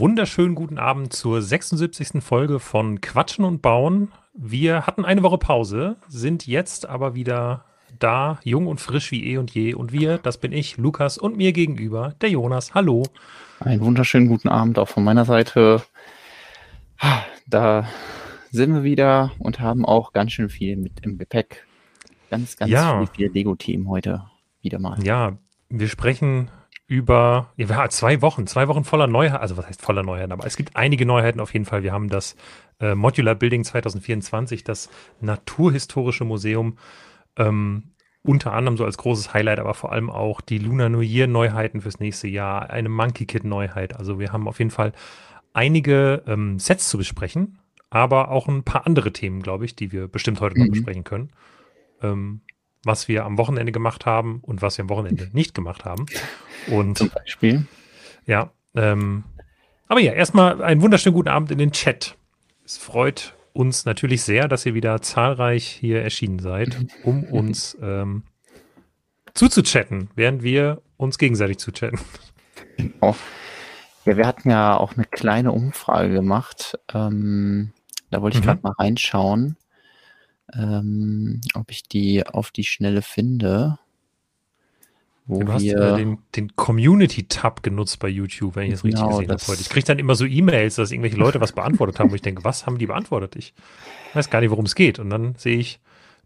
wunderschönen guten Abend zur 76. Folge von Quatschen und Bauen. Wir hatten eine Woche Pause, sind jetzt aber wieder da, jung und frisch wie eh und je. Und wir, das bin ich, Lukas, und mir gegenüber der Jonas. Hallo. Einen wunderschönen guten Abend auch von meiner Seite. Da sind wir wieder und haben auch ganz schön viel mit im Gepäck. Ganz, ganz Ja. viel, viel Lego-Team heute wieder mal. Ja, wir sprechen über ja, zwei Wochen, zwei Wochen voller Neuheiten, also was heißt voller Neuheiten, aber es gibt einige Neuheiten auf jeden Fall. Wir haben das äh, Modular Building 2024, das Naturhistorische Museum, ähm, unter anderem so als großes Highlight, aber vor allem auch die Lunar New Year Neuheiten fürs nächste Jahr, eine Monkey Kid Neuheit. Also wir haben auf jeden Fall einige ähm, Sets zu besprechen, aber auch ein paar andere Themen, glaube ich, die wir bestimmt heute noch Mhm. besprechen können. Ähm, was wir am Wochenende gemacht haben und was wir am Wochenende nicht gemacht haben. Und Zum Beispiel. ja, ähm, aber ja, erstmal einen wunderschönen guten Abend in den Chat. Es freut uns natürlich sehr, dass ihr wieder zahlreich hier erschienen seid, um uns ähm, zuzuchatten, während wir uns gegenseitig zuchatten. Oh. Ja, wir hatten ja auch eine kleine Umfrage gemacht. Ähm, da wollte ich Mhm. gerade mal reinschauen, ähm, ob ich die auf die Schnelle finde. Wo Du hast wir, äh, den, den Community-Tab genutzt bei YouTube, wenn ich richtig Genau, gesehen habe das- heute. Ich kriege dann immer so E-Mails, dass irgendwelche Leute was beantwortet haben, wo ich denke, was haben die beantwortet? Ich weiß gar nicht, worum es geht. Und dann sehe ich,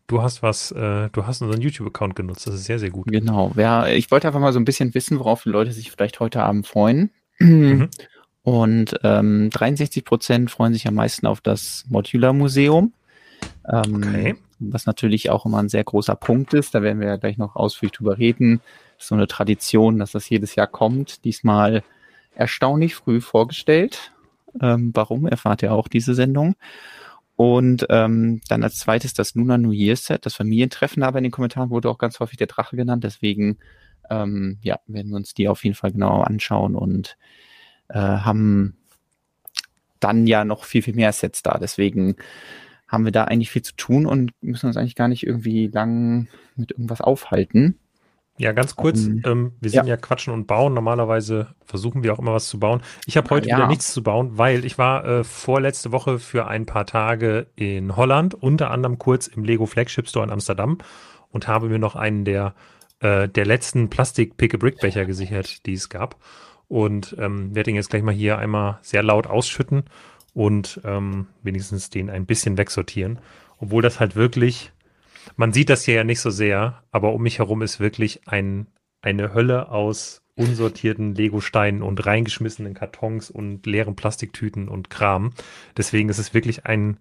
du hast was, äh, du hast unseren YouTube-Account genutzt. Das ist sehr, sehr gut. Genau. Ja, ich wollte einfach mal so ein bisschen wissen, worauf die Leute sich vielleicht heute Abend freuen. Mhm. Und ähm, 63 Prozent freuen sich am meisten auf das Modular Museum. Ähm, Okay. Was natürlich auch immer ein sehr großer Punkt ist. Da werden wir ja gleich noch ausführlich drüber reden. Ist so eine Tradition, dass das jedes Jahr kommt. Diesmal erstaunlich früh vorgestellt. Ähm, warum erfahrt ihr auch diese Sendung? Und ähm, dann als zweites das Lunar New Year Set, das Familientreffen, aber in den Kommentaren wurde auch ganz häufig der Drache genannt. Deswegen ähm, ja, werden wir uns die auf jeden Fall genauer anschauen und äh, haben dann ja noch viel, viel mehr Sets da. Deswegen haben wir da eigentlich viel zu tun und müssen uns eigentlich gar nicht irgendwie lang mit irgendwas aufhalten. Ja, ganz kurz, Ähm, ähm, wir sind ja. Quatschen und Bauen. Normalerweise versuchen wir auch immer was zu bauen. Ich habe heute Ja. wieder nichts zu bauen, weil ich war äh, vorletzte Woche für ein paar Tage in Holland, unter anderem kurz im Lego Flagship Store in Amsterdam und habe mir noch einen der, äh, der letzten Plastik-Pick-a-Brick-Becher gesichert, die es gab. Und ähm, werde ihn jetzt gleich mal hier einmal sehr laut ausschütten und ähm, wenigstens den ein bisschen wegsortieren. Obwohl das halt wirklich man sieht das hier ja nicht so sehr, aber um mich herum ist wirklich ein, eine Hölle aus unsortierten Lego-Steinen und reingeschmissenen Kartons und leeren Plastiktüten und Kram. Deswegen ist es wirklich ein,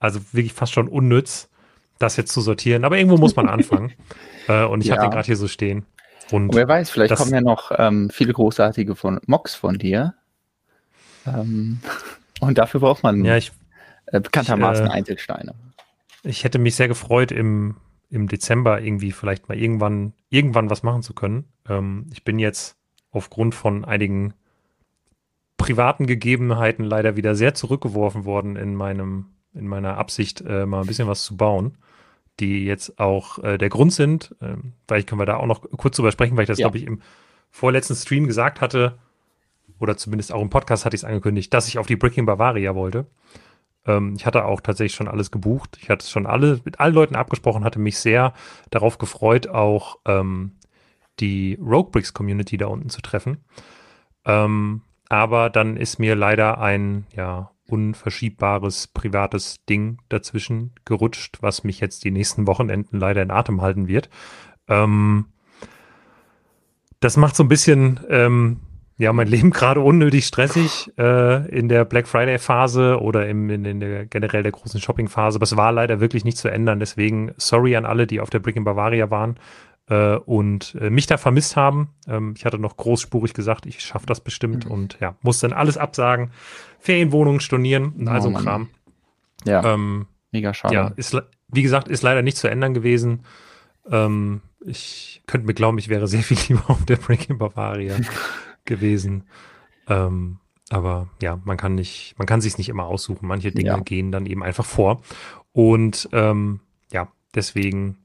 also wirklich fast schon unnütz, das jetzt zu sortieren. Aber irgendwo muss man anfangen. äh, und ich habe Ja. den gerade hier so stehen. Und wer weiß, vielleicht das- kommen ja noch ähm, viele großartige von Mocs von dir. Ähm, und dafür braucht man ja, ich, äh, bekanntermaßen ich, äh, Einzelsteine. ich hätte mich sehr gefreut, im, im Dezember irgendwie vielleicht mal irgendwann, irgendwann was machen zu können. Ähm, ich bin jetzt aufgrund von einigen privaten Gegebenheiten leider wieder sehr zurückgeworfen worden in meinem, in meiner Absicht, äh, mal ein bisschen was zu bauen, die jetzt auch äh, der Grund sind. Ähm, vielleicht können wir da auch noch kurz drüber sprechen, weil ich das, Ja. glaube ich, im vorletzten Stream gesagt hatte, oder zumindest auch im Podcast hatte ich es angekündigt, dass ich auf die Bricking Bavaria wollte. Ähm, ich hatte auch tatsächlich schon alles gebucht. Ich hatte schon alle mit allen Leuten abgesprochen, hatte mich sehr darauf gefreut, auch ähm, die Rogue Bricks Community da unten zu treffen. Ähm, aber dann ist mir leider ein ja unverschiebbares privates Ding dazwischen gerutscht, was mich jetzt die nächsten Wochenenden leider in Atem halten wird. Ähm, das macht so ein bisschen ähm, ja mein Leben gerade unnötig stressig äh, in der Black Friday Phase oder im, in, in der generell der großen Shopping Phase. Aber es war leider wirklich nicht zu ändern. Deswegen sorry an alle, die auf der Brick in Bavaria waren äh, und äh, mich da vermisst haben. Ähm, ich hatte noch großspurig gesagt, ich schaffe das bestimmt Mhm. und ja, musste dann alles absagen, Ferienwohnungen stornieren und all so Oh. Kram. Ja, Ähm, mega schade. ja, ist, wie gesagt, ist leider nicht zu ändern gewesen. Ähm, ich könnte mir glauben, ich wäre sehr viel lieber auf der Break in Bavaria gewesen. Ähm, aber ja, man kann nicht, man kann sich nicht immer aussuchen. Manche Dinge Ja. gehen dann eben einfach vor. Und ähm, ja, deswegen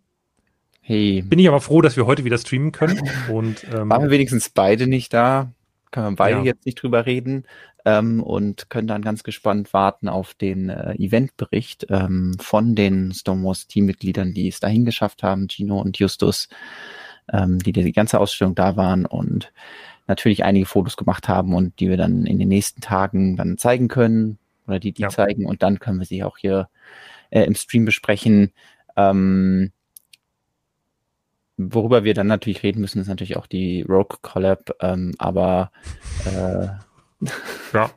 Hey, bin ich aber froh, dass wir heute wieder streamen können. Und ähm, waren wir wenigstens beide nicht da? Können wir beide Ja. jetzt nicht drüber reden. ähm, und können dann ganz gespannt warten auf den äh, Eventbericht ähm, von den Stonewalls Teammitgliedern, die es dahin geschafft haben, Gino und Justus, ähm, die die ganze Ausstellung da waren und natürlich einige Fotos gemacht haben und die wir dann in den nächsten Tagen dann zeigen können oder die die ja. zeigen und dann können wir sie auch hier äh, im Stream besprechen. Ähm, worüber wir dann natürlich reden müssen, ist natürlich auch die Rogue Collab, ähm, aber äh, ja.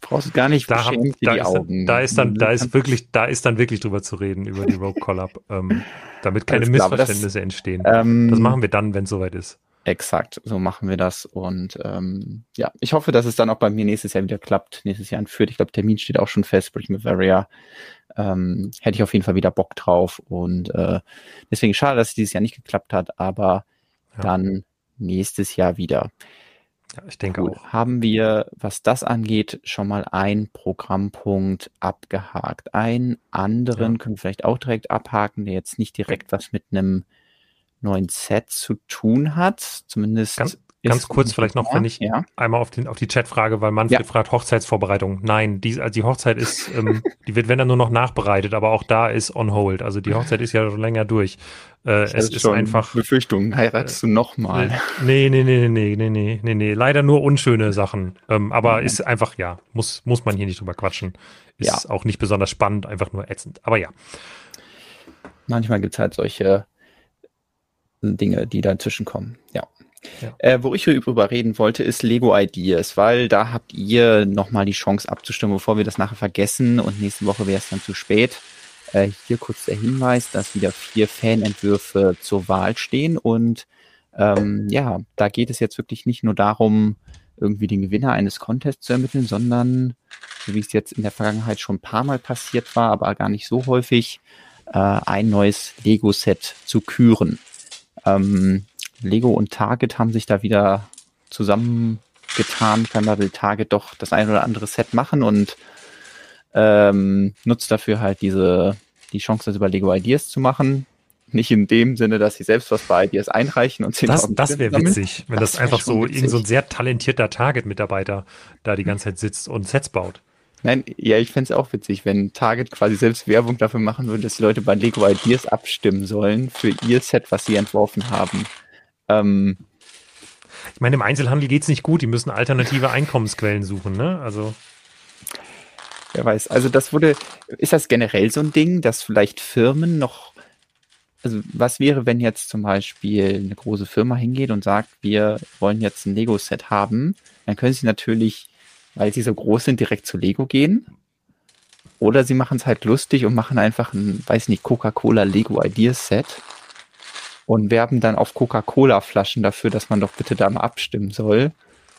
brauchst du gar nicht da, haben, da die Augen. Dann, da ist dann, da ist wirklich, da ist dann wirklich drüber zu reden über die Rogue Collab, ähm, damit keine Missverständnisse das, entstehen. Ähm, das machen wir dann, wenn es soweit ist. Exakt, so machen wir das. Und ähm, ja, ich hoffe, dass es dann auch bei mir nächstes Jahr wieder klappt. Nächstes Jahr in Fürth. Ich glaube, Termin steht auch schon fest. Bridge Bavaria. Ähm, hätte ich auf jeden Fall wieder Bock drauf. Und äh, deswegen schade, dass es dieses Jahr nicht geklappt hat, aber ja. dann nächstes Jahr wieder. Ja, ich denke Gut, auch. Haben wir, was das angeht, schon mal einen Programmpunkt abgehakt. Einen anderen ja. können wir vielleicht auch direkt abhaken, der jetzt nicht direkt was mit einem neuen Set zu tun hat. Zumindest. Ganz, ganz kurz vielleicht noch, wenn ich ja. einmal auf, den, auf die Chatfrage, weil Manfred ja. fragt Hochzeitsvorbereitung. Nein, die, also die Hochzeit ist, ähm, die wird, wenn dann nur noch nachbereitet, aber auch da ist on hold. Also die Hochzeit ist ja schon länger durch. Äh, es ist einfach. Befürchtung, heiratest äh, du nochmal? Nee, nee, nee, nee, nee, nee, nee, nee. Leider nur unschöne Sachen. Ähm, aber mhm. ist einfach, ja, muss, muss man hier nicht drüber quatschen. Ist ja. auch nicht besonders spannend, einfach nur ätzend. Aber ja. Manchmal gibt es halt solche Dinge, die dazwischen kommen. Ja. ja. Äh, wo ich darüber reden wollte, ist Lego Ideas, weil da habt ihr nochmal die Chance abzustimmen, bevor wir das nachher vergessen und nächste Woche wäre es dann zu spät. Äh, hier kurz der Hinweis, dass wieder vier Fanentwürfe zur Wahl stehen und ähm, ja, da geht es jetzt wirklich nicht nur darum, irgendwie den Gewinner eines Contests zu ermitteln, sondern, so wie es jetzt in der Vergangenheit schon ein paar Mal passiert war, aber gar nicht so häufig, äh, ein neues Lego-Set zu küren. Ähm, Lego und Target haben sich da wieder zusammengetan. Scheinbar will Target doch das ein oder andere Set machen und ähm, nutzt dafür halt diese die Chance, das über Lego Ideas zu machen. Nicht in dem Sinne, dass sie selbst was bei Ideas einreichen und 10.000 Das, das wäre witzig, wenn das, das einfach so irgend so ein sehr talentierter Target-Mitarbeiter da die ganze Zeit sitzt und Sets baut. Nein, ja, ich fände es auch witzig, wenn Target quasi selbst Werbung dafür machen würde, dass die Leute bei Lego Ideas abstimmen sollen für ihr Set, was sie entworfen haben. Ähm, ich meine, im Einzelhandel geht es nicht gut, die müssen alternative Einkommensquellen suchen, ne? Also. Wer weiß. Also das wurde, ist das generell so ein Ding, dass vielleicht Firmen noch, also was wäre, wenn jetzt zum Beispiel eine große Firma hingeht und sagt, wir wollen jetzt ein Lego-Set haben, dann können sie natürlich weil sie so groß sind, direkt zu Lego gehen. Oder sie machen es halt lustig und machen einfach ein, weiß nicht, Coca-Cola Lego Ideas Set und werben dann auf Coca-Cola-Flaschen dafür, dass man doch bitte da mal abstimmen soll,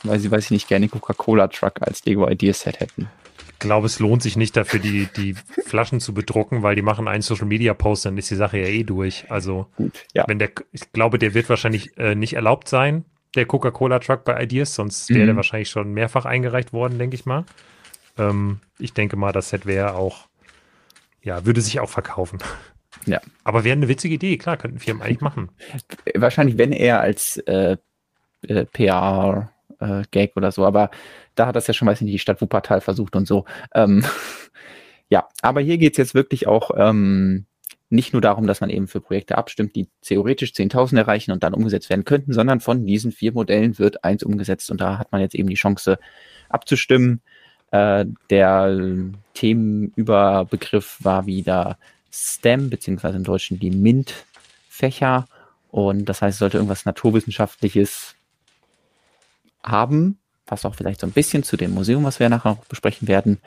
weil sie, weiß ich nicht, gerne Coca-Cola-Truck als Lego Ideas Set hätten. Ich glaube, es lohnt sich nicht dafür, die, die Flaschen zu bedrucken, weil die machen einen Social Media Post, dann ist die Sache ja eh durch. Also, Gut, ja. wenn der, ich glaube, der wird wahrscheinlich äh, nicht erlaubt sein, der Coca-Cola-Truck bei Ideas, sonst wäre mhm. der wahrscheinlich schon mehrfach eingereicht worden, denke ich mal. Ähm, ich denke mal, das Set wäre auch, ja, würde sich auch verkaufen. Ja. Aber wäre eine witzige Idee, klar, könnten Firmen eigentlich machen. Wahrscheinlich, wenn er als äh, äh, PR-Gag äh, oder so, aber da hat das ja schon, weiß ich nicht, die Stadt Wuppertal versucht und so. Ähm, ja, aber hier geht es jetzt wirklich auch ähm, nicht nur darum, dass man eben für Projekte abstimmt, die theoretisch 10.000 erreichen und dann umgesetzt werden könnten, sondern von diesen vier Modellen wird eins umgesetzt und da hat man jetzt eben die Chance abzustimmen. Äh, der Themenüberbegriff war wieder STEM, beziehungsweise im Deutschen die MINT-Fächer. Und das heißt, es sollte irgendwas Naturwissenschaftliches haben, was auch vielleicht so ein bisschen zu dem Museum, was wir nachher noch besprechen werden.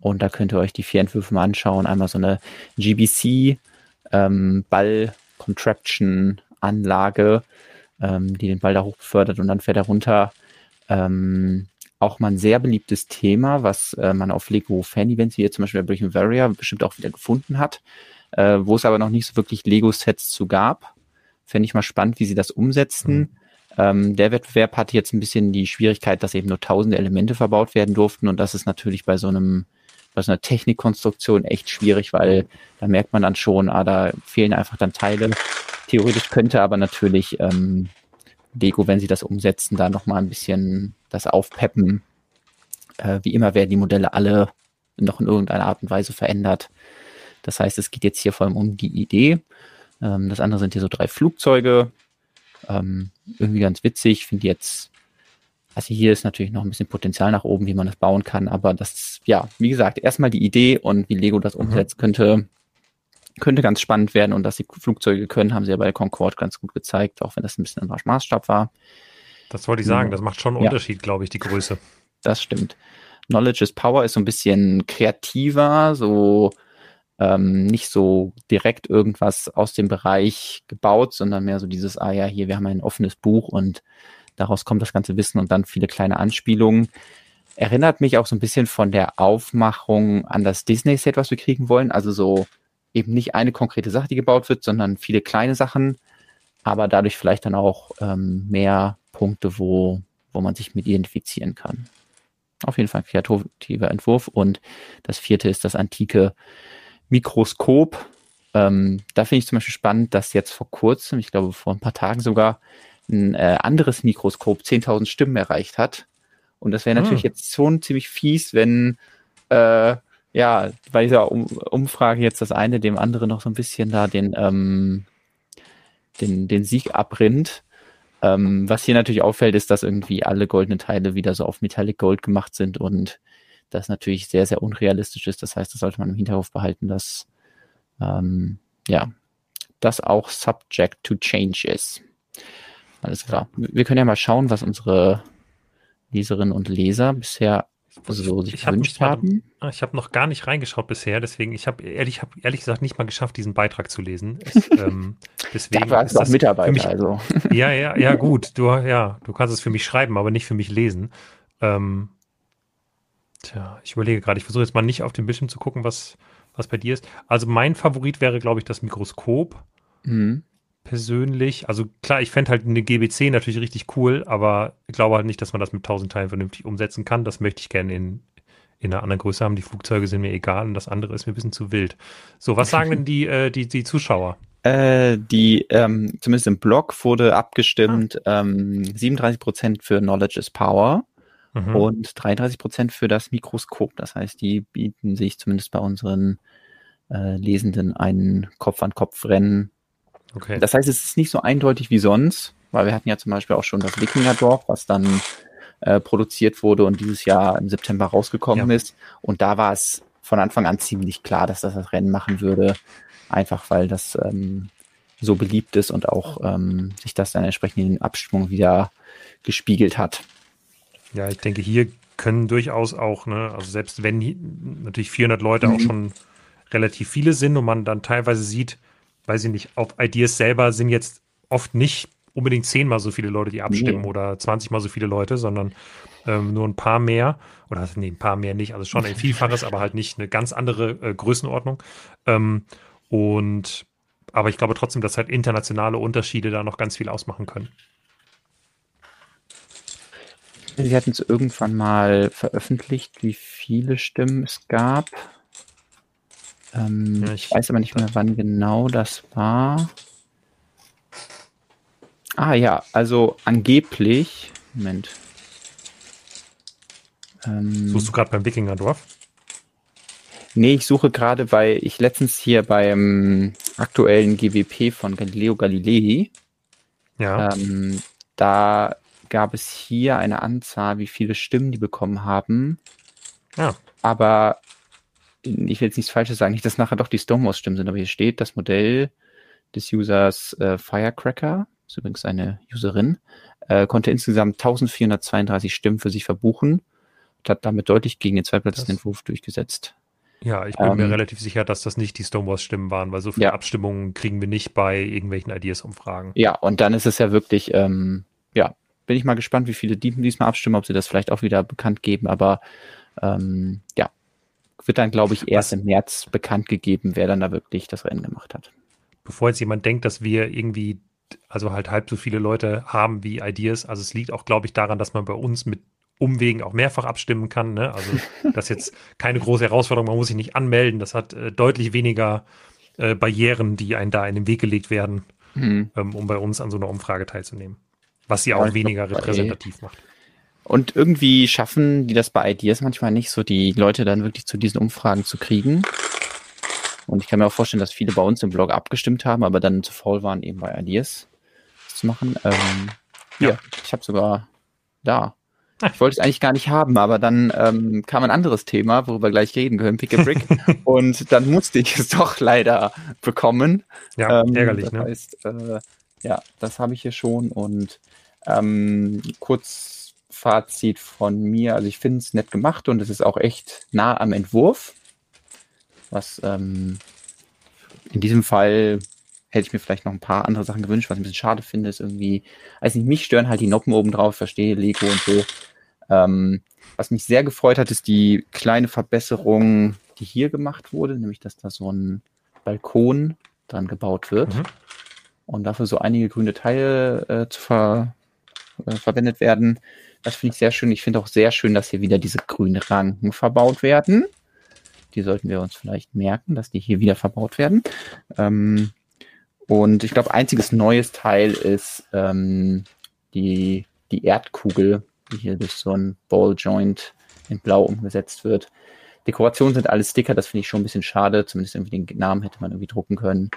Und da könnt ihr euch die vier Entwürfe mal anschauen. Einmal so eine GBC, ähm, Ball-Contraption-Anlage, ähm, die den Ball da hoch befördert und dann fährt er runter. Ähm, auch mal ein sehr beliebtes Thema, was äh, man auf Lego Fan-Events, wie jetzt zum Beispiel bei Breaking Varia, bestimmt auch wieder gefunden hat, äh, wo es aber noch nicht so wirklich Lego-Sets zu gab. Fände ich mal spannend, wie sie das umsetzen. Mhm. Ähm, der Wettbewerb hatte jetzt ein bisschen die Schwierigkeit, dass eben nur tausende Elemente verbaut werden durften und das ist natürlich bei so einem bei so einer Technikkonstruktion echt schwierig, weil da merkt man dann schon, ah, da fehlen einfach dann Teile. Theoretisch könnte aber natürlich ähm, Lego, wenn sie das umsetzen, da nochmal ein bisschen das aufpeppen Äh, wie immer werden die Modelle alle noch in irgendeiner Art und Weise verändert. Das heißt, es geht jetzt hier vor allem um die Idee. Ähm, das andere sind hier so drei Flugzeuge. Ähm, irgendwie ganz witzig. Finde jetzt, also hier ist natürlich noch ein bisschen Potenzial nach oben, wie man das bauen kann. Aber das, ja, wie gesagt, erstmal die Idee und wie Lego das umsetzt, mhm. könnte, könnte ganz spannend werden. Und dass sie Flugzeuge können, haben sie ja bei Concorde ganz gut gezeigt, auch wenn das ein bisschen ein Maßstab war. Das wollte ich sagen. Das macht schon einen ja. Unterschied, glaube ich, die Größe. Das stimmt. Knowledge is Power ist so ein bisschen kreativer, so ähm, nicht so direkt irgendwas aus dem Bereich gebaut, sondern mehr so dieses, ah ja, hier, wir haben ein offenes Buch und daraus kommt das ganze Wissen und dann viele kleine Anspielungen. Erinnert mich auch so ein bisschen von der Aufmachung an das Disney-Set, was wir kriegen wollen. Also so eben nicht eine konkrete Sache, die gebaut wird, sondern viele kleine Sachen, aber dadurch vielleicht dann auch ähm, mehr Punkte, wo, wo man sich mit identifizieren kann. Auf jeden Fall ein kreativer Entwurf. Und das vierte ist das antike Mikroskop. Ähm, da finde ich zum Beispiel spannend, dass jetzt vor kurzem, ich glaube vor ein paar Tagen sogar, ein äh, anderes Mikroskop 10.000 Stimmen erreicht hat. Und das wäre natürlich hm. jetzt schon ziemlich fies, wenn äh, ja bei dieser um Umfrage jetzt das eine dem anderen noch so ein bisschen da den ähm, den, den Sieg abrinnt. Ähm, was hier natürlich auffällt, ist, dass irgendwie alle goldenen Teile wieder so auf Metallic Gold gemacht sind und das natürlich sehr, sehr unrealistisch ist. Das heißt, das sollte man im Hinterkopf behalten, dass ähm, ja, das auch subject to change ist. Alles klar. Wir können ja mal schauen, was unsere Leserinnen und Leser bisher so sich ich gewünscht hab haben. Ah, ich habe noch gar nicht reingeschaut bisher, deswegen, ich habe ehrlich, hab ehrlich gesagt nicht mal geschafft, diesen Beitrag zu lesen. Es, ähm, deswegen Dafür hast du auch Mitarbeiter, mich, also. Ja, ja, ja, gut. Du, ja, du kannst es für mich schreiben, aber nicht für mich lesen. Ähm, tja, ich überlege gerade, ich versuche jetzt mal nicht auf den Bildschirm zu gucken, was, was bei dir ist. Also mein Favorit wäre, glaube ich, das Mikroskop. Mhm persönlich. Also klar, ich fände halt eine GBC natürlich richtig cool, aber ich glaube halt nicht, dass man das mit 1000 Teilen vernünftig umsetzen kann. Das möchte ich gerne in, in einer anderen Größe haben. Die Flugzeuge sind mir egal und das andere ist mir ein bisschen zu wild. So, was sagen denn die, äh, die, die Zuschauer? Äh, die, ähm, zumindest im Blog wurde abgestimmt, ah. ähm, 37 Prozent für Knowledge is Power mhm. und 33 Prozent für das Mikroskop. Das heißt, die bieten sich zumindest bei unseren äh, Lesenden ein Kopf-an-Kopf-Rennen Okay. Das heißt, es ist nicht so eindeutig wie sonst, weil wir hatten ja zum Beispiel auch schon das Wikingerdorf, was dann äh, produziert wurde und dieses Jahr im September rausgekommen ja. ist. Und da war es von Anfang an ziemlich klar, dass das das Rennen machen würde, einfach weil das ähm, so beliebt ist und auch ähm, sich das dann entsprechend in den Abstimmungen wieder gespiegelt hat. Ja, ich denke, hier können durchaus auch, ne, also selbst wenn natürlich 400 Leute mhm. auch schon relativ viele sind und man dann teilweise sieht, weiß ich nicht, auf Ideas selber sind jetzt oft nicht unbedingt zehnmal so viele Leute, die abstimmen nee. oder 20 mal so viele Leute, sondern ähm, nur ein paar mehr. Oder nee, ein paar mehr nicht. Also schon ein Vielfaches, aber halt nicht eine ganz andere äh, Größenordnung. Ähm, und aber ich glaube trotzdem, dass halt internationale Unterschiede da noch ganz viel ausmachen können. Sie hatten es irgendwann mal veröffentlicht, wie viele Stimmen es gab. Ähm, ja, ich, ich weiß aber nicht mehr, wann genau das war. Ah ja, also angeblich. Moment. Ähm, Suchst du gerade beim Wikingerdorf? Nee, ich suche gerade, weil ich letztens hier beim aktuellen GWP von Galileo Galilei, ja. Ähm, da gab es hier eine Anzahl, wie viele Stimmen die bekommen haben. Ja. Aber ich will jetzt nichts Falsches sagen, nicht, dass nachher doch die Stonewalls-Stimmen sind, aber hier steht das Modell des Users äh, Firecracker, ist übrigens eine Userin, äh, konnte insgesamt 1432 Stimmen für sich verbuchen und hat damit deutlich gegen den zweitplatzierten Entwurf durchgesetzt. Ja, ich bin ähm, mir relativ sicher, dass das nicht die Stonewalls-Stimmen waren, weil so viele ja. Abstimmungen kriegen wir nicht bei irgendwelchen Ideas-Umfragen. Ja, und dann ist es ja wirklich, ähm, ja, bin ich mal gespannt, wie viele diesmal abstimmen, ob sie das vielleicht auch wieder bekannt geben, aber ähm, ja, wird dann, glaube ich, erst Was? im März bekannt gegeben, wer dann da wirklich das Rennen gemacht hat. Bevor jetzt jemand denkt, dass wir irgendwie, also halt halb so viele Leute haben wie Ideas, also es liegt auch, glaube ich, daran, dass man bei uns mit Umwegen auch mehrfach abstimmen kann. Ne? Also das ist jetzt keine große Herausforderung, man muss sich nicht anmelden. Das hat äh, deutlich weniger äh, Barrieren, die einen da in den Weg gelegt werden, mhm. ähm, um bei uns an so einer Umfrage teilzunehmen. Was sie auch ja, weniger repräsentativ macht Und irgendwie schaffen die das bei Ideas manchmal nicht, so die Leute dann wirklich zu diesen Umfragen zu kriegen. Und ich kann mir auch vorstellen, dass viele bei uns im Blog abgestimmt haben, aber dann zu faul waren, eben bei Ideas zu machen. Ähm, hier, ja. ich habe sogar da. Ich wollte es eigentlich gar nicht haben, aber dann ähm, kam ein anderes Thema, worüber wir gleich reden können, Pick a Brick. und dann musste ich es doch leider bekommen. Ja, ähm, ärgerlich, das ne? Heißt, äh, ja, das habe ich hier schon. Und ähm, kurz Fazit von mir. Also ich finde es nett gemacht und es ist auch echt nah am Entwurf. Was ähm, in diesem Fall hätte ich mir vielleicht noch ein paar andere Sachen gewünscht, was ich ein bisschen schade finde, ist irgendwie, nicht, mich stören halt die Noppen oben drauf, verstehe Lego und so. Ähm, was mich sehr gefreut hat, ist die kleine Verbesserung, die hier gemacht wurde, nämlich dass da so ein Balkon dran gebaut wird mhm. und dafür so einige grüne Teile äh, zu ver äh, verwendet werden. Das finde ich sehr schön. Ich finde auch sehr schön, dass hier wieder diese grünen Ranken verbaut werden. Die sollten wir uns vielleicht merken, dass die hier wieder verbaut werden. Ähm, und ich glaube, einziges neues Teil ist ähm, die, die Erdkugel, die hier durch so ein Ball Joint in Blau umgesetzt wird. Dekorationen sind alles Sticker, das finde ich schon ein bisschen schade. Zumindest irgendwie den Namen hätte man irgendwie drucken können.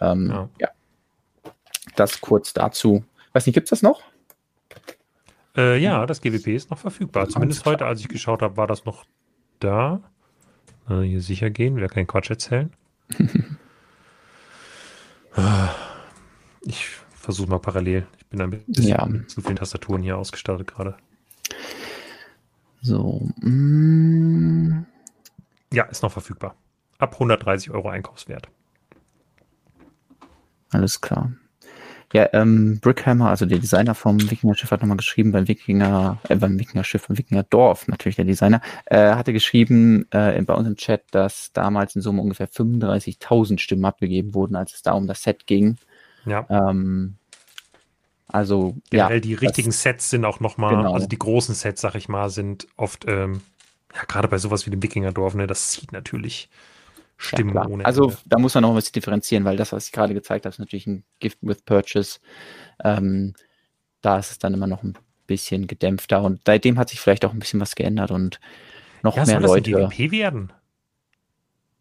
Ähm, ja. ja. Das kurz dazu. Weiß nicht, gibt es das noch? Äh, ja, das GWP ist noch verfügbar. Zumindest heute, als ich geschaut habe, war das noch da. Äh, hier sicher gehen, ja keinen Quatsch erzählen. ich versuche mal parallel. Ich bin ein bisschen ja. zu vielen Tastaturen hier ausgestattet gerade. So. Mm. Ja, ist noch verfügbar. Ab 130 Euro Einkaufswert. Alles klar. Ja, ähm, Brickhammer, also der Designer vom Wikinger-Schiff, hat nochmal geschrieben beim Wikinger, äh, beim Wikinger-Schiff, beim Wikinger-Dorf, natürlich der Designer, äh, hatte geschrieben äh, bei uns im Chat, dass damals in Summe ungefähr 35.000 Stimmen abgegeben wurden, als es da um das Set ging. Ja. Ähm, also, Generell ja. die richtigen das, Sets sind auch nochmal, genau. also die großen Sets, sag ich mal, sind oft, ähm, ja, gerade bei sowas wie dem Wikinger-Dorf, ne, das zieht natürlich Stimmen ja, ohne Also da muss man noch ein bisschen differenzieren, weil das, was ich gerade gezeigt habe, ist natürlich ein Gift with Purchase. Ähm, da ist es dann immer noch ein bisschen gedämpfter und seitdem hat sich vielleicht auch ein bisschen was geändert und noch ja, mehr soll Leute. Das ein GWP werden?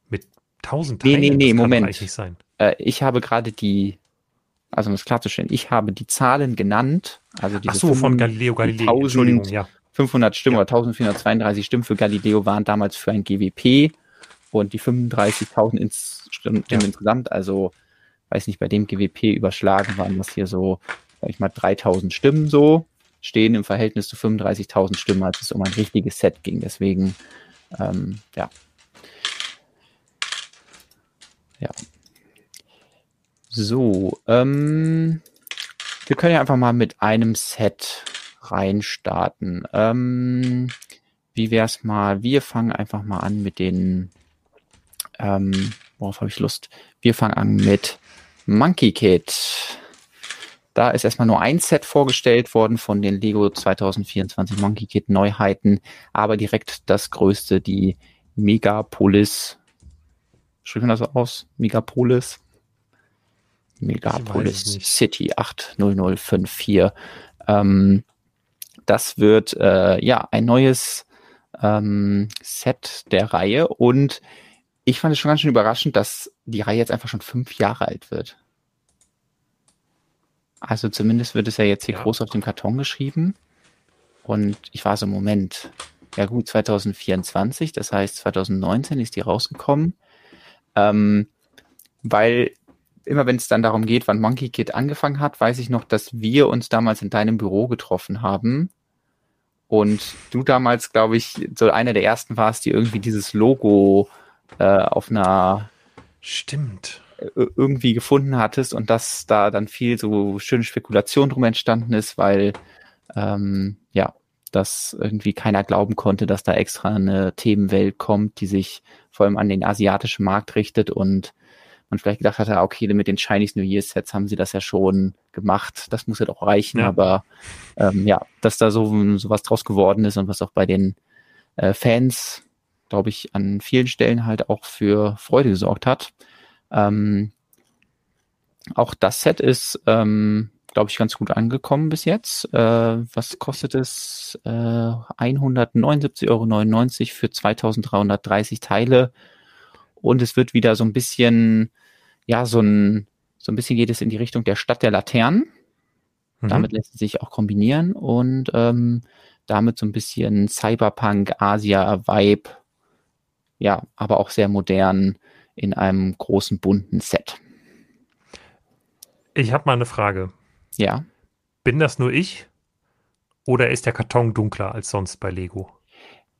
Mit 1000 Teilen? Nee, nee, nee, Moment. Äh, ich habe gerade die, also um es klarzustellen, ich habe die Zahlen genannt. Also diese Ach so, von Galileo Galilei. 1000, ja. 500 Stimmen ja. oder 1432 Stimmen für Galileo waren damals für ein GWP und die 35.000 ins, Stimmen ja. insgesamt, also weiß nicht, bei dem GWP überschlagen waren das hier so, sag ich mal, 3000 Stimmen so, stehen im Verhältnis zu 35.000 Stimmen, als es um ein richtiges Set ging. Deswegen, ähm, ja. Ja. So, ähm, wir können ja einfach mal mit einem Set reinstarten. Ähm, wie wär's mal? Wir fangen einfach mal an mit den ähm, worauf habe ich Lust? Wir fangen an mit Monkey Kid. Da ist erstmal nur ein Set vorgestellt worden von den Lego 2024 Monkey Kid Neuheiten, aber direkt das größte, die Megapolis. Schreibt man das so aus? Megapolis? Megapolis City 80054. Ähm, das wird äh, ja ein neues ähm, Set der Reihe und ich fand es schon ganz schön überraschend, dass die Reihe jetzt einfach schon fünf Jahre alt wird. Also zumindest wird es ja jetzt hier ja. groß auf dem Karton geschrieben. Und ich war so, Moment, ja gut, 2024, das heißt 2019 ist die rausgekommen. Ähm, weil immer wenn es dann darum geht, wann Monkey Kid angefangen hat, weiß ich noch, dass wir uns damals in deinem Büro getroffen haben. Und du damals, glaube ich, so einer der ersten warst, die irgendwie dieses Logo äh, auf einer Stimmt. irgendwie gefunden hattest und dass da dann viel so schöne Spekulation drum entstanden ist, weil ähm, ja, dass irgendwie keiner glauben konnte, dass da extra eine Themenwelt kommt, die sich vor allem an den asiatischen Markt richtet und man vielleicht gedacht hatte, ah, okay, mit den Chinese New Year Sets haben sie das ja schon gemacht, das muss ja doch reichen, ja. aber ähm, ja, dass da so, so was draus geworden ist und was auch bei den äh, Fans glaube ich, an vielen Stellen halt auch für Freude gesorgt hat. Ähm, auch das Set ist ähm, glaube ich, ganz gut angekommen bis jetzt. Äh, was kostet es? Äh, 179,99 Euro für 2330 Teile. Und es wird wieder so ein bisschen, ja, so ein, so ein bisschen geht es in die Richtung der Stadt der Laternen. Mhm. Damit lässt es sich auch kombinieren und ähm, damit so ein bisschen Cyberpunk, Asia-Vibe, ja, aber auch sehr modern in einem großen bunten Set. Ich habe mal eine Frage. Ja. Bin das nur ich? Oder ist der Karton dunkler als sonst bei Lego?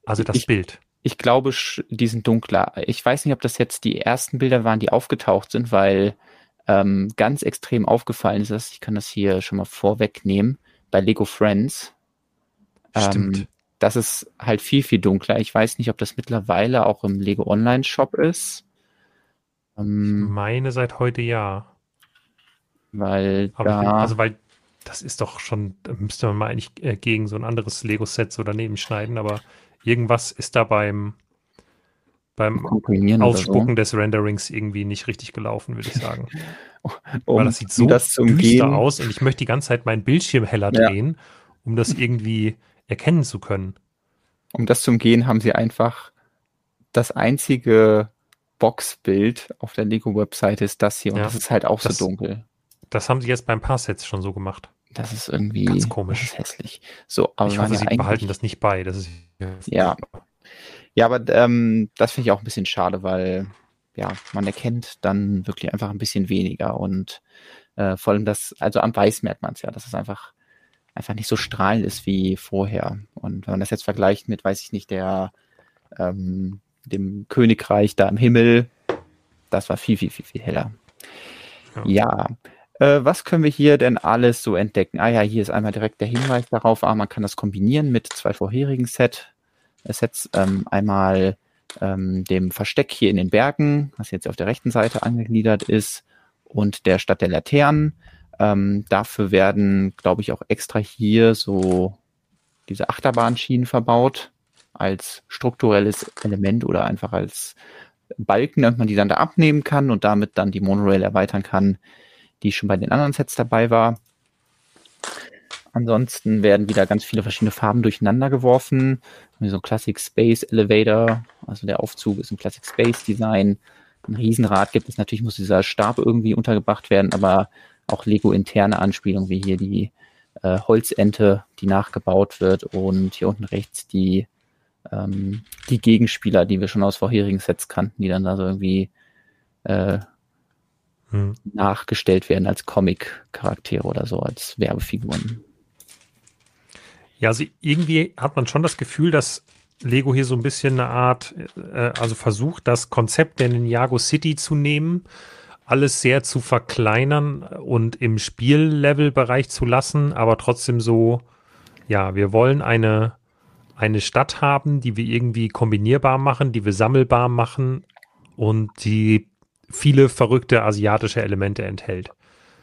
Also das ich, Bild. Ich glaube, die sind dunkler. Ich weiß nicht, ob das jetzt die ersten Bilder waren, die aufgetaucht sind, weil ähm, ganz extrem aufgefallen ist das. Ich kann das hier schon mal vorwegnehmen. Bei Lego Friends. Stimmt. Ähm, das ist halt viel, viel dunkler. Ich weiß nicht, ob das mittlerweile auch im Lego Online Shop ist. Ähm, ich meine seit heute ja. Weil Aber da, also weil das ist doch schon, müsste man mal eigentlich äh, gegen so ein anderes Lego-Set so daneben schneiden, aber irgendwas ist da beim, beim Ausspucken so. des Renderings irgendwie nicht richtig gelaufen, würde ich sagen. um, Weil das sieht so das düster aus und ich möchte die ganze Zeit meinen Bildschirm heller ja. drehen, um das irgendwie erkennen zu können. Um das zu umgehen, haben sie einfach das einzige Boxbild auf der Lego-Webseite ist das hier und ja, das ist halt auch das, so dunkel. Das haben sie jetzt beim Paar-Sets schon so gemacht. Das ist irgendwie ganz komisch. Hässlich. So, aber ich hoffe, sie behalten das nicht bei. Das ist ja. Ja, aber ähm, das finde ich auch ein bisschen schade, weil ja, man erkennt dann wirklich einfach ein bisschen weniger und äh, vor allem das, also am Weiß merkt man es ja, dass es einfach einfach nicht so strahlend ist wie vorher. Und wenn man das jetzt vergleicht mit, weiß ich nicht, der ähm, dem Königreich da im Himmel, das war viel, viel, viel, viel heller. Ja. ja. Äh, was können wir hier denn alles so entdecken? Ah ja, hier ist einmal direkt der Hinweis darauf, ah, man kann das kombinieren mit zwei vorherigen Set, äh, Sets. Ähm, einmal ähm, dem Versteck hier in den Bergen, was jetzt auf der rechten Seite angegliedert ist, und der Stadt der Laternen. Ähm, dafür werden, glaube ich, auch extra hier so diese Achterbahnschienen verbaut als strukturelles Element oder einfach als Balken, damit man die dann da abnehmen kann und damit dann die Monorail erweitern kann, die schon bei den anderen Sets dabei war. Ansonsten werden wieder ganz viele verschiedene Farben durcheinander geworfen. So ein Classic Space Elevator, also der Aufzug ist ein Classic Space Design. Ein Riesenrad gibt es natürlich, muss dieser Stab irgendwie untergebracht werden, aber auch Lego-interne Anspielungen, wie hier die äh, Holzente, die nachgebaut wird und hier unten rechts die, ähm, die Gegenspieler, die wir schon aus vorherigen Sets kannten, die dann da so irgendwie äh, hm. nachgestellt werden als Comic-Charaktere oder so, als Werbefiguren. Ja, also irgendwie hat man schon das Gefühl, dass Lego hier so ein bisschen eine Art, äh, also versucht, das Konzept der Ninjago City zu nehmen, alles sehr zu verkleinern und im Spiellevelbereich zu lassen, aber trotzdem so, ja, wir wollen eine, eine Stadt haben, die wir irgendwie kombinierbar machen, die wir sammelbar machen und die viele verrückte asiatische Elemente enthält.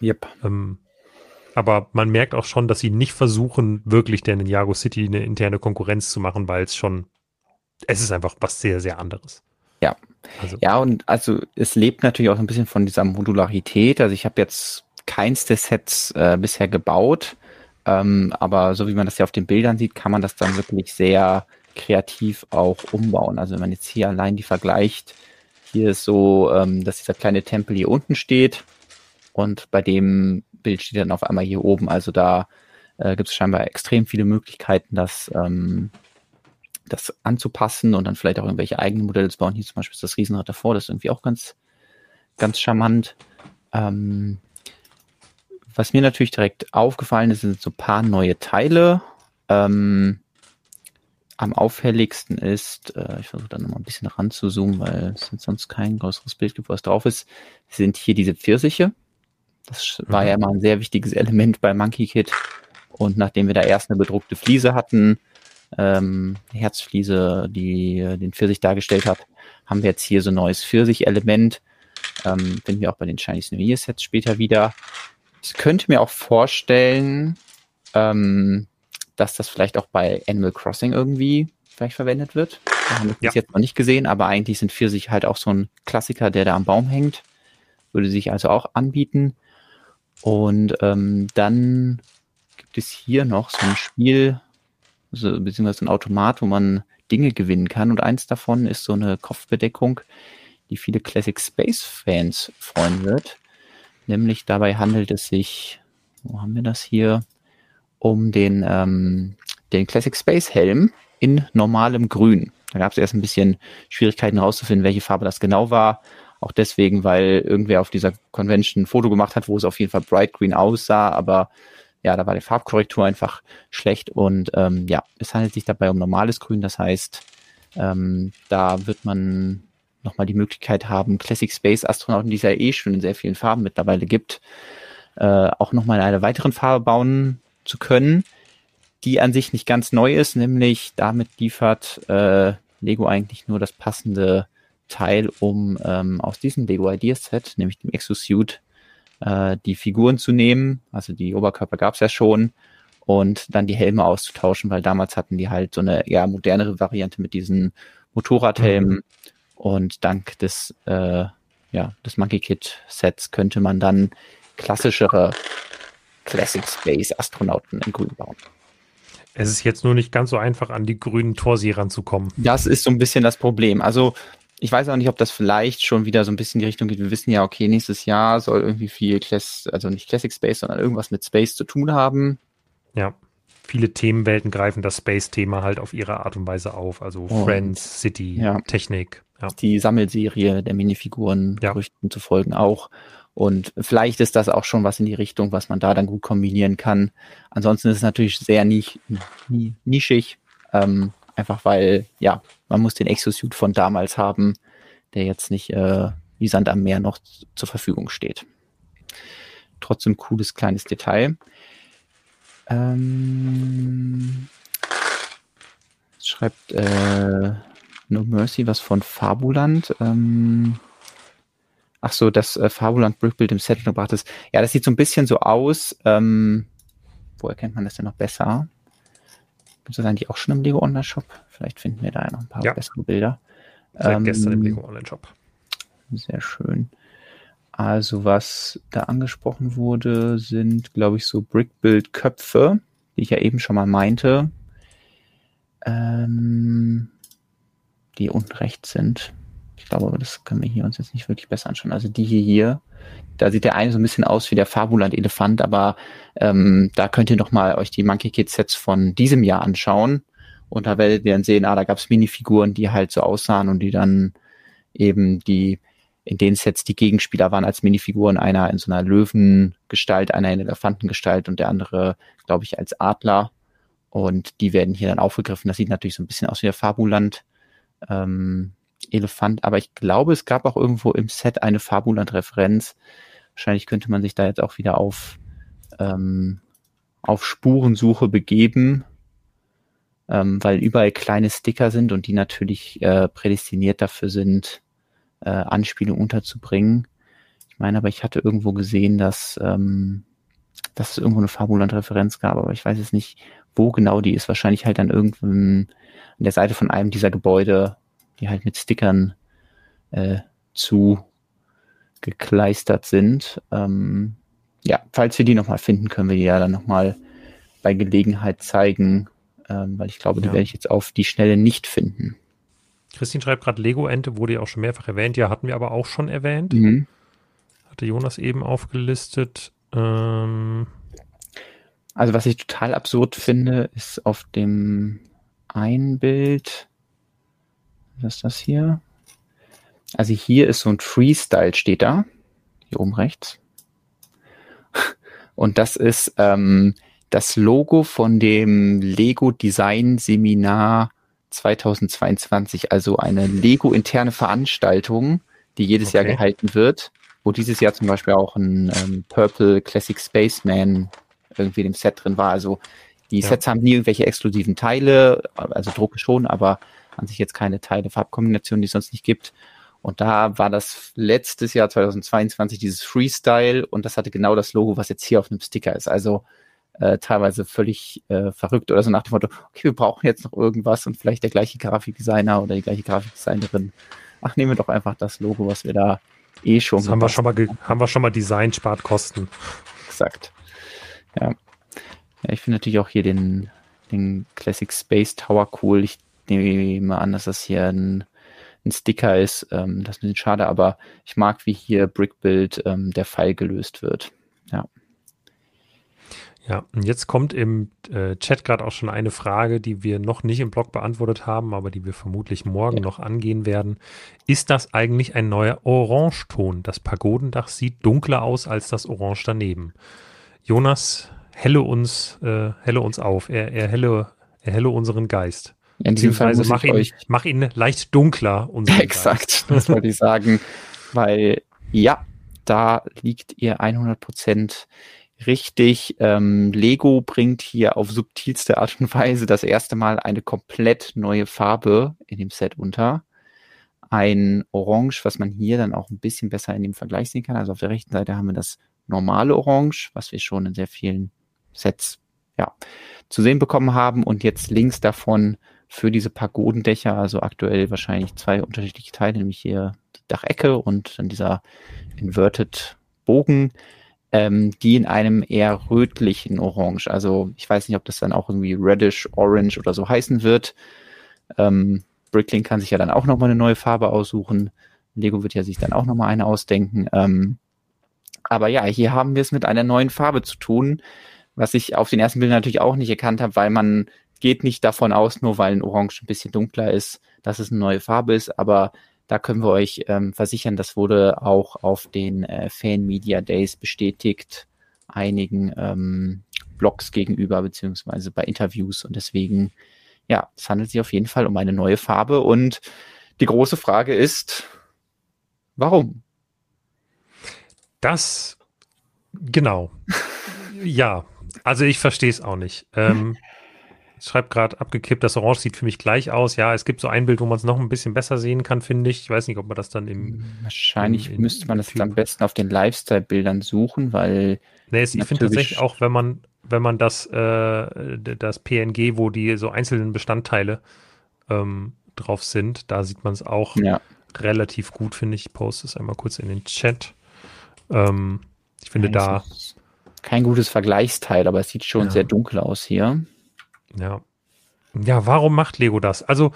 Yep. Ähm, aber man merkt auch schon, dass sie nicht versuchen, wirklich der Ninjago City eine interne Konkurrenz zu machen, weil es schon, es ist einfach was sehr, sehr anderes. Ja. Also. Ja, und also es lebt natürlich auch ein bisschen von dieser Modularität. Also ich habe jetzt keins der Sets äh, bisher gebaut, ähm, aber so wie man das ja auf den Bildern sieht, kann man das dann wirklich sehr kreativ auch umbauen. Also wenn man jetzt hier allein die vergleicht, hier ist so, ähm, dass dieser kleine Tempel hier unten steht und bei dem Bild steht dann auf einmal hier oben. Also da äh, gibt es scheinbar extrem viele Möglichkeiten, das, ähm, das anzupassen und dann vielleicht auch irgendwelche eigenen Modelle zu bauen. Hier zum Beispiel ist das Riesenrad davor, das ist irgendwie auch ganz, ganz charmant. Ähm, was mir natürlich direkt aufgefallen ist, sind so ein paar neue Teile. Ähm, am auffälligsten ist, äh, ich versuche da nochmal ein bisschen ranzuzoomen, weil es sonst kein größeres Bild gibt, was drauf ist, sind hier diese Pfirsiche. Das war mhm. ja immer ein sehr wichtiges Element bei Monkey Kid. Und nachdem wir da erst eine bedruckte Fliese hatten, ähm, Herzfliese, die äh, den Pfirsich dargestellt hat, haben wir jetzt hier so ein neues Pfirsich-Element. Ähm, finden wir auch bei den Chinese New Year Sets später wieder. Ich könnte mir auch vorstellen, ähm, dass das vielleicht auch bei Animal Crossing irgendwie vielleicht verwendet wird. Da haben wir ja. jetzt noch nicht gesehen, aber eigentlich sind Pfirsich halt auch so ein Klassiker, der da am Baum hängt. Würde sich also auch anbieten. Und ähm, dann gibt es hier noch so ein Spiel, also, beziehungsweise ein Automat, wo man Dinge gewinnen kann. Und eins davon ist so eine Kopfbedeckung, die viele Classic Space Fans freuen wird. Nämlich dabei handelt es sich, wo haben wir das hier, um den, ähm, den Classic Space Helm in normalem Grün. Da gab es erst ein bisschen Schwierigkeiten herauszufinden, welche Farbe das genau war. Auch deswegen, weil irgendwer auf dieser Convention ein Foto gemacht hat, wo es auf jeden Fall Bright Green aussah, aber ja, da war die Farbkorrektur einfach schlecht und ähm, ja, es handelt sich dabei um normales Grün, das heißt, ähm, da wird man nochmal die Möglichkeit haben, Classic Space Astronauten, die es ja eh schon in sehr vielen Farben mittlerweile gibt, äh, auch nochmal in einer weiteren Farbe bauen zu können, die an sich nicht ganz neu ist, nämlich damit liefert äh, Lego eigentlich nur das passende Teil, um ähm, aus diesem Lego Ideas Set, nämlich dem Exosuit, äh, die Figuren zu nehmen. Also die Oberkörper gab es ja schon und dann die Helme auszutauschen, weil damals hatten die halt so eine eher modernere Variante mit diesen Motorradhelmen. Mhm. Und dank des, äh, ja, des Monkey Kit Sets könnte man dann klassischere Classic Space Astronauten in Grün bauen. Es ist jetzt nur nicht ganz so einfach, an die grünen Torsi ranzukommen. Das ist so ein bisschen das Problem. Also ich weiß auch nicht, ob das vielleicht schon wieder so ein bisschen in die Richtung geht. Wir wissen ja, okay, nächstes Jahr soll irgendwie viel, Class also nicht Classic Space, sondern irgendwas mit Space zu tun haben. Ja, viele Themenwelten greifen das Space-Thema halt auf ihre Art und Weise auf. Also oh. Friends, City, ja. Technik. Ja. Die Sammelserie der Minifiguren, ja. Gerüchten zu folgen auch. Und vielleicht ist das auch schon was in die Richtung, was man da dann gut kombinieren kann. Ansonsten ist es natürlich sehr nicht, nischig. Ähm, Einfach weil, ja, man muss den Exosuit von damals haben, der jetzt nicht äh, wie Sand am Meer noch zur Verfügung steht. Trotzdem cooles kleines Detail. Ähm, schreibt äh, No Mercy was von Fabuland. Ähm, ach so, das äh, Fabuland Brickbild im Set gebracht ist. Ja, das sieht so ein bisschen so aus. Ähm, wo erkennt man das denn noch besser? Gibt es das eigentlich auch schon im Lego Online Shop? Vielleicht finden wir da ja noch ein paar ja. bessere Bilder. Seit ähm, gestern im Lego Online Shop. Sehr schön. Also was da angesprochen wurde, sind, glaube ich, so Brickbuild-Köpfe, die ich ja eben schon mal meinte, ähm, die unten rechts sind. Ich glaube, das können wir hier uns jetzt nicht wirklich besser anschauen. Also die hier, hier da sieht der eine so ein bisschen aus wie der Fabuland-Elefant, aber ähm, da könnt ihr noch mal euch die Monkey Kid Sets von diesem Jahr anschauen. Und da werdet ihr dann sehen, ah, da gab es Minifiguren, die halt so aussahen und die dann eben die in den Sets die Gegenspieler waren als Minifiguren, einer in so einer Löwengestalt, einer in Elefantengestalt und der andere, glaube ich, als Adler. Und die werden hier dann aufgegriffen. Das sieht natürlich so ein bisschen aus wie der Fabuland. Ähm, Elefant, aber ich glaube, es gab auch irgendwo im Set eine Fabuland-Referenz. Wahrscheinlich könnte man sich da jetzt auch wieder auf, ähm, auf Spurensuche begeben, ähm, weil überall kleine Sticker sind und die natürlich äh, prädestiniert dafür sind, äh, Anspielungen unterzubringen. Ich meine aber, ich hatte irgendwo gesehen, dass, ähm, dass es irgendwo eine Fabuland-Referenz gab, aber ich weiß jetzt nicht, wo genau die ist. Wahrscheinlich halt an irgendeinem, an der Seite von einem dieser Gebäude die halt mit Stickern äh, zu gekleistert sind. Ähm, ja, falls wir die nochmal finden, können wir die ja dann nochmal bei Gelegenheit zeigen, ähm, weil ich glaube, die ja. werde ich jetzt auf die Schnelle nicht finden. Christine schreibt gerade, Lego-Ente wurde ja auch schon mehrfach erwähnt. Ja, hatten wir aber auch schon erwähnt. Mhm. Hatte Jonas eben aufgelistet. Ähm also, was ich total absurd finde, ist auf dem ein Bild, was ist das hier? Also hier ist so ein Freestyle steht da. Hier oben rechts. Und das ist ähm, das Logo von dem Lego Design Seminar 2022, also eine Lego interne Veranstaltung, die jedes okay. Jahr gehalten wird, wo dieses Jahr zum Beispiel auch ein ähm, Purple Classic Spaceman irgendwie in dem Set drin war. Also die ja. Sets haben nie irgendwelche exklusiven Teile, also Drucke schon, aber an sich jetzt keine Teile, Farbkombinationen, die es sonst nicht gibt. Und da war das letztes Jahr 2022 dieses Freestyle und das hatte genau das Logo, was jetzt hier auf einem Sticker ist. Also äh, teilweise völlig äh, verrückt oder so nach dem Motto, okay, wir brauchen jetzt noch irgendwas und vielleicht der gleiche Grafikdesigner oder die gleiche Grafikdesignerin. Ach, nehmen wir doch einfach das Logo, was wir da eh schon. Das haben wir schon mal, haben wir schon mal Design spart Kosten. exakt. Ja. ja ich finde natürlich auch hier den, den Classic Space Tower cool. Ich nehme an, dass das hier ein, ein Sticker ist. Ähm, das ist ein bisschen schade, aber ich mag, wie hier Brickbuild ähm, der Fall gelöst wird. Ja. Ja, und jetzt kommt im äh, Chat gerade auch schon eine Frage, die wir noch nicht im Blog beantwortet haben, aber die wir vermutlich morgen ja. noch angehen werden. Ist das eigentlich ein neuer Orangeton? Das Pagodendach sieht dunkler aus als das Orange daneben. Jonas, helle uns, äh, helle uns auf. Er, er, helle, er helle unseren Geist. In diesem Fall muss mach, ihn, mach ihn leicht dunkler. Exakt, das wollte ich sagen. Weil, ja, da liegt ihr 100 Prozent richtig. Ähm, Lego bringt hier auf subtilste Art und Weise das erste Mal eine komplett neue Farbe in dem Set unter. Ein Orange, was man hier dann auch ein bisschen besser in dem Vergleich sehen kann. Also auf der rechten Seite haben wir das normale Orange, was wir schon in sehr vielen Sets ja, zu sehen bekommen haben. Und jetzt links davon für diese Pagodendächer, also aktuell wahrscheinlich zwei unterschiedliche Teile, nämlich hier die Dachecke und dann dieser Inverted Bogen ähm, die in einem eher rötlichen Orange. Also ich weiß nicht, ob das dann auch irgendwie Reddish Orange oder so heißen wird. Ähm, Bricklink kann sich ja dann auch nochmal eine neue Farbe aussuchen. Lego wird ja sich dann auch nochmal eine ausdenken. Ähm, aber ja, hier haben wir es mit einer neuen Farbe zu tun, was ich auf den ersten Bildern natürlich auch nicht erkannt habe, weil man geht nicht davon aus, nur weil ein Orange ein bisschen dunkler ist, dass es eine neue Farbe ist. Aber da können wir euch ähm, versichern, das wurde auch auf den äh, Fan Media Days bestätigt, einigen ähm, Blogs gegenüber, beziehungsweise bei Interviews. Und deswegen, ja, es handelt sich auf jeden Fall um eine neue Farbe. Und die große Frage ist, warum? Das, genau. ja, also ich verstehe es auch nicht. Ähm, schreibt gerade abgekippt, das Orange sieht für mich gleich aus. Ja, es gibt so ein Bild, wo man es noch ein bisschen besser sehen kann, finde ich. Ich weiß nicht, ob man das dann im. Wahrscheinlich in, in, müsste man das am besten auf den Lifestyle-Bildern suchen, weil. Nee, ich finde tatsächlich auch, wenn man, wenn man das, äh, das PNG, wo die so einzelnen Bestandteile ähm, drauf sind, da sieht man es auch ja. relativ gut, finde ich. Ich poste es einmal kurz in den Chat. Ähm, ich finde ja, da. Kein gutes Vergleichsteil, aber es sieht schon ja. sehr dunkel aus hier. Ja. Ja, warum macht Lego das? Also,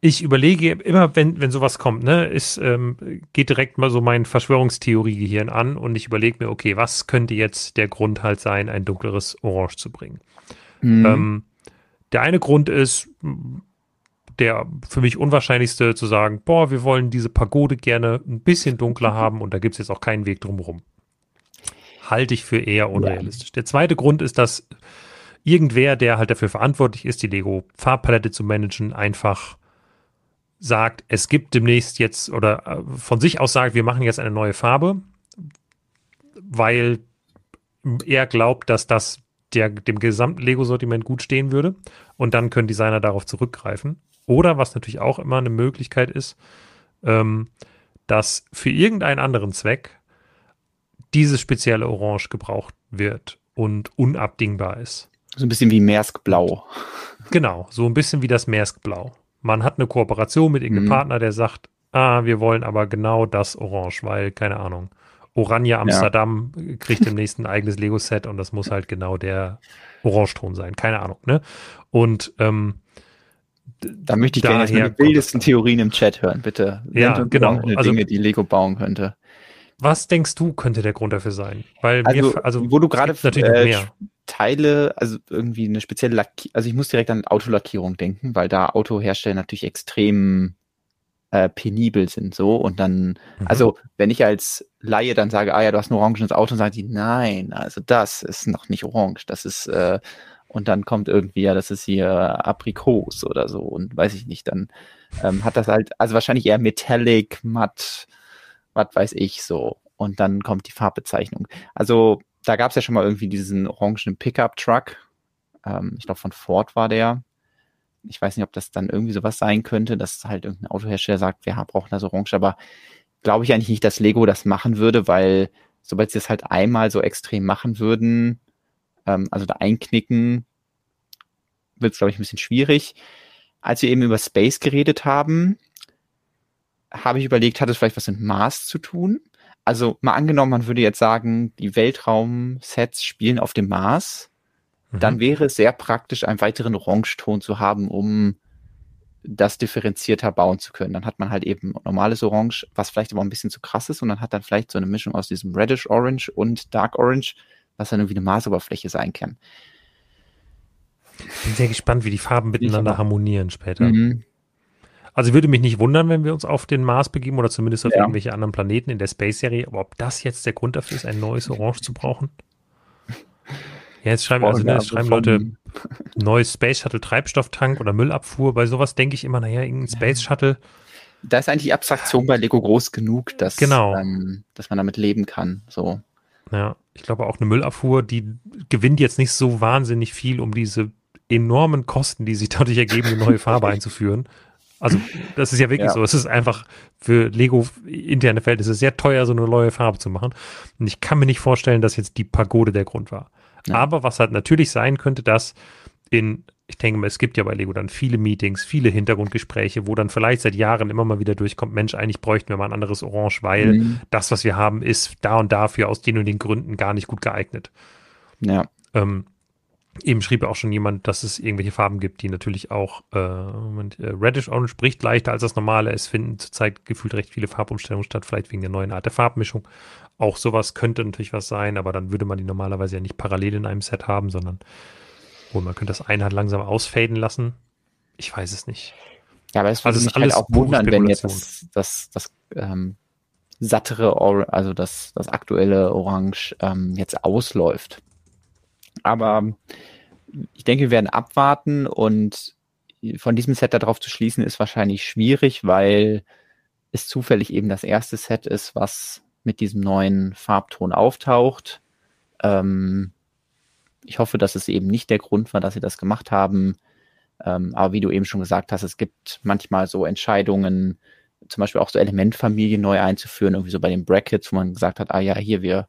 ich überlege immer, wenn, wenn sowas kommt, ne, ist, ähm, geht direkt mal so mein Verschwörungstheorie-Gehirn an und ich überlege mir, okay, was könnte jetzt der Grund halt sein, ein dunkleres Orange zu bringen? Mhm. Ähm, der eine Grund ist, der für mich unwahrscheinlichste zu sagen, boah, wir wollen diese Pagode gerne ein bisschen dunkler haben und da gibt es jetzt auch keinen Weg drumherum halte ich für eher unrealistisch. Der zweite Grund ist, dass irgendwer, der halt dafür verantwortlich ist, die Lego Farbpalette zu managen, einfach sagt, es gibt demnächst jetzt oder äh, von sich aus sagt, wir machen jetzt eine neue Farbe, weil er glaubt, dass das der, dem gesamten Lego-Sortiment gut stehen würde und dann können Designer darauf zurückgreifen. Oder was natürlich auch immer eine Möglichkeit ist, ähm, dass für irgendeinen anderen Zweck dieses spezielle Orange gebraucht wird und unabdingbar ist. So ein bisschen wie Maersk-Blau. Genau, so ein bisschen wie das Maersk-Blau. Man hat eine Kooperation mit irgendeinem mhm. Partner, der sagt, ah, wir wollen aber genau das Orange, weil, keine Ahnung, Oranje Amsterdam ja. kriegt demnächst ein eigenes Lego-Set und das muss halt genau der Orangeton sein, keine Ahnung, ne? Und ähm, da möchte ich gerne die wildesten Theorien im Chat hören, bitte. Ja, genau. Also, Dinge, die Lego bauen könnte. Was denkst du, könnte der Grund dafür sein? Weil also, mir, also wo du gerade natürlich äh, mehr. Teile, also irgendwie eine spezielle Lackierung, also ich muss direkt an Autolackierung denken, weil da Autohersteller natürlich extrem äh, penibel sind so und dann, mhm. also wenn ich als Laie dann sage, ah ja, du hast ein orangenes Auto, und sagen die, nein, also das ist noch nicht orange, das ist äh, und dann kommt irgendwie, ja, das ist hier Aprikos oder so und weiß ich nicht, dann ähm, hat das halt, also wahrscheinlich eher Metallic, matt, was weiß ich so. Und dann kommt die Farbbezeichnung. Also da gab es ja schon mal irgendwie diesen orangenen Pickup-Truck. Ähm, ich glaube, von Ford war der. Ich weiß nicht, ob das dann irgendwie sowas sein könnte, dass halt irgendein Autohersteller sagt, wir brauchen das Orange, aber glaube ich eigentlich nicht, dass Lego das machen würde, weil sobald sie das halt einmal so extrem machen würden, ähm, also da einknicken, wird es, glaube ich, ein bisschen schwierig. Als wir eben über Space geredet haben, habe ich überlegt, hat es vielleicht was mit Mars zu tun? also mal angenommen, man würde jetzt sagen, die Weltraum-Sets spielen auf dem Mars, mhm. dann wäre es sehr praktisch, einen weiteren Orangeton zu haben, um das differenzierter bauen zu können. Dann hat man halt eben normales Orange, was vielleicht aber ein bisschen zu krass ist und dann hat dann vielleicht so eine Mischung aus diesem Reddish Orange und Dark Orange, was dann irgendwie eine Marsoberfläche sein kann. Ich bin sehr gespannt, wie die Farben miteinander harmonieren später. Mhm. Also würde mich nicht wundern, wenn wir uns auf den Mars begeben oder zumindest auf ja. irgendwelche anderen Planeten in der Space-Serie. Aber ob das jetzt der Grund dafür ist, ein neues Orange zu brauchen? Ja, jetzt schreiben, also, ne, jetzt schreiben Leute neues Space Shuttle Treibstofftank oder Müllabfuhr. Bei sowas denke ich immer, naja, irgendein Space Shuttle. Da ist eigentlich die Abstraktion bei Lego groß genug, dass, genau. ähm, dass man damit leben kann. So. Ja, ich glaube auch eine Müllabfuhr, die gewinnt jetzt nicht so wahnsinnig viel, um diese enormen Kosten, die sich dadurch ergeben, eine neue Farbe einzuführen. Also, das ist ja wirklich ja. so. Es ist einfach für Lego interne Verhältnisse sehr teuer, so eine neue Farbe zu machen. Und ich kann mir nicht vorstellen, dass jetzt die Pagode der Grund war. Ja. Aber was halt natürlich sein könnte, dass in, ich denke mal, es gibt ja bei Lego dann viele Meetings, viele Hintergrundgespräche, wo dann vielleicht seit Jahren immer mal wieder durchkommt, Mensch, eigentlich bräuchten wir mal ein anderes Orange, weil mhm. das, was wir haben, ist da und dafür aus den und den Gründen gar nicht gut geeignet. Ja. Ähm, Eben schrieb ja auch schon jemand, dass es irgendwelche Farben gibt, die natürlich auch, äh, Moment, äh, Reddish Orange bricht leichter als das normale. Es finden zurzeit gefühlt recht viele Farbumstellungen statt, vielleicht wegen der neuen Art der Farbmischung. Auch sowas könnte natürlich was sein, aber dann würde man die normalerweise ja nicht parallel in einem Set haben, sondern wohl, man könnte das eine halt langsam ausfaden lassen. Ich weiß es nicht. Ja, aber es würde also mich halt auch wundern, wenn jetzt das, das, das ähm, sattere, Or also das, das aktuelle Orange ähm, jetzt ausläuft. Aber ich denke, wir werden abwarten und von diesem Set darauf zu schließen, ist wahrscheinlich schwierig, weil es zufällig eben das erste Set ist, was mit diesem neuen Farbton auftaucht. Ähm, ich hoffe, dass es eben nicht der Grund war, dass sie das gemacht haben. Ähm, aber wie du eben schon gesagt hast, es gibt manchmal so Entscheidungen, zum Beispiel auch so Elementfamilien neu einzuführen, irgendwie so bei den Brackets, wo man gesagt hat, ah ja, hier, wir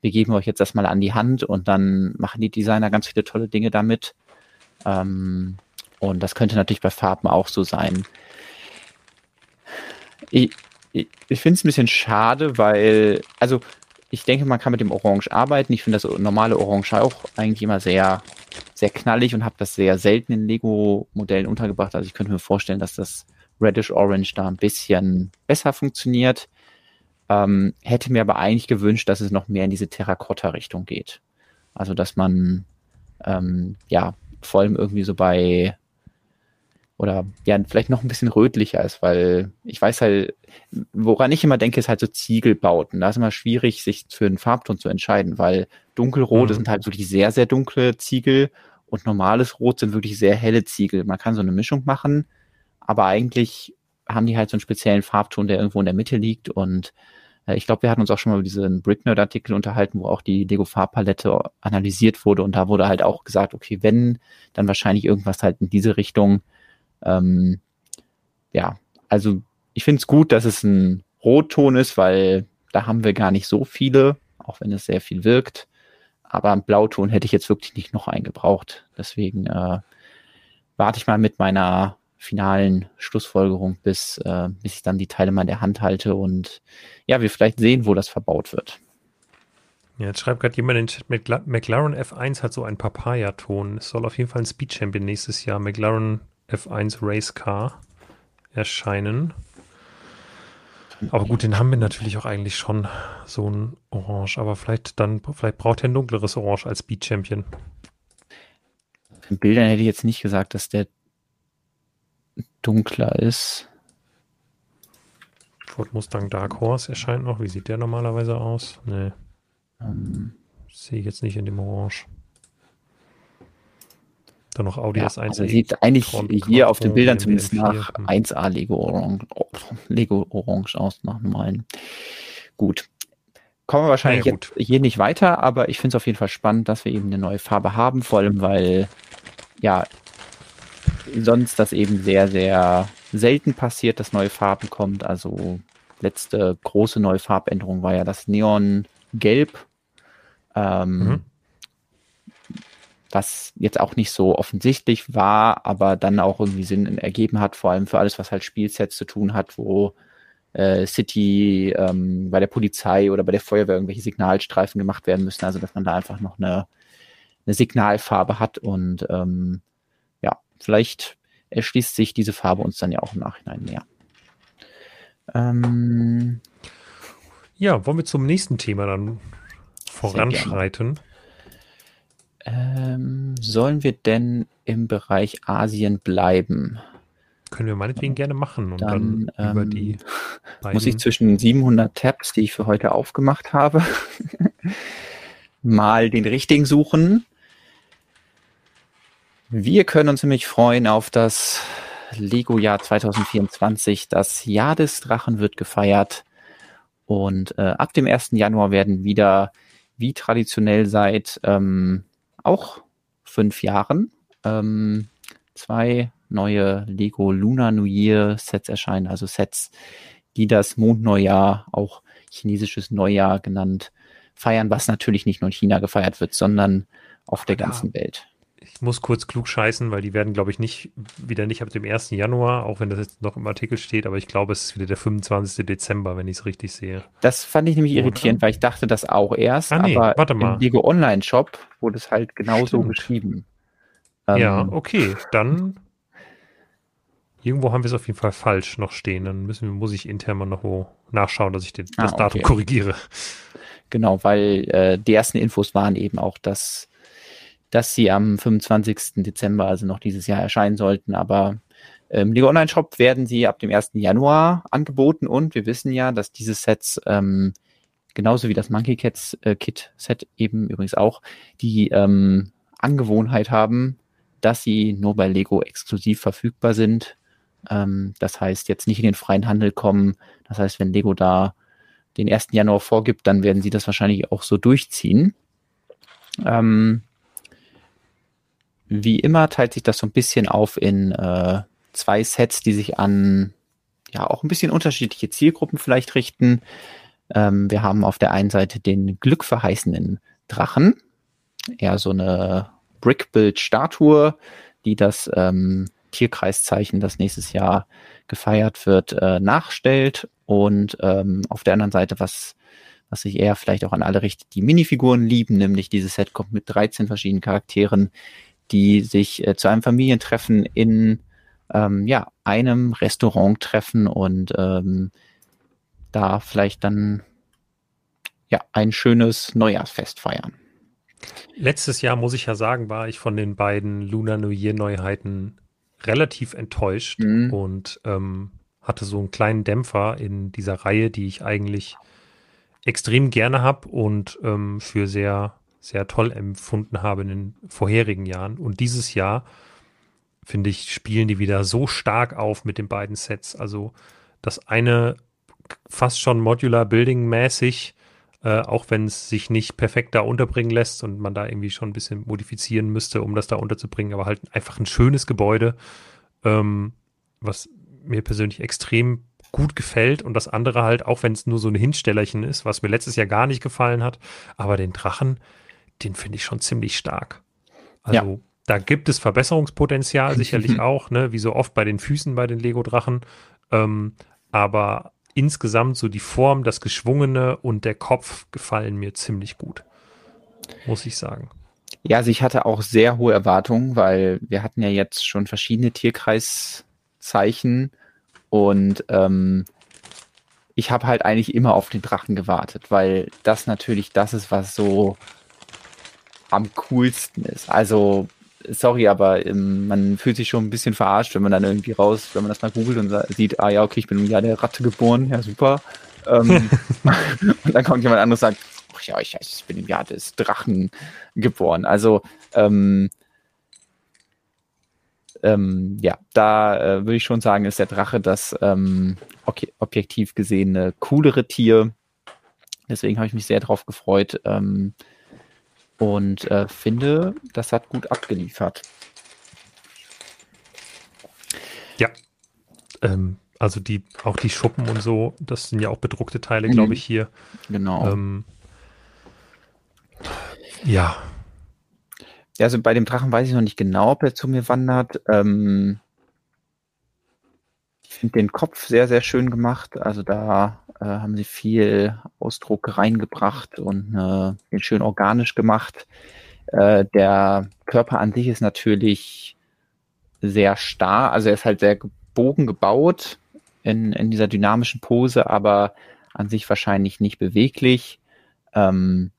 wir geben euch jetzt das mal an die Hand und dann machen die Designer ganz viele tolle Dinge damit. Ähm, und das könnte natürlich bei Farben auch so sein. Ich, ich, ich finde es ein bisschen schade, weil, also ich denke, man kann mit dem Orange arbeiten. Ich finde das normale Orange auch eigentlich immer sehr, sehr knallig und habe das sehr selten in Lego-Modellen untergebracht. Also ich könnte mir vorstellen, dass das Reddish Orange da ein bisschen besser funktioniert. Ähm, hätte mir aber eigentlich gewünscht, dass es noch mehr in diese Terrakotta-Richtung geht. Also, dass man, ähm, ja, vor allem irgendwie so bei, oder ja, vielleicht noch ein bisschen rötlicher ist, weil ich weiß halt, woran ich immer denke, ist halt so Ziegelbauten. Da ist immer schwierig, sich für einen Farbton zu entscheiden, weil dunkelrote mhm. sind halt wirklich sehr, sehr dunkle Ziegel und normales Rot sind wirklich sehr helle Ziegel. Man kann so eine Mischung machen, aber eigentlich haben die halt so einen speziellen Farbton, der irgendwo in der Mitte liegt und ich glaube, wir hatten uns auch schon mal über diesen Bricknerd-Artikel unterhalten, wo auch die Lego-Farbpalette analysiert wurde und da wurde halt auch gesagt, okay, wenn, dann wahrscheinlich irgendwas halt in diese Richtung. Ähm, ja, also ich finde es gut, dass es ein Rotton ist, weil da haben wir gar nicht so viele, auch wenn es sehr viel wirkt. Aber ein Blauton hätte ich jetzt wirklich nicht noch eingebraucht. Deswegen äh, warte ich mal mit meiner finalen Schlussfolgerung, bis, äh, bis ich dann die Teile mal in der Hand halte und ja, wir vielleicht sehen, wo das verbaut wird. Ja, jetzt schreibt gerade jemand in den Chat, McLaren F1 hat so einen Papaya-Ton. Es soll auf jeden Fall ein Speed Champion nächstes Jahr, McLaren F1 Race Car, erscheinen. Aber gut, den haben wir natürlich auch eigentlich schon, so ein Orange. Aber vielleicht dann, vielleicht braucht er ein dunkleres Orange als Speed Champion. In Bildern hätte ich jetzt nicht gesagt, dass der dunkler ist. Ford Mustang Dark Horse erscheint noch. Wie sieht der normalerweise aus? Nee. Um, Sehe ich jetzt nicht in dem Orange. Dann noch Audi ja, S1. Also sieht eigentlich Tron hier auf den Bildern zumindest nach 1A Lego Orange, Lego Orange aus, nach normalen. Gut. Kommen wir wahrscheinlich ja, jetzt hier nicht weiter, aber ich finde es auf jeden Fall spannend, dass wir eben eine neue Farbe haben, vor allem weil ja sonst das eben sehr, sehr selten passiert, dass neue Farben kommt. Also letzte große neue Farbänderung war ja das Neon-Gelb, ähm, mhm. was jetzt auch nicht so offensichtlich war, aber dann auch irgendwie Sinn ergeben hat, vor allem für alles, was halt Spielsets zu tun hat, wo äh, City, ähm, bei der Polizei oder bei der Feuerwehr irgendwelche Signalstreifen gemacht werden müssen. Also dass man da einfach noch eine, eine Signalfarbe hat und ähm, vielleicht erschließt sich diese Farbe uns dann ja auch im Nachhinein mehr. Ähm, ja, wollen wir zum nächsten Thema dann voranschreiten? Ähm, sollen wir denn im Bereich Asien bleiben? Können wir meinetwegen gerne machen und dann, dann über ähm, die. Muss ich zwischen 700 Tabs, die ich für heute aufgemacht habe, mal den richtigen suchen. Wir können uns nämlich freuen auf das Lego-Jahr 2024. Das Jahr des Drachen wird gefeiert. Und äh, ab dem 1. Januar werden wieder, wie traditionell seit ähm, auch fünf Jahren, ähm, zwei neue Lego Lunar New Year Sets erscheinen, also Sets, die das Mondneujahr, auch chinesisches Neujahr genannt, feiern, was natürlich nicht nur in China gefeiert wird, sondern auf der ganzen Welt ich muss kurz klug scheißen, weil die werden, glaube ich, nicht wieder nicht ab dem 1. Januar, auch wenn das jetzt noch im Artikel steht, aber ich glaube, es ist wieder der 25. Dezember, wenn ich es richtig sehe. Das fand ich nämlich irritierend, weil ich dachte das auch erst, ah, nee, aber warte mal. im Lego Online Shop wurde es halt genauso geschrieben. ja, ähm, okay, dann irgendwo haben wir es auf jeden Fall falsch noch stehen. Dann müssen, muss ich intern mal noch wo nachschauen, dass ich den, ah, das Datum okay. korrigiere. Genau, weil äh, die ersten Infos waren eben auch, dass dass sie am 25. Dezember, also noch dieses Jahr erscheinen sollten. Aber im Lego Online Shop werden sie ab dem 1. Januar angeboten und wir wissen ja, dass diese Sets ähm, genauso wie das Monkey Cats äh, Kit Set eben übrigens auch die ähm, Angewohnheit haben, dass sie nur bei Lego exklusiv verfügbar sind. Ähm, das heißt, jetzt nicht in den freien Handel kommen. Das heißt, wenn Lego da den 1. Januar vorgibt, dann werden sie das wahrscheinlich auch so durchziehen. Ähm, wie immer teilt sich das so ein bisschen auf in äh, zwei Sets, die sich an ja auch ein bisschen unterschiedliche Zielgruppen vielleicht richten. Ähm, wir haben auf der einen Seite den glückverheißenden Drachen, eher so eine Brickbuild-Statue, die das ähm, Tierkreiszeichen, das nächstes Jahr gefeiert wird, äh, nachstellt. Und ähm, auf der anderen Seite, was, was sich eher vielleicht auch an alle richtet, die Minifiguren lieben, nämlich dieses Set kommt mit 13 verschiedenen Charakteren, die sich äh, zu einem Familientreffen in ähm, ja, einem Restaurant treffen und ähm, da vielleicht dann ja ein schönes Neujahrsfest feiern. Letztes Jahr, muss ich ja sagen, war ich von den beiden Lunar New Year Neuheiten relativ enttäuscht mhm. und ähm, hatte so einen kleinen Dämpfer in dieser Reihe, die ich eigentlich extrem gerne habe und ähm, für sehr sehr toll empfunden habe in den vorherigen Jahren. Und dieses Jahr, finde ich, spielen die wieder so stark auf mit den beiden Sets. Also das eine fast schon Modular Building mäßig, äh, auch wenn es sich nicht perfekt da unterbringen lässt und man da irgendwie schon ein bisschen modifizieren müsste, um das da unterzubringen, aber halt einfach ein schönes Gebäude, ähm, was mir persönlich extrem gut gefällt und das andere halt, auch wenn es nur so ein Hinstellerchen ist, was mir letztes Jahr gar nicht gefallen hat, aber den Drachen, den finde ich schon ziemlich stark. Also ja. da gibt es Verbesserungspotenzial sicherlich auch, ne, wie so oft bei den Füßen bei den Lego-Drachen. Ähm, aber insgesamt so die Form, das Geschwungene und der Kopf gefallen mir ziemlich gut, muss ich sagen. Ja, also ich hatte auch sehr hohe Erwartungen, weil wir hatten ja jetzt schon verschiedene Tierkreiszeichen und ähm, ich habe halt eigentlich immer auf den Drachen gewartet, weil das natürlich das ist, was so am coolsten ist. Also, sorry, aber ähm, man fühlt sich schon ein bisschen verarscht, wenn man dann irgendwie raus, wenn man das mal googelt und sieht, ah ja, okay, ich bin im Jahr der Ratte geboren, ja super. Ähm, und dann kommt jemand anderes und sagt, ach ja, ich, ich bin im Jahr des Drachen geboren. Also, ähm, ähm, ja, da äh, würde ich schon sagen, ist der Drache das ähm, objektiv gesehene coolere Tier. Deswegen habe ich mich sehr darauf gefreut, ähm, und äh, finde, das hat gut abgeliefert. Ja. Ähm, also die, auch die Schuppen und so, das sind ja auch bedruckte Teile, mhm. glaube ich, hier. Genau. Ähm, ja. Also bei dem Drachen weiß ich noch nicht genau, ob er zu mir wandert. Ähm, den Kopf sehr, sehr schön gemacht. Also da äh, haben sie viel Ausdruck reingebracht und äh, den schön organisch gemacht. Äh, der Körper an sich ist natürlich sehr starr, also er ist halt sehr gebogen gebaut in, in dieser dynamischen Pose, aber an sich wahrscheinlich nicht beweglich. Ähm,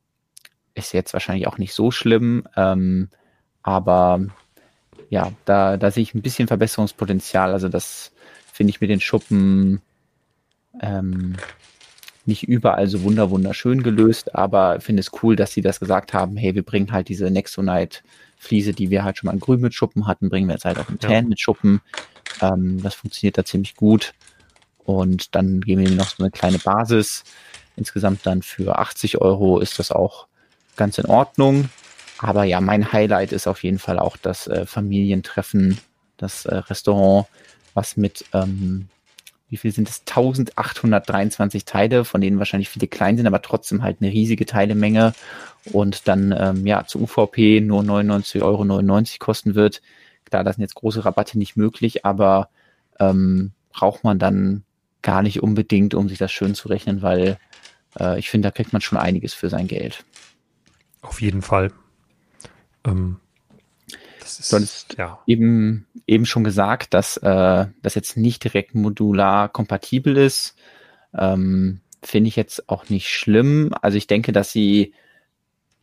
ist jetzt wahrscheinlich auch nicht so schlimm, ähm, aber ja, da, da sehe ich ein bisschen Verbesserungspotenzial. Also das finde ich mit den Schuppen ähm, nicht überall so wunder wunderschön gelöst, aber finde es cool, dass sie das gesagt haben, hey, wir bringen halt diese Nexonite Fliese, die wir halt schon mal in grün mit Schuppen hatten, bringen wir jetzt halt auch in Tan ja. mit Schuppen. Ähm, das funktioniert da ziemlich gut. Und dann geben wir noch so eine kleine Basis. Insgesamt dann für 80 Euro ist das auch ganz in Ordnung. Aber ja, mein Highlight ist auf jeden Fall auch das äh, Familientreffen, das äh, Restaurant, was mit, ähm, wie viel sind es? 1823 Teile, von denen wahrscheinlich viele klein sind, aber trotzdem halt eine riesige Teilemenge und dann ähm, ja zu UVP nur 99,99 Euro kosten wird. Klar, da sind jetzt große Rabatte nicht möglich, aber ähm, braucht man dann gar nicht unbedingt, um sich das schön zu rechnen, weil äh, ich finde, da kriegt man schon einiges für sein Geld. Auf jeden Fall. Ähm, das ist, hattest ja. eben, eben schon gesagt, dass äh, das jetzt nicht direkt modular kompatibel ist. Ähm, Finde ich jetzt auch nicht schlimm. Also ich denke, dass sie,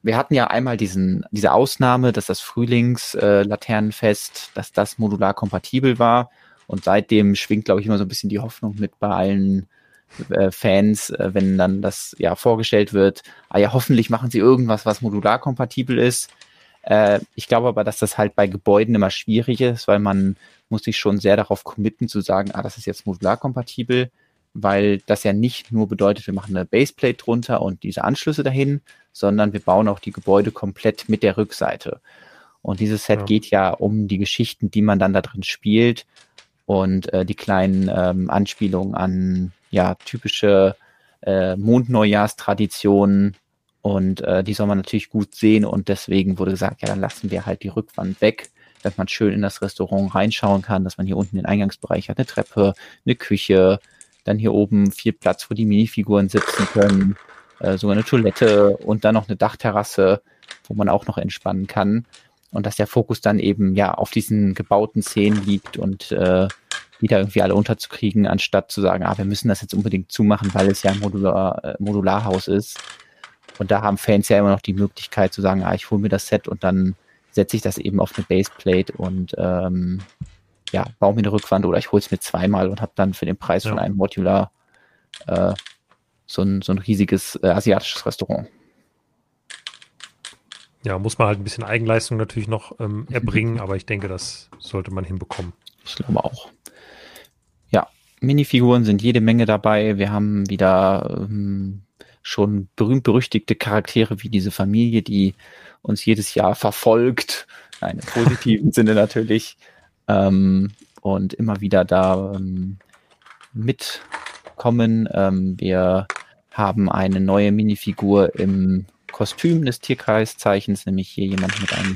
wir hatten ja einmal diesen, diese Ausnahme, dass das Frühlingslaternenfest, äh, dass das modular kompatibel war. Und seitdem schwingt, glaube ich, immer so ein bisschen die Hoffnung mit bei allen äh, Fans, äh, wenn dann das ja vorgestellt wird, ah ja, hoffentlich machen sie irgendwas, was modular kompatibel ist. Äh, ich glaube aber, dass das halt bei Gebäuden immer schwierig ist, weil man muss sich schon sehr darauf committen zu sagen, ah, das ist jetzt modularkompatibel, weil das ja nicht nur bedeutet, wir machen eine Baseplate drunter und diese Anschlüsse dahin, sondern wir bauen auch die Gebäude komplett mit der Rückseite. Und dieses Set ja. geht ja um die Geschichten, die man dann da drin spielt und äh, die kleinen ähm, Anspielungen an ja typische äh, Mondneujahrstraditionen und äh, die soll man natürlich gut sehen und deswegen wurde gesagt, ja, dann lassen wir halt die Rückwand weg, dass man schön in das Restaurant reinschauen kann, dass man hier unten den Eingangsbereich hat, eine Treppe, eine Küche, dann hier oben viel Platz, wo die Minifiguren sitzen können, äh, sogar eine Toilette und dann noch eine Dachterrasse, wo man auch noch entspannen kann. Und dass der Fokus dann eben ja auf diesen gebauten Szenen liegt und äh, die da irgendwie alle unterzukriegen, anstatt zu sagen, ah, wir müssen das jetzt unbedingt zumachen, weil es ja ein Modular, äh, Modularhaus ist. Und da haben Fans ja immer noch die Möglichkeit zu sagen, ah, ich hole mir das Set und dann setze ich das eben auf eine Baseplate und ähm, ja, baue mir eine Rückwand oder ich hole es mir zweimal und habe dann für den Preis ja. von einem Modular äh, so, ein, so ein riesiges äh, asiatisches Restaurant. Ja, muss man halt ein bisschen Eigenleistung natürlich noch ähm, erbringen, aber ich denke, das sollte man hinbekommen. Ich glaube auch. Ja, Minifiguren sind jede Menge dabei. Wir haben wieder ähm, schon berühmt-berüchtigte Charaktere wie diese Familie, die uns jedes Jahr verfolgt, in positiven Sinne natürlich, ähm, und immer wieder da ähm, mitkommen. Ähm, wir haben eine neue Minifigur im Kostüm des Tierkreiszeichens, nämlich hier jemand mit einem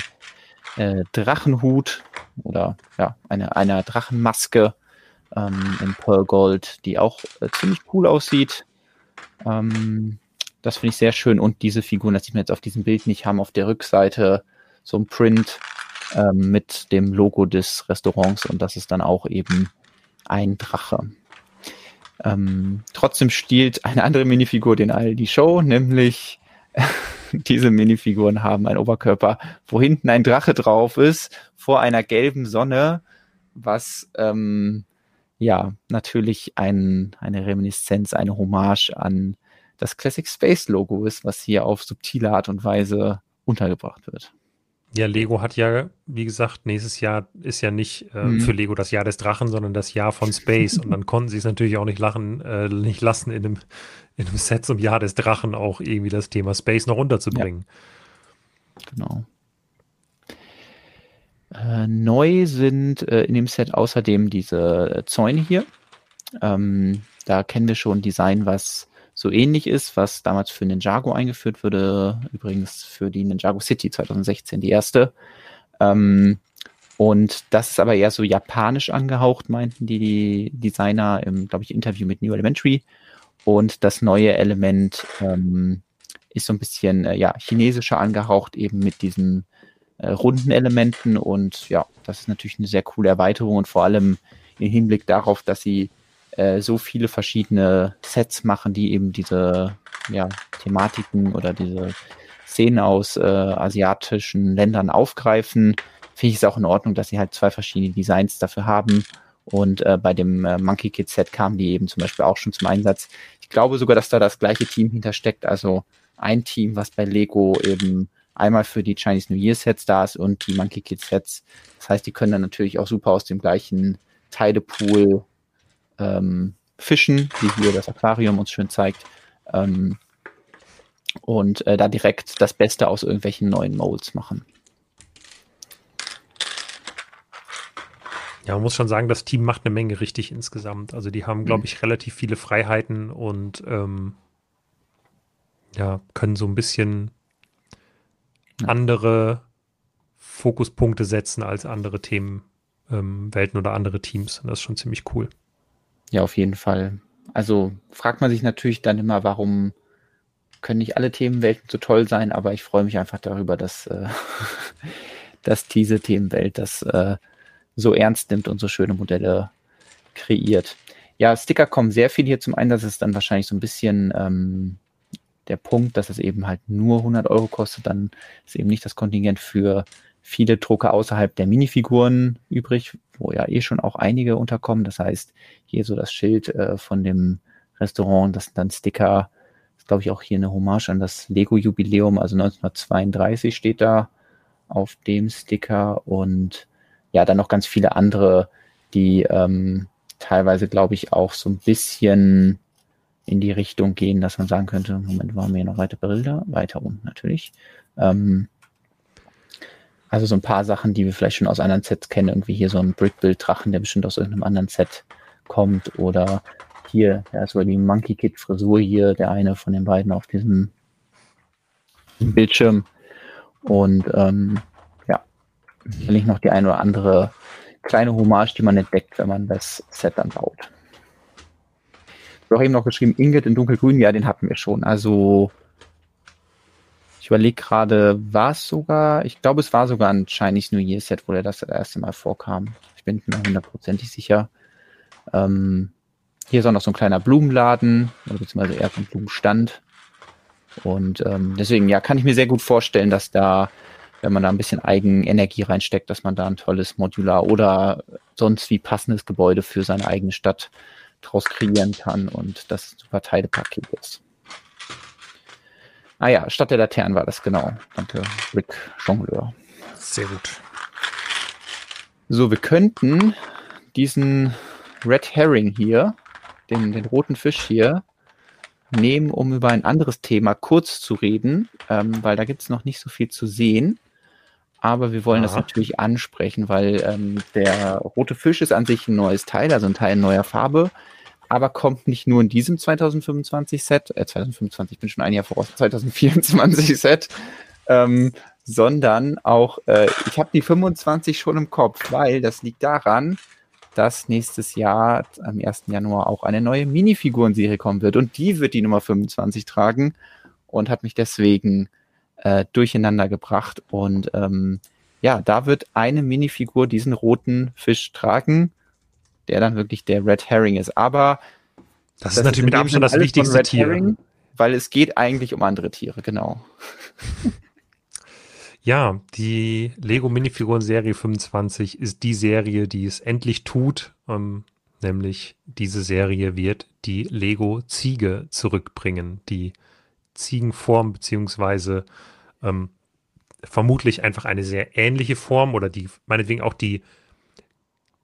äh, Drachenhut oder ja, eine, einer Drachenmaske ähm, in Pearl Gold, die auch äh, ziemlich cool aussieht. Ähm, das finde ich sehr schön. Und diese Figuren, das sieht man jetzt auf diesem Bild nicht, haben auf der Rückseite so ein Print ähm, mit dem Logo des Restaurants und das ist dann auch eben ein Drache. Ähm, trotzdem stiehlt eine andere Minifigur den all die Show, nämlich diese Minifiguren haben einen Oberkörper, wo hinten ein Drache drauf ist, vor einer gelben Sonne, was ähm, ja, natürlich ein, eine Reminiszenz, eine Hommage an das Classic Space Logo ist, was hier auf subtile Art und Weise untergebracht wird. Ja, Lego hat ja, wie gesagt, nächstes Jahr ist ja nicht äh, mhm. für Lego das Jahr des Drachen, sondern das Jahr von Space. und dann konnten sie es natürlich auch nicht lachen, äh, nicht lassen, in einem, in einem Set zum Jahr des Drachen auch irgendwie das Thema Space noch unterzubringen. Ja. Genau. Äh, neu sind äh, in dem Set außerdem diese Zäune hier. Ähm, da kennen wir schon Design, was so ähnlich ist, was damals für Ninjago eingeführt wurde, übrigens für die Ninjago City 2016, die erste. Ähm, Und das ist aber eher so japanisch angehaucht, meinten die Designer im, glaube ich, Interview mit New Elementary. Und das neue Element ähm, ist so ein bisschen äh, ja, chinesischer angehaucht, eben mit diesen äh, runden Elementen. Und ja, das ist natürlich eine sehr coole Erweiterung und vor allem im Hinblick darauf, dass sie äh, so viele verschiedene Sets machen, die eben diese ja, Thematiken oder diese Szenen aus äh, asiatischen Ländern aufgreifen finde ich es auch in Ordnung, dass sie halt zwei verschiedene Designs dafür haben. Und äh, bei dem äh, Monkey Kid Set kamen die eben zum Beispiel auch schon zum Einsatz. Ich glaube sogar, dass da das gleiche Team hintersteckt. Also ein Team, was bei Lego eben einmal für die Chinese New Year Sets da ist und die Monkey Kid Sets. Das heißt, die können dann natürlich auch super aus dem gleichen Teilepool ähm, fischen, wie hier das Aquarium uns schön zeigt. Ähm, und äh, da direkt das Beste aus irgendwelchen neuen Molds machen. Ja, man muss schon sagen, das Team macht eine Menge richtig insgesamt. Also die haben, glaube mhm. ich, relativ viele Freiheiten und ähm, ja, können so ein bisschen ja. andere Fokuspunkte setzen als andere Themenwelten ähm, oder andere Teams. Und das ist schon ziemlich cool. Ja, auf jeden Fall. Also fragt man sich natürlich dann immer, warum können nicht alle Themenwelten so toll sein, aber ich freue mich einfach darüber, dass, äh, dass diese Themenwelt das äh, so ernst nimmt und so schöne Modelle kreiert. Ja, Sticker kommen sehr viel hier zum Einsatz. Das ist dann wahrscheinlich so ein bisschen ähm, der Punkt, dass es eben halt nur 100 Euro kostet. Dann ist eben nicht das Kontingent für viele Drucke außerhalb der Minifiguren übrig, wo ja eh schon auch einige unterkommen. Das heißt, hier so das Schild äh, von dem Restaurant, das sind dann Sticker, ist glaube ich auch hier eine Hommage an das Lego-Jubiläum, also 1932 steht da auf dem Sticker und ja, dann noch ganz viele andere, die ähm, teilweise, glaube ich, auch so ein bisschen in die Richtung gehen, dass man sagen könnte, Moment, waren wir hier noch weitere Bilder? Weiter unten natürlich. Ähm, also so ein paar Sachen, die wir vielleicht schon aus anderen Sets kennen, irgendwie hier so ein Brickbuild-Drachen, der bestimmt aus irgendeinem anderen Set kommt oder hier, ja, ist die Monkey Kid Frisur hier, der eine von den beiden auf diesem Bildschirm. Und ähm, sicherlich noch die eine oder andere kleine Hommage, die man entdeckt, wenn man das Set dann baut. Ich habe auch eben noch geschrieben, Inget in dunkelgrün, ja, den hatten wir schon. Also überlege gerade, war es sogar, ich glaube, es war sogar ein Chinese New Year Set, wo der das, das erste Mal vorkam. Ich bin mir hundertprozentig sicher. Ähm, hier ist auch noch so ein kleiner Blumenladen, beziehungsweise eher ein Blumenstand. Und ähm, deswegen, ja, kann ich mir sehr gut vorstellen, dass da wenn man da ein bisschen Eigenenergie reinsteckt, dass man da ein tolles Modular oder sonst wie passendes Gebäude für seine eigene Stadt draus kreieren kann und das ein super Teilepaket ist. Ah ja, Stadt der Laternen war das, genau. Danke, Rick Jongleur. Sehr gut. So, wir könnten diesen Red Herring hier, den, den roten Fisch hier, nehmen, um über ein anderes Thema kurz zu reden, ähm, weil da gibt es noch nicht so viel zu sehen aber wir wollen Aha. das natürlich ansprechen, weil ähm, der rote Fisch ist an sich ein neues Teil, also ein Teil neuer Farbe, aber kommt nicht nur in diesem 2025 Set, äh 2025, ich bin schon ein Jahr voraus, 2024 Set, ähm, sondern auch, äh, ich habe die 25 schon im Kopf, weil das liegt daran, dass nächstes Jahr am 1. Januar auch eine neue Minifigurenserie kommen wird und die wird die Nummer 25 tragen und hat mich deswegen äh, durcheinander gebracht. Und ähm, ja, da wird eine Minifigur diesen roten Fisch tragen, der dann wirklich der Red Herring ist. Aber das, das ist natürlich mit Abstand das wichtigste Tier. Herring, weil es geht eigentlich um andere Tiere, genau. Ja, die Lego Minifiguren Serie 25 ist die Serie, die es endlich tut. Ähm, nämlich diese Serie wird die Lego Ziege zurückbringen. Die Ziegenform beziehungsweise ähm, vermutlich einfach eine sehr ähnliche Form oder die, meinetwegen auch die,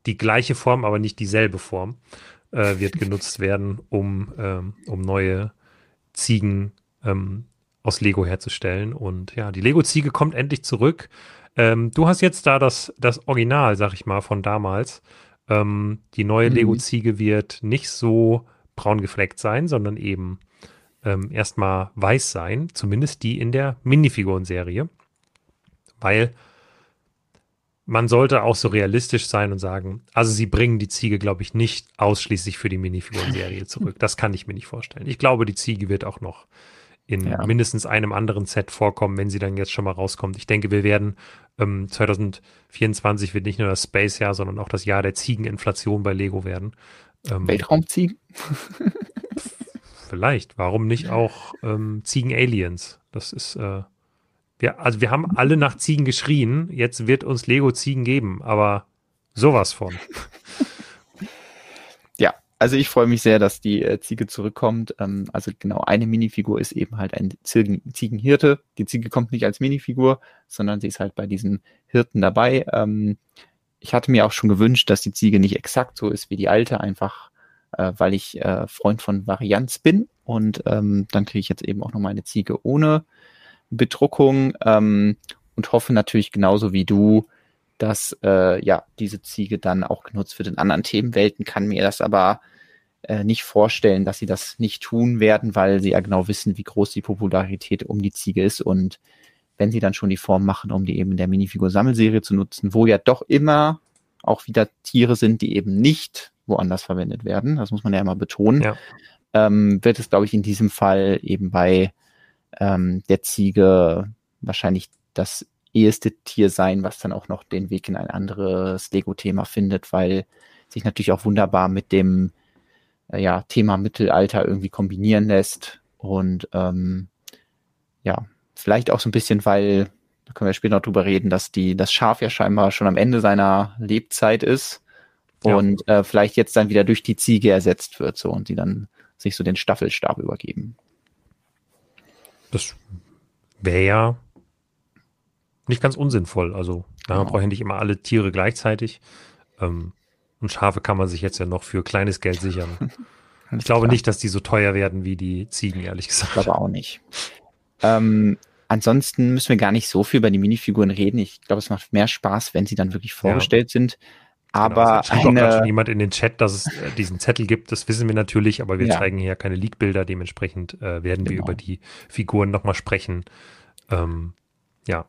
die gleiche Form, aber nicht dieselbe Form, äh, wird genutzt werden, um, ähm, um neue Ziegen ähm, aus Lego herzustellen. Und ja, die Lego-Ziege kommt endlich zurück. Ähm, du hast jetzt da das, das Original, sag ich mal, von damals. Ähm, die neue mhm. Lego-Ziege wird nicht so braun gefleckt sein, sondern eben ähm, erstmal weiß sein, zumindest die in der Minifiguren-Serie, weil man sollte auch so realistisch sein und sagen, also sie bringen die Ziege, glaube ich, nicht ausschließlich für die Minifiguren-Serie zurück. Das kann ich mir nicht vorstellen. Ich glaube, die Ziege wird auch noch in ja. mindestens einem anderen Set vorkommen, wenn sie dann jetzt schon mal rauskommt. Ich denke, wir werden ähm, 2024 wird nicht nur das Space-Jahr, sondern auch das Jahr der Ziegeninflation bei Lego werden. Ähm, Weltraumziegen? vielleicht. Warum nicht auch ähm, Ziegen-Aliens? Das ist, äh, wir, also wir haben alle nach Ziegen geschrien. Jetzt wird uns Lego Ziegen geben, aber sowas von. Also ich freue mich sehr, dass die äh, Ziege zurückkommt. Ähm, also genau, eine Minifigur ist eben halt ein Ziegen, Ziegenhirte. Die Ziege kommt nicht als Minifigur, sondern sie ist halt bei diesem Hirten dabei. Ähm, ich hatte mir auch schon gewünscht, dass die Ziege nicht exakt so ist wie die alte, einfach äh, weil ich äh, Freund von Varianz bin. Und ähm, dann kriege ich jetzt eben auch noch meine Ziege ohne Bedruckung ähm, und hoffe natürlich genauso wie du, dass äh, ja diese Ziege dann auch genutzt wird in anderen Themenwelten, kann mir das aber äh, nicht vorstellen, dass sie das nicht tun werden, weil sie ja genau wissen, wie groß die Popularität um die Ziege ist. Und wenn sie dann schon die Form machen, um die eben in der Minifigur-Sammelserie zu nutzen, wo ja doch immer auch wieder Tiere sind, die eben nicht woanders verwendet werden, das muss man ja immer betonen, ja. Ähm, wird es, glaube ich, in diesem Fall eben bei ähm, der Ziege wahrscheinlich das eheste Tier sein, was dann auch noch den Weg in ein anderes Lego-Thema findet, weil sich natürlich auch wunderbar mit dem äh, ja, Thema Mittelalter irgendwie kombinieren lässt. Und ähm, ja, vielleicht auch so ein bisschen, weil, da können wir später noch drüber reden, dass die, das Schaf ja scheinbar schon am Ende seiner Lebzeit ist ja. und äh, vielleicht jetzt dann wieder durch die Ziege ersetzt wird so und die dann sich so den Staffelstab übergeben. Das wäre ja nicht ganz unsinnvoll. Also ja, man braucht ja nicht immer alle Tiere gleichzeitig. Ähm, und Schafe kann man sich jetzt ja noch für kleines Geld sichern. ich glaube klar. nicht, dass die so teuer werden wie die Ziegen, ehrlich gesagt. Ich glaube auch nicht. Ähm, ansonsten müssen wir gar nicht so viel über die Minifiguren reden. Ich glaube, es macht mehr Spaß, wenn sie dann wirklich vorgestellt ja. sind. Genau, aber genau, eine, auch schon jemand in den Chat, dass es äh, diesen Zettel gibt, das wissen wir natürlich, aber wir ja. zeigen hier keine Leak-Bilder, dementsprechend äh, werden genau. wir über die Figuren nochmal sprechen. Ähm, ja,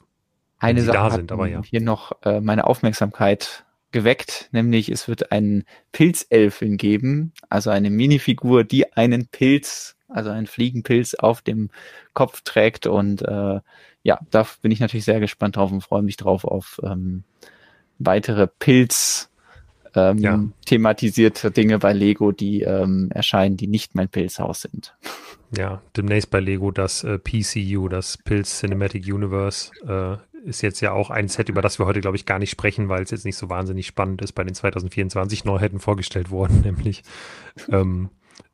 eine Sache da sind, aber ja. hier noch äh, meine Aufmerksamkeit geweckt, nämlich es wird einen Pilzelfen geben, also eine Minifigur, die einen Pilz, also einen Fliegenpilz auf dem Kopf trägt und äh, ja, da bin ich natürlich sehr gespannt drauf und freue mich drauf auf ähm, weitere Pilz ähm, ja. thematisierte Dinge bei Lego, die ähm, erscheinen, die nicht mein Pilzhaus sind. Ja, demnächst bei Lego das äh, PCU, das Pilz Cinematic Universe, äh, ist jetzt ja auch ein Set, über das wir heute, glaube ich, gar nicht sprechen, weil es jetzt nicht so wahnsinnig spannend ist. Bei den 2024 Neuheiten vorgestellt worden, nämlich ähm,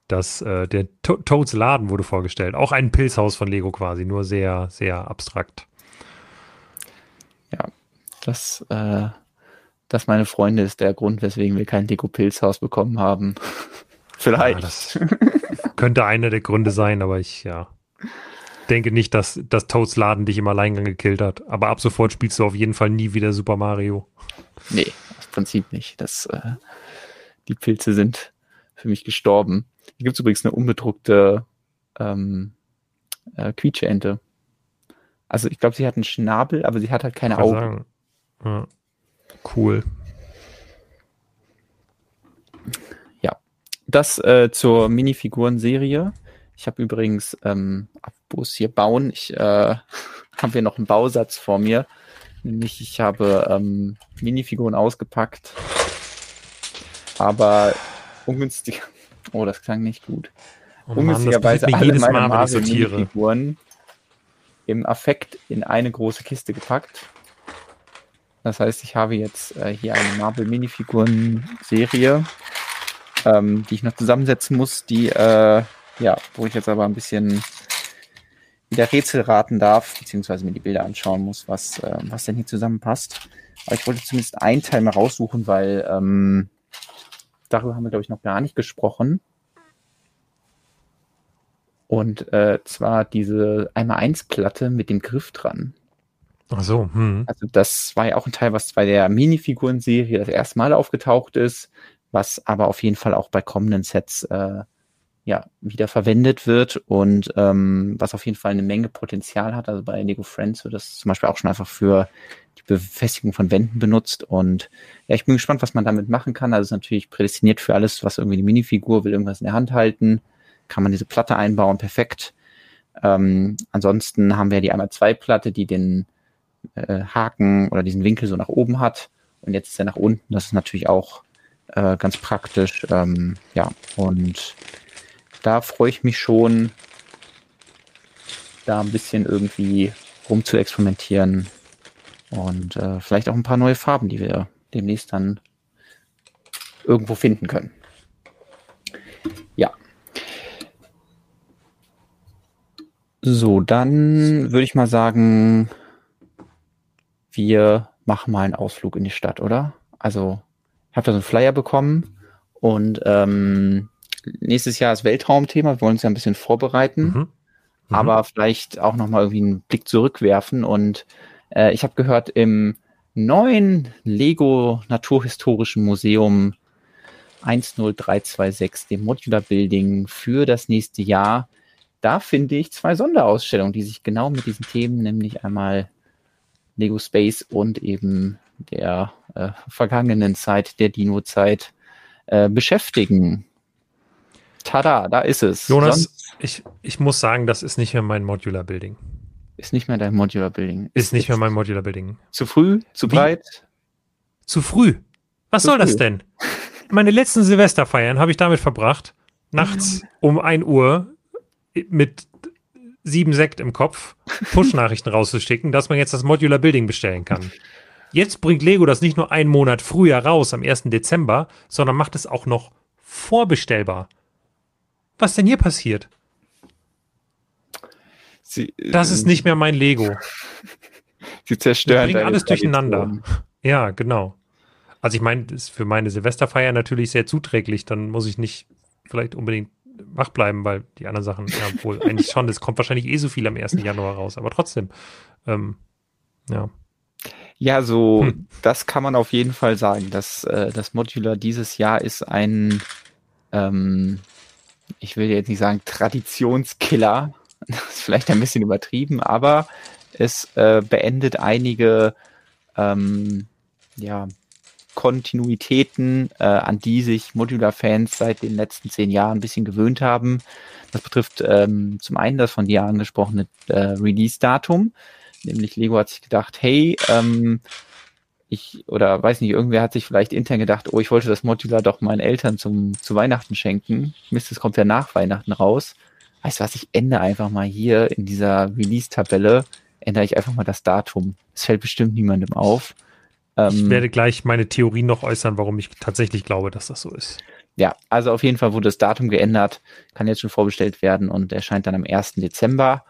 dass äh, der to Toads Laden wurde vorgestellt. Auch ein Pilzhaus von Lego quasi, nur sehr, sehr abstrakt. Ja, das, äh, das meine Freunde ist der Grund, weswegen wir kein Lego-Pilzhaus bekommen haben. Vielleicht. Ja, das könnte einer der Gründe sein, aber ich, ja denke nicht, dass, dass Toads Laden dich im Alleingang gekillt hat. Aber ab sofort spielst du auf jeden Fall nie wieder Super Mario. Nee, im Prinzip nicht. Das, äh, die Pilze sind für mich gestorben. Hier gibt es übrigens eine unbedruckte ähm, äh, Quietscheente. Also ich glaube, sie hat einen Schnabel, aber sie hat halt keine Augen. Ja. Cool. Ja. Das äh, zur Minifiguren-Serie. Ich habe übrigens, ähm, Bus hier bauen, ich äh, habe hier noch einen Bausatz vor mir. Nämlich, ich habe ähm, Minifiguren ausgepackt, aber ungünstig. Oh, das klang nicht gut. Oh Ungünstigerweise alle meine Marvel-Minifiguren im Affekt in eine große Kiste gepackt. Das heißt, ich habe jetzt äh, hier eine Marvel-Minifiguren-Serie, ähm, die ich noch zusammensetzen muss, die äh, ja, wo ich jetzt aber ein bisschen wieder Rätsel raten darf, beziehungsweise mir die Bilder anschauen muss, was, äh, was denn hier zusammenpasst. Aber ich wollte zumindest einen Teil mal raussuchen, weil ähm, darüber haben wir, glaube ich, noch gar nicht gesprochen. Und äh, zwar diese einmal eins Platte mit dem Griff dran. Ach so. Hm. Also das war ja auch ein Teil, was bei der Minifiguren-Serie das erste Mal aufgetaucht ist, was aber auf jeden Fall auch bei kommenden Sets äh, ja, wieder verwendet wird und ähm, was auf jeden Fall eine Menge Potenzial hat. Also bei Lego Friends wird das zum Beispiel auch schon einfach für die Befestigung von Wänden benutzt. Und ja, ich bin gespannt, was man damit machen kann. Also es ist natürlich prädestiniert für alles, was irgendwie die Minifigur will, irgendwas in der Hand halten. Kann man diese Platte einbauen, perfekt. Ähm, ansonsten haben wir die einmal zwei Platte, die den äh, Haken oder diesen Winkel so nach oben hat. Und jetzt ist er nach unten. Das ist natürlich auch äh, ganz praktisch. Ähm, ja, und da freue ich mich schon, da ein bisschen irgendwie rum zu experimentieren und äh, vielleicht auch ein paar neue Farben, die wir demnächst dann irgendwo finden können. Ja. So, dann würde ich mal sagen, wir machen mal einen Ausflug in die Stadt, oder? Also, ich habe da so einen Flyer bekommen und ähm, nächstes Jahr ist Weltraumthema. Wir wollen uns ja ein bisschen vorbereiten, mhm. Mhm. aber vielleicht auch nochmal irgendwie einen Blick zurückwerfen. Und äh, ich habe gehört, im neuen Lego Naturhistorischen Museum 10326, dem Modular Building für das nächste Jahr, da finde ich zwei Sonderausstellungen, die sich genau mit diesen Themen, nämlich einmal Lego Space und eben der äh, vergangenen Zeit, der Dino-Zeit, äh, beschäftigen. Tada, da ist es. Jonas, ich, ich muss sagen, das ist nicht mehr mein Modular Building. Ist nicht mehr dein Modular Building. Ist, ist nicht mehr mein Modular Building. Zu früh? Zu Wie? breit? Zu früh. Was zu soll früh. das denn? Meine letzten Silvesterfeiern habe ich damit verbracht, nachts um 1 Uhr mit sieben Sekt im Kopf Push-Nachrichten rauszuschicken, dass man jetzt das Modular Building bestellen kann. Jetzt bringt Lego das nicht nur einen Monat früher raus, am 1. Dezember, sondern macht es auch noch vorbestellbar. Was denn hier passiert? Sie, das ist nicht mehr mein Lego. Sie zerstören bringen alles durcheinander. Ja, genau. Also ich meine, das ist für meine Silvesterfeier natürlich sehr zuträglich. Dann muss ich nicht vielleicht unbedingt wach bleiben, weil die anderen Sachen, ja wohl, eigentlich schon, es kommt wahrscheinlich eh so viel am 1. Januar raus, aber trotzdem, ähm, ja. Ja, so, hm. das kann man auf jeden Fall sagen, dass äh, das Modular dieses Jahr ist ein, ähm, ich will jetzt nicht sagen Traditionskiller, das ist vielleicht ein bisschen übertrieben, aber es äh, beendet einige ähm, ja, Kontinuitäten, äh, an die sich Modular-Fans seit den letzten zehn Jahren ein bisschen gewöhnt haben. Das betrifft ähm, zum einen das von dir angesprochene äh, Release-Datum, nämlich Lego hat sich gedacht, hey, ähm, ich, oder weiß nicht, irgendwer hat sich vielleicht intern gedacht, oh, ich wollte das Modular doch meinen Eltern zum, zu Weihnachten schenken. Mist, es kommt ja nach Weihnachten raus. Weißt du was, ich ändere einfach mal hier in dieser Release-Tabelle, ändere ich einfach mal das Datum. Es fällt bestimmt niemandem auf. Ich ähm, werde gleich meine Theorie noch äußern, warum ich tatsächlich glaube, dass das so ist. Ja, also auf jeden Fall wurde das Datum geändert, kann jetzt schon vorbestellt werden und erscheint dann am 1. Dezember.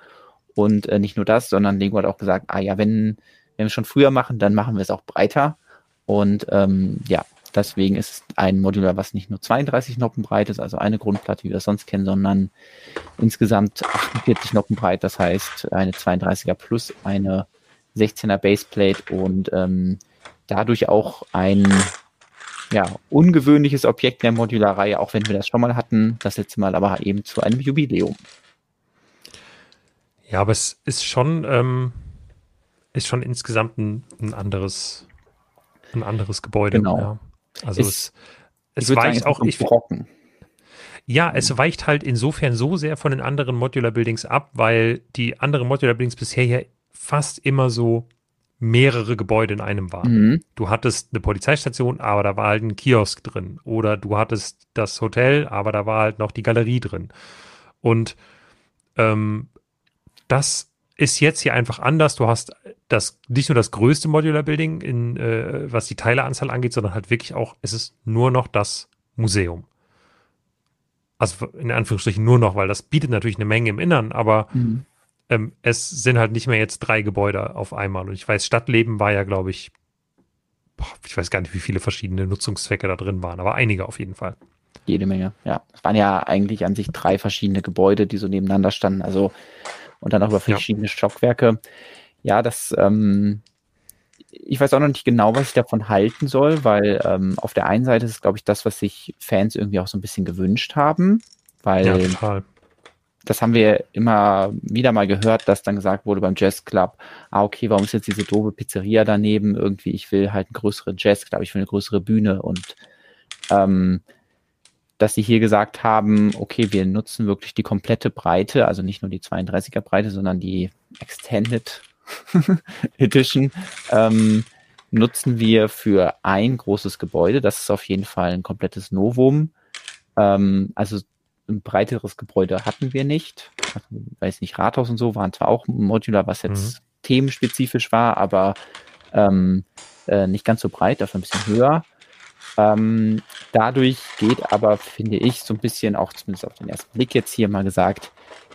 Und äh, nicht nur das, sondern Lego hat auch gesagt, ah ja, wenn wenn wir es schon früher machen, dann machen wir es auch breiter. Und ähm, ja, deswegen ist es ein Modular, was nicht nur 32 Noppen breit ist, also eine Grundplatte, wie wir es sonst kennen, sondern insgesamt 48 Noppen breit. Das heißt, eine 32er plus eine 16er Baseplate und ähm, dadurch auch ein ja, ungewöhnliches Objekt der Modularreihe, auch wenn wir das schon mal hatten, das letzte Mal aber eben zu einem Jubiläum. Ja, aber es ist schon, ähm, ist schon insgesamt ein, ein anderes, ein anderes Gebäude. Genau. Ja. Also ist, es, es weicht auch ich, brocken. Ja, es weicht halt insofern so sehr von den anderen Modular Buildings ab, weil die anderen Modular Buildings bisher ja fast immer so mehrere Gebäude in einem waren. Mhm. Du hattest eine Polizeistation, aber da war halt ein Kiosk drin. Oder du hattest das Hotel, aber da war halt noch die Galerie drin. Und ähm, das ist jetzt hier einfach anders. Du hast das nicht nur das größte Modular Building, in, äh, was die Teileanzahl angeht, sondern halt wirklich auch, es ist nur noch das Museum. Also in Anführungsstrichen nur noch, weil das bietet natürlich eine Menge im Innern, aber mhm. Ähm, es sind halt nicht mehr jetzt drei Gebäude auf einmal. Und ich weiß, Stadtleben war ja, glaube ich, boah, ich weiß gar nicht, wie viele verschiedene Nutzungszwecke da drin waren, aber einige auf jeden Fall. Jede Menge, ja. Es waren ja eigentlich an sich drei verschiedene Gebäude, die so nebeneinander standen. Also und dann auch über verschiedene ja. Stockwerke. Ja, das, ähm, ich weiß auch noch nicht genau, was ich davon halten soll, weil ähm, auf der einen Seite ist es, glaube ich, das, was sich Fans irgendwie auch so ein bisschen gewünscht haben, Weil ja, total das haben wir immer wieder mal gehört, dass dann gesagt wurde beim Jazz Club, ah, okay, warum ist jetzt diese doofe Pizzeria daneben? Irgendwie, ich will halt eine größere Jazz Club, ich will eine größere Bühne und ähm, dass sie hier gesagt haben, okay, wir nutzen wirklich die komplette Breite, also nicht nur die 32er Breite, sondern die Extended Edition, ähm, nutzen wir für ein großes Gebäude. Das ist auf jeden Fall ein komplettes Novum. Ähm, also ein breiteres Gebäude hatten wir nicht. Weiß nicht, Rathaus und so waren zwar auch modular, was jetzt mhm. themenspezifisch war, aber ähm, äh, nicht ganz so breit, dafür ein bisschen höher. Ähm, dadurch geht aber, finde ich, so ein bisschen auch, zumindest auf den ersten Blick jetzt hier mal gesagt,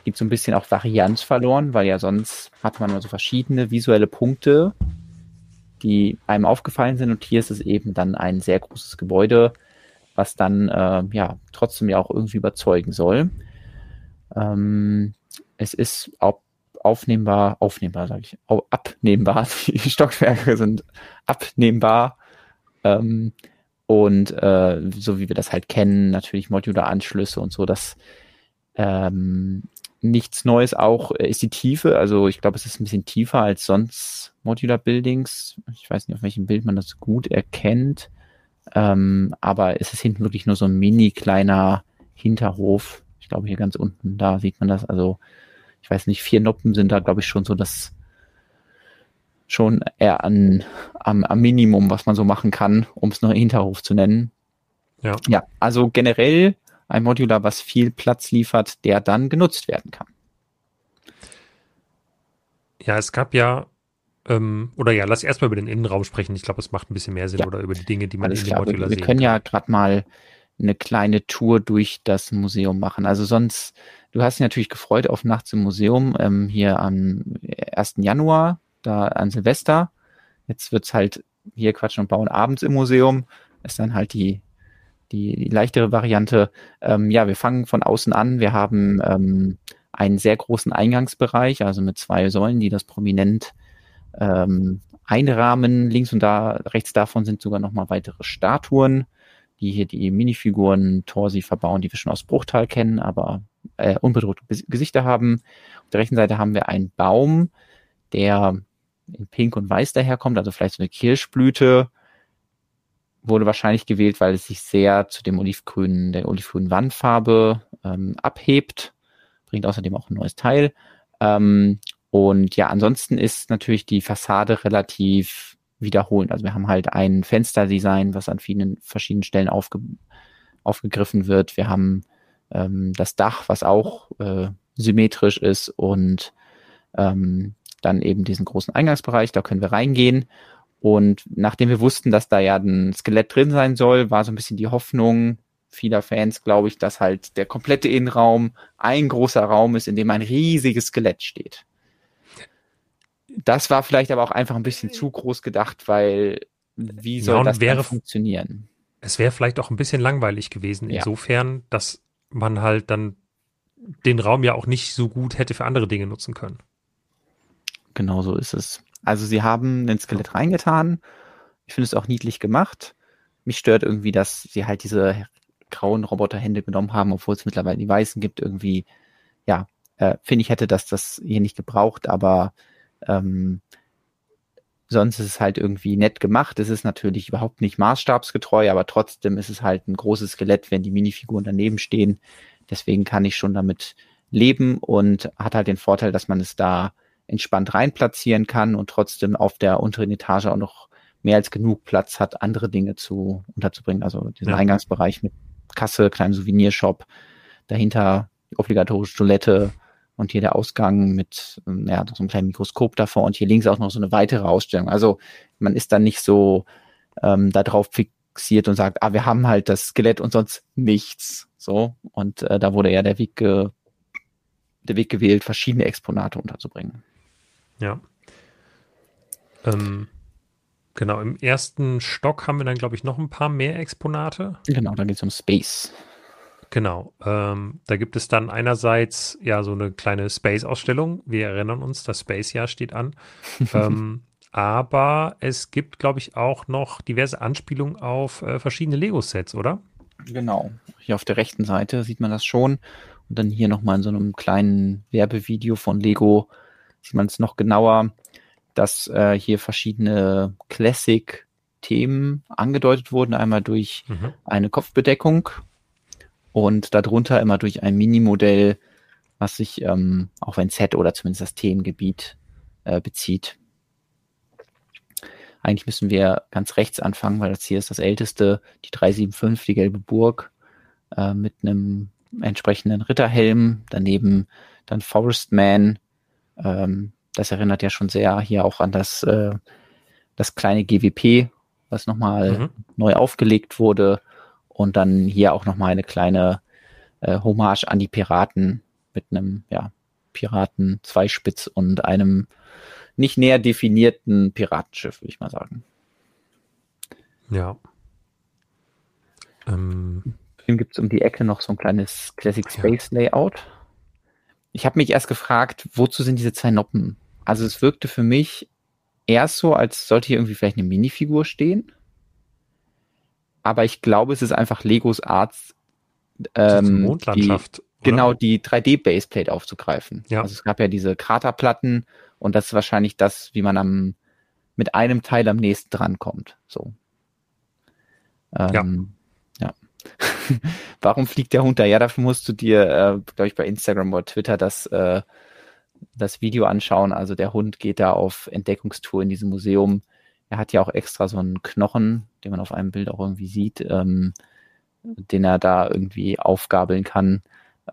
gibt so ein bisschen auch Varianz verloren, weil ja sonst hat man immer so verschiedene visuelle Punkte, die einem aufgefallen sind und hier ist es eben dann ein sehr großes Gebäude, was dann äh, ja trotzdem ja auch irgendwie überzeugen soll. Ähm, es ist auch aufnehmbar, aufnehmbar sage ich, abnehmbar. Die Stockwerke sind abnehmbar. Ähm, und äh, so wie wir das halt kennen, natürlich Modular-Anschlüsse und so, das ähm, nichts Neues auch ist die Tiefe. Also ich glaube, es ist ein bisschen tiefer als sonst Modular Buildings. Ich weiß nicht, auf welchem Bild man das gut erkennt. Ähm, aber es ist hinten wirklich nur so ein mini kleiner Hinterhof. Ich glaube, hier ganz unten, da sieht man das. Also, ich weiß nicht, vier Noppen sind da, glaube ich, schon so das schon eher an, am, am Minimum, was man so machen kann, um es noch Hinterhof zu nennen. Ja. ja, also generell ein Modular, was viel Platz liefert, der dann genutzt werden kann. Ja, es gab ja ähm, oder ja, lass erstmal über den Innenraum sprechen. Ich glaube, es macht ein bisschen mehr Sinn ja. oder über die Dinge, die man Alles in dem Modular sieht. Wir können ja gerade mal eine kleine Tour durch das Museum machen. Also sonst, du hast dich natürlich gefreut auf Nachts im Museum ähm, hier am 1. Januar, da an Silvester. Jetzt wird's halt hier quatschen und bauen abends im Museum. Ist dann halt die, die, die leichtere Variante. Ähm, ja, wir fangen von außen an. Wir haben ähm, einen sehr großen Eingangsbereich, also mit zwei Säulen, die das prominent ähm, einrahmen. Links und da, rechts davon sind sogar nochmal weitere Statuen, die hier die Minifiguren Torsi verbauen, die wir schon aus Bruchtal kennen, aber äh, unbedruckte Gesichter haben. Auf der rechten Seite haben wir einen Baum, der in Pink und Weiß daherkommt, also vielleicht so eine Kirschblüte. Wurde wahrscheinlich gewählt, weil es sich sehr zu dem olivgrünen, der olivgrünen Wandfarbe ähm, abhebt. Bringt außerdem auch ein neues Teil. Ähm, und ja, ansonsten ist natürlich die Fassade relativ wiederholend. Also wir haben halt ein Fensterdesign, was an vielen verschiedenen Stellen aufge aufgegriffen wird. Wir haben ähm, das Dach, was auch äh, symmetrisch ist und ähm, dann eben diesen großen Eingangsbereich, da können wir reingehen. Und nachdem wir wussten, dass da ja ein Skelett drin sein soll, war so ein bisschen die Hoffnung vieler Fans, glaube ich, dass halt der komplette Innenraum ein großer Raum ist, in dem ein riesiges Skelett steht das war vielleicht aber auch einfach ein bisschen zu groß gedacht, weil wie soll ja, das wäre, funktionieren? Es wäre vielleicht auch ein bisschen langweilig gewesen, ja. insofern, dass man halt dann den Raum ja auch nicht so gut hätte für andere Dinge nutzen können. Genau so ist es. Also sie haben ein Skelett reingetan. Ich finde es auch niedlich gemacht. Mich stört irgendwie, dass sie halt diese grauen Roboterhände genommen haben, obwohl es mittlerweile die weißen gibt. Irgendwie, ja, äh, finde ich hätte das das hier nicht gebraucht, aber ähm, sonst ist es halt irgendwie nett gemacht. Es ist natürlich überhaupt nicht maßstabsgetreu, aber trotzdem ist es halt ein großes Skelett, wenn die Minifiguren daneben stehen. Deswegen kann ich schon damit leben und hat halt den Vorteil, dass man es da entspannt rein platzieren kann und trotzdem auf der unteren Etage auch noch mehr als genug Platz hat, andere Dinge zu unterzubringen. Also diesen ja. Eingangsbereich mit Kasse, kleinem Souvenirshop, dahinter die obligatorische Toilette, und hier der Ausgang mit ähm, ja, so einem kleinen Mikroskop davor und hier links auch noch so eine weitere Ausstellung. Also man ist dann nicht so ähm, darauf fixiert und sagt, ah, wir haben halt das Skelett und sonst nichts. So. Und äh, da wurde ja der Weg, ge der Weg gewählt, verschiedene Exponate unterzubringen. Ja. Ähm, genau, im ersten Stock haben wir dann, glaube ich, noch ein paar mehr Exponate. Genau, da geht es um Space. Genau. Ähm, da gibt es dann einerseits ja so eine kleine Space-Ausstellung. Wir erinnern uns, das Space-Jahr steht an. ähm, aber es gibt, glaube ich, auch noch diverse Anspielungen auf äh, verschiedene Lego-Sets, oder? Genau. Hier auf der rechten Seite sieht man das schon. Und dann hier nochmal in so einem kleinen Werbevideo von Lego sieht man es noch genauer, dass äh, hier verschiedene Classic-Themen angedeutet wurden. Einmal durch mhm. eine Kopfbedeckung und darunter immer durch ein Minimodell, was sich ähm, auf ein Set oder zumindest das Themengebiet äh, bezieht. Eigentlich müssen wir ganz rechts anfangen, weil das hier ist das älteste, die 375, die gelbe Burg, äh, mit einem entsprechenden Ritterhelm, daneben dann Forestman. Ähm, das erinnert ja schon sehr hier auch an das, äh, das kleine GWP, was nochmal mhm. neu aufgelegt wurde. Und dann hier auch nochmal eine kleine äh, Hommage an die Piraten mit einem ja, Piraten Zweispitz und einem nicht näher definierten Piratenschiff, würde ich mal sagen. Ja. Ähm. Film gibt es um die Ecke noch so ein kleines Classic Space ja. Layout. Ich habe mich erst gefragt, wozu sind diese zwei Noppen? Also es wirkte für mich erst so, als sollte hier irgendwie vielleicht eine Minifigur stehen. Aber ich glaube, es ist einfach Legos Art, ähm, Mondlandschaft. Die, genau, die 3D-Baseplate aufzugreifen. Ja. Also es gab ja diese Kraterplatten und das ist wahrscheinlich das, wie man am, mit einem Teil am nächsten drankommt. So. Ähm, ja. ja. Warum fliegt der Hund da? Ja, dafür musst du dir, äh, glaube ich, bei Instagram oder Twitter das, äh, das Video anschauen. Also der Hund geht da auf Entdeckungstour in diesem Museum. Er hat ja auch extra so einen Knochen, den man auf einem Bild auch irgendwie sieht, ähm, den er da irgendwie aufgabeln kann.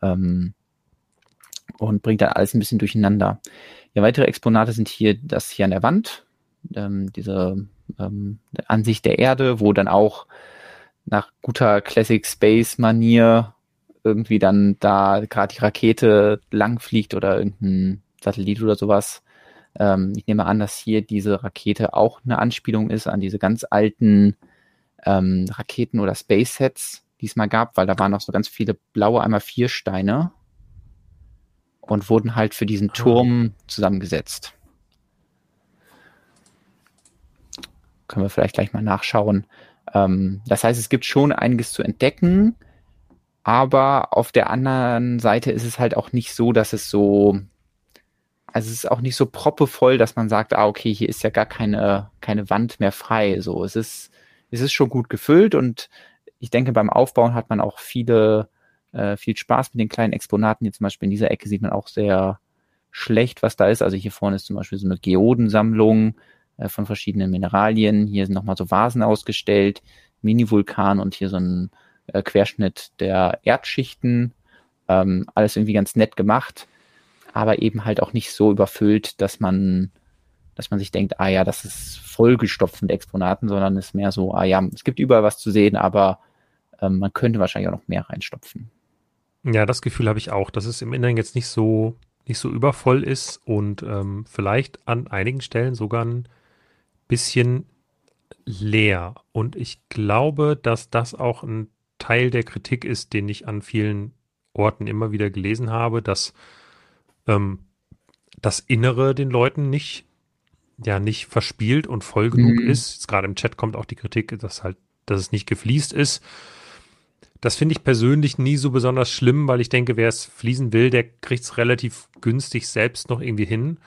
Ähm, und bringt dann alles ein bisschen durcheinander. Ja, weitere Exponate sind hier das hier an der Wand, ähm, diese ähm, Ansicht der Erde, wo dann auch nach guter Classic Space Manier irgendwie dann da gerade die Rakete langfliegt oder irgendein Satellit oder sowas. Ähm, ich nehme an, dass hier diese Rakete auch eine Anspielung ist an diese ganz alten ähm, Raketen oder Space Sets, die es mal gab, weil da waren noch so ganz viele blaue einmal vier Steine und wurden halt für diesen ah. Turm zusammengesetzt. Können wir vielleicht gleich mal nachschauen. Ähm, das heißt, es gibt schon einiges zu entdecken, aber auf der anderen Seite ist es halt auch nicht so, dass es so, also es ist auch nicht so proppevoll, dass man sagt, ah, okay, hier ist ja gar keine, keine Wand mehr frei. So, es ist, es ist schon gut gefüllt und ich denke, beim Aufbauen hat man auch viele äh, viel Spaß mit den kleinen Exponaten. Hier zum Beispiel in dieser Ecke sieht man auch sehr schlecht, was da ist. Also hier vorne ist zum Beispiel so eine Geodensammlung äh, von verschiedenen Mineralien. Hier sind nochmal so Vasen ausgestellt, Mini-Vulkan und hier so ein äh, Querschnitt der Erdschichten. Ähm, alles irgendwie ganz nett gemacht, aber eben halt auch nicht so überfüllt, dass man, dass man sich denkt, ah ja, das ist vollgestopft mit Exponaten, sondern es ist mehr so, ah ja, es gibt überall was zu sehen, aber ähm, man könnte wahrscheinlich auch noch mehr reinstopfen. Ja, das Gefühl habe ich auch, dass es im Inneren jetzt nicht so, nicht so übervoll ist und ähm, vielleicht an einigen Stellen sogar ein bisschen leer. Und ich glaube, dass das auch ein Teil der Kritik ist, den ich an vielen Orten immer wieder gelesen habe, dass ähm, das Innere den Leuten nicht, ja, nicht verspielt und voll genug mhm. ist. Jetzt gerade im Chat kommt auch die Kritik, dass halt, dass es nicht gefliest ist. Das finde ich persönlich nie so besonders schlimm, weil ich denke, wer es fließen will, der kriegt es relativ günstig selbst noch irgendwie hin.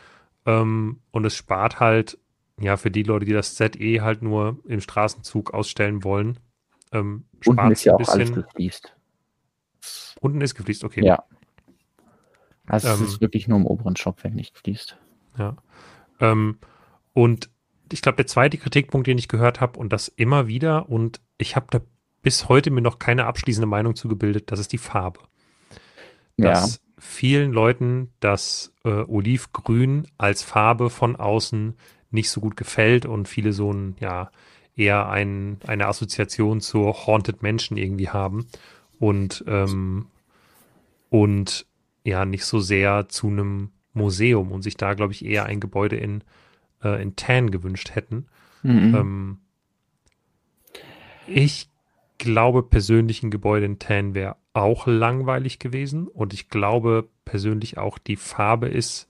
Ähm, und es spart halt, ja, für die Leute, die das ZE halt nur im Straßenzug ausstellen wollen, ähm, spart Unten ist ja auch alles gefliest. Unten ist gefliest, okay. Ja. Also ähm, es ist wirklich nur im oberen Stockwerk nicht gefliest. Ja. Ähm, und ich glaube, der zweite Kritikpunkt, den ich gehört habe, und das immer wieder, und ich habe da bis heute mir noch keine abschließende Meinung zugebildet, das ist die Farbe. Dass ja. vielen Leuten das äh, Olivgrün als Farbe von außen nicht so gut gefällt und viele so ein, ja, eher ein, eine Assoziation zu Haunted Menschen irgendwie haben und, ähm, und ja, nicht so sehr zu einem Museum und sich da, glaube ich, eher ein Gebäude in, äh, in Tan gewünscht hätten. Mhm. Ähm, ich glaube persönlich ein Gebäude in Tan wäre auch langweilig gewesen und ich glaube persönlich auch die Farbe ist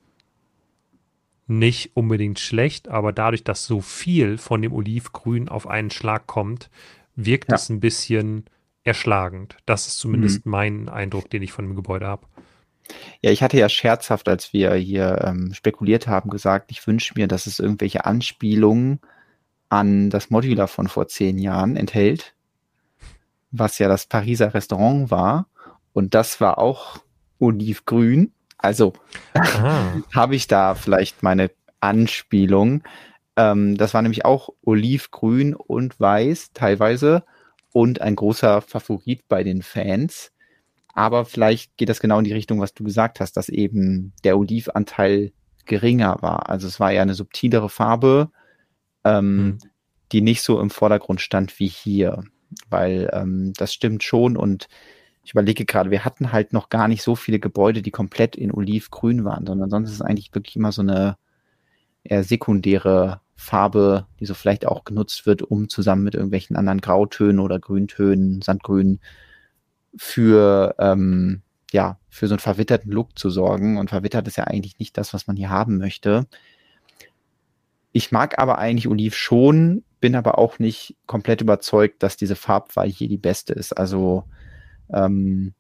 nicht unbedingt schlecht, aber dadurch, dass so viel von dem Olivgrün auf einen Schlag kommt, wirkt ja. es ein bisschen erschlagend. Das ist zumindest mhm. mein Eindruck, den ich von dem Gebäude habe. Ja, ich hatte ja scherzhaft, als wir hier ähm, spekuliert haben, gesagt, ich wünsche mir, dass es irgendwelche Anspielungen an das Modular von vor zehn Jahren enthält, was ja das Pariser Restaurant war. Und das war auch olivgrün. Also habe ich da vielleicht meine Anspielung. Ähm, das war nämlich auch olivgrün und weiß teilweise und ein großer Favorit bei den Fans. Aber vielleicht geht das genau in die Richtung, was du gesagt hast, dass eben der Olivanteil geringer war. Also es war ja eine subtilere Farbe, ähm, mhm. die nicht so im Vordergrund stand wie hier. Weil ähm, das stimmt schon und ich überlege gerade, wir hatten halt noch gar nicht so viele Gebäude, die komplett in Olivgrün waren, sondern sonst ist es eigentlich wirklich immer so eine eher sekundäre Farbe, die so vielleicht auch genutzt wird, um zusammen mit irgendwelchen anderen Grautönen oder Grüntönen, Sandgrün für ähm, ja für so einen verwitterten Look zu sorgen. Und verwittert ist ja eigentlich nicht das, was man hier haben möchte. Ich mag aber eigentlich Oliv schon, bin aber auch nicht komplett überzeugt, dass diese Farbwahl hier die beste ist. Also ähm,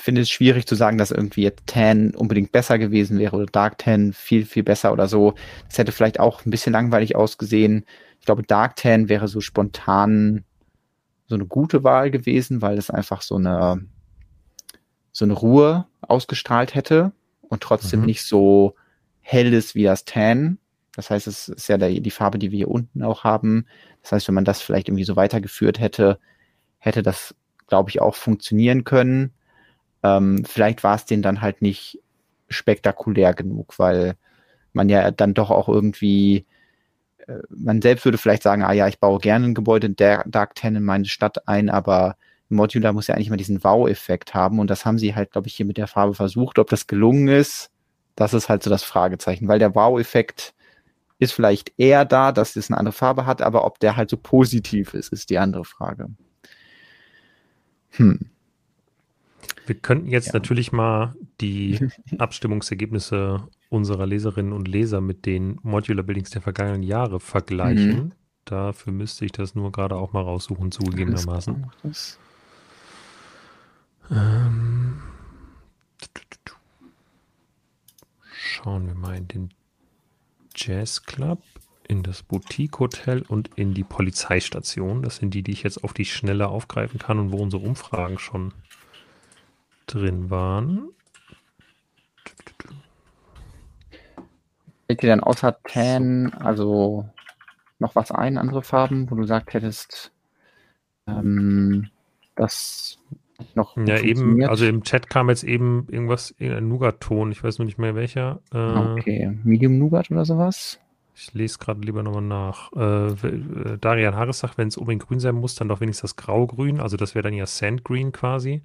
finde es schwierig zu sagen, dass irgendwie jetzt Tan unbedingt besser gewesen wäre oder Dark Tan viel, viel besser oder so. Das hätte vielleicht auch ein bisschen langweilig ausgesehen. Ich glaube, Dark Tan wäre so spontan so eine gute Wahl gewesen, weil es einfach so eine, so eine Ruhe ausgestrahlt hätte und trotzdem mhm. nicht so hell ist wie das Tan. Das heißt, es ist ja der, die Farbe, die wir hier unten auch haben. Das heißt, wenn man das vielleicht irgendwie so weitergeführt hätte, hätte das, glaube ich, auch funktionieren können. Ähm, vielleicht war es denen dann halt nicht spektakulär genug, weil man ja dann doch auch irgendwie, man selbst würde vielleicht sagen, ah ja, ich baue gerne ein Gebäude in Dark Ten in meine Stadt ein, aber Modular muss ja eigentlich mal diesen Wow-Effekt haben und das haben sie halt, glaube ich, hier mit der Farbe versucht. Ob das gelungen ist, das ist halt so das Fragezeichen, weil der Wow-Effekt ist vielleicht eher da, dass es eine andere Farbe hat, aber ob der halt so positiv ist, ist die andere Frage. Hm. Wir könnten jetzt ja. natürlich mal die Abstimmungsergebnisse unserer Leserinnen und Leser mit den Modular Buildings der vergangenen Jahre vergleichen. Mhm. Dafür müsste ich das nur gerade auch mal raussuchen, zugegebenermaßen. Ähm, schauen wir mal in den Jazz Club, in das Boutique Hotel und in die Polizeistation. Das sind die, die ich jetzt auf die Schnelle aufgreifen kann und wo unsere Umfragen schon drin waren. Fällt dir dann außer Tan also noch was ein, andere Farben, wo du gesagt hättest, ähm, das noch Ja, eben, also im Chat kam jetzt eben irgendwas, irgendein Nougat-Ton, ich weiß nur nicht mehr welcher. Äh, okay, Medium Nougat oder sowas? Ich lese gerade lieber nochmal nach. Äh, äh, Darian Harris sagt, wenn es unbedingt grün sein muss, dann doch wenigstens das Grau-Grün, also das wäre dann ja Sandgreen quasi.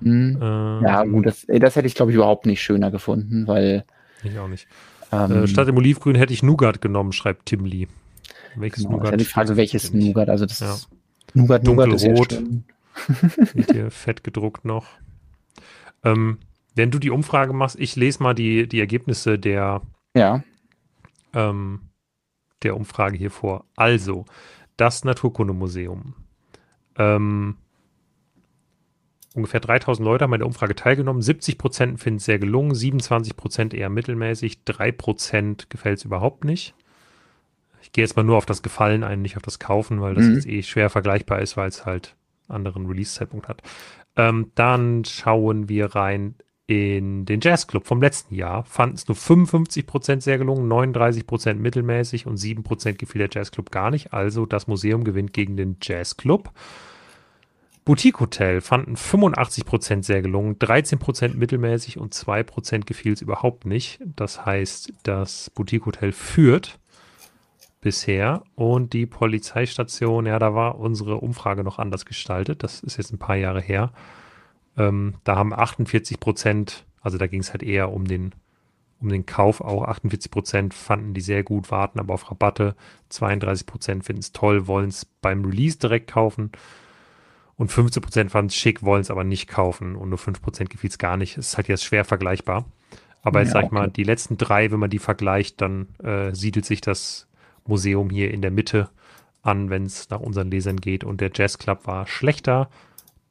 Mhm. Ähm, ja, gut, das, das hätte ich, glaube ich, überhaupt nicht schöner gefunden, weil. Ich auch nicht. Ähm, äh, statt dem Olivgrün hätte ich Nougat genommen, schreibt Tim Lee. Welches genau, Nougat? Ist die Frage, welches Nougat? Also das ja. ist Nougat, Dunkelrot. Mit dir fett gedruckt noch. Ähm, wenn du die Umfrage machst, ich lese mal die, die Ergebnisse der, ja. ähm, der Umfrage hier vor. Also, das Naturkundemuseum. Ähm, ungefähr 3000 Leute haben an der Umfrage teilgenommen. 70 Prozent finden es sehr gelungen, 27 Prozent eher mittelmäßig, 3 Prozent gefällt es überhaupt nicht. Ich gehe jetzt mal nur auf das Gefallen ein, nicht auf das Kaufen, weil das mhm. jetzt eh schwer vergleichbar ist, weil es halt anderen Release-Zeitpunkt hat. Ähm, dann schauen wir rein in den Jazzclub vom letzten Jahr. Fanden es nur 55 Prozent sehr gelungen, 39 Prozent mittelmäßig und 7 Prozent gefiel der Jazzclub gar nicht. Also das Museum gewinnt gegen den Jazzclub. Boutique Hotel fanden 85% sehr gelungen, 13% mittelmäßig und 2% gefiel es überhaupt nicht. Das heißt, das Boutique Hotel führt bisher und die Polizeistation, ja, da war unsere Umfrage noch anders gestaltet. Das ist jetzt ein paar Jahre her. Ähm, da haben 48% also da ging es halt eher um den, um den Kauf auch. 48% fanden die sehr gut, warten aber auf Rabatte. 32% finden es toll, wollen es beim Release direkt kaufen. Und 15% fanden es schick, wollen es aber nicht kaufen. Und nur 5% gefiel es gar nicht. Es ist halt jetzt schwer vergleichbar. Aber jetzt ja, sag ich okay. mal, die letzten drei, wenn man die vergleicht, dann äh, siedelt sich das Museum hier in der Mitte. an, wenn es nach unseren Lesern geht. Und der Jazz Club war schlechter,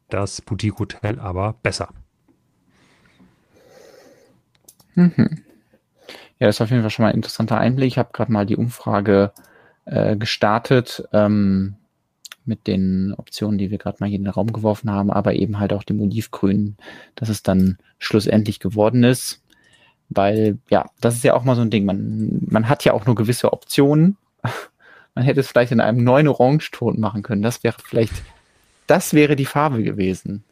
das Boutique Hotel aber besser. Mhm. Ja, das ist auf jeden Fall schon mal ein interessanter Einblick. Ich habe gerade mal die Umfrage äh, gestartet ähm, mit den Optionen, die wir gerade mal hier in den Raum geworfen haben, aber eben halt auch dem Olivgrün, dass es dann schlussendlich geworden ist. Weil, ja, das ist ja auch mal so ein Ding. Man, man hat ja auch nur gewisse Optionen. Man hätte es vielleicht in einem neuen Orangeton machen können. Das wäre vielleicht, das wäre die Farbe gewesen.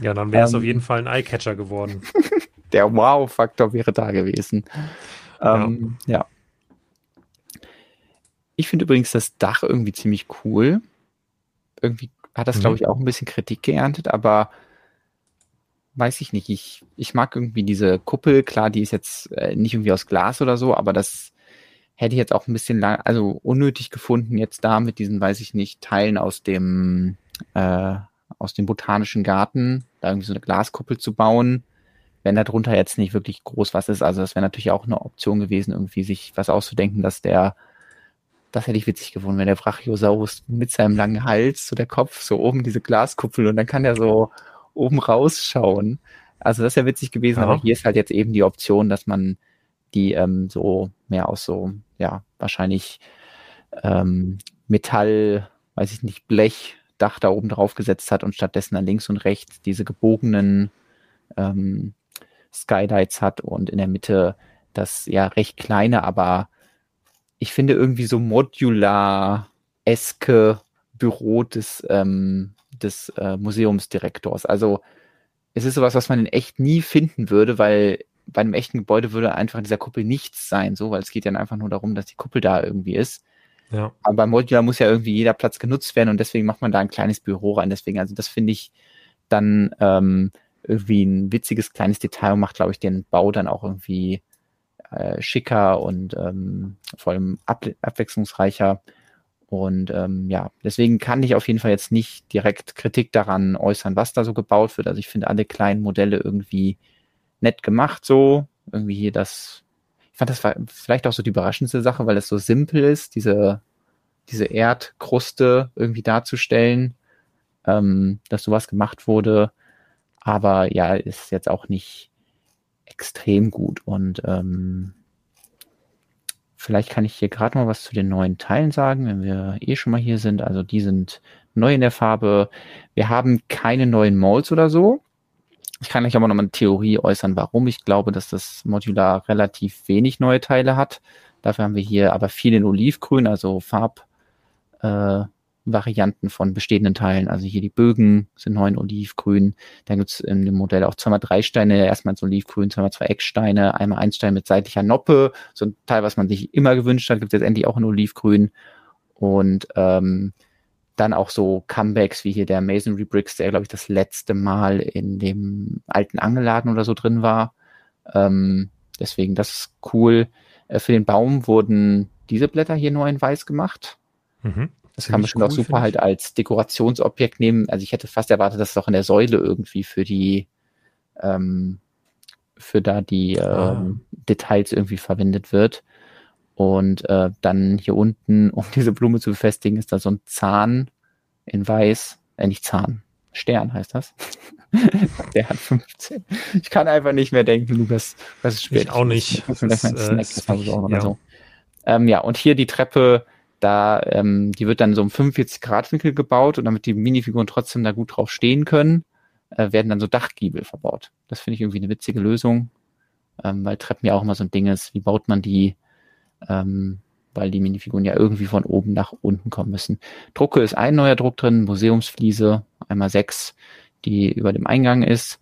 Ja, dann wäre es ähm, auf jeden Fall ein Eyecatcher geworden. Der Wow-Faktor wäre da gewesen. Ähm, ja. ja. Ich finde übrigens das Dach irgendwie ziemlich cool. Irgendwie hat das, mhm. glaube ich, auch ein bisschen Kritik geerntet, aber weiß ich nicht. Ich, ich mag irgendwie diese Kuppel. Klar, die ist jetzt äh, nicht irgendwie aus Glas oder so, aber das hätte ich jetzt auch ein bisschen lang, also unnötig gefunden, jetzt da mit diesen, weiß ich nicht, Teilen aus dem, äh, aus dem botanischen Garten, da irgendwie so eine Glaskuppel zu bauen wenn da drunter jetzt nicht wirklich groß was ist. Also das wäre natürlich auch eine Option gewesen, irgendwie sich was auszudenken, dass der, das hätte ich witzig gefunden, wenn der Brachiosaurus mit seinem langen Hals, so der Kopf, so oben diese Glaskuppel und dann kann der so oben rausschauen. Also das wäre witzig gewesen, ja. aber hier ist halt jetzt eben die Option, dass man die ähm, so mehr aus so, ja, wahrscheinlich ähm, Metall, weiß ich nicht, Blech, Dach da oben drauf gesetzt hat und stattdessen dann links und rechts diese gebogenen ähm, Skylights hat und in der Mitte das ja recht kleine, aber ich finde irgendwie so modular-eske Büro des, ähm, des äh, Museumsdirektors. Also es ist sowas, was man in echt nie finden würde, weil bei einem echten Gebäude würde einfach in dieser Kuppel nichts sein, so, weil es geht ja einfach nur darum, dass die Kuppel da irgendwie ist. Ja. Aber bei Modular muss ja irgendwie jeder Platz genutzt werden und deswegen macht man da ein kleines Büro rein. Deswegen, also das finde ich dann ähm, irgendwie ein witziges kleines Detail und macht, glaube ich, den Bau dann auch irgendwie äh, schicker und ähm, vor allem ab abwechslungsreicher. Und ähm, ja, deswegen kann ich auf jeden Fall jetzt nicht direkt Kritik daran äußern, was da so gebaut wird. Also ich finde alle kleinen Modelle irgendwie nett gemacht, so. Irgendwie hier das, ich fand das war vielleicht auch so die überraschendste Sache, weil es so simpel ist, diese, diese Erdkruste irgendwie darzustellen, ähm, dass sowas gemacht wurde. Aber ja, ist jetzt auch nicht extrem gut. Und ähm, vielleicht kann ich hier gerade mal was zu den neuen Teilen sagen, wenn wir eh schon mal hier sind. Also die sind neu in der Farbe. Wir haben keine neuen Molds oder so. Ich kann gleich aber noch mal eine Theorie äußern, warum ich glaube, dass das Modular relativ wenig neue Teile hat. Dafür haben wir hier aber viel in Olivgrün, also Farb, äh, Varianten von bestehenden Teilen. Also hier die Bögen sind neu in Olivgrün. Dann gibt es in dem Modell auch zweimal drei Steine, erstmal ins Olivgrün, zweimal zwei Ecksteine, einmal ein Stein mit seitlicher Noppe. So ein Teil, was man sich immer gewünscht hat, gibt es jetzt endlich auch in Olivgrün. Und ähm, dann auch so Comebacks wie hier der Masonry Bricks, der, glaube ich, das letzte Mal in dem alten Angelladen oder so drin war. Ähm, deswegen, das ist cool. Äh, für den Baum wurden diese Blätter hier nur in weiß gemacht. Mhm. Das kann man schon cool, auch super halt als Dekorationsobjekt nehmen. Also ich hätte fast erwartet, dass es auch in der Säule irgendwie für die, ähm, für da die ah. ähm, Details irgendwie verwendet wird. Und äh, dann hier unten, um diese Blume zu befestigen, ist da so ein Zahn in weiß, äh, nicht Zahn, Stern heißt das. Der hat 15. Ich kann einfach nicht mehr denken, Lukas, was ist spät. Ich auch nicht. Ich das, das, äh, Snack, das ja. So. Ähm, ja, und hier die Treppe da, ähm, die wird dann so um 45 Grad Winkel gebaut und damit die Minifiguren trotzdem da gut drauf stehen können, äh, werden dann so Dachgiebel verbaut. Das finde ich irgendwie eine witzige Lösung, ähm, weil Treppen ja auch immer so ein Ding ist. Wie baut man die? Ähm, weil die Minifiguren ja irgendwie von oben nach unten kommen müssen. Drucke ist ein neuer Druck drin, Museumsfliese, einmal sechs, die über dem Eingang ist.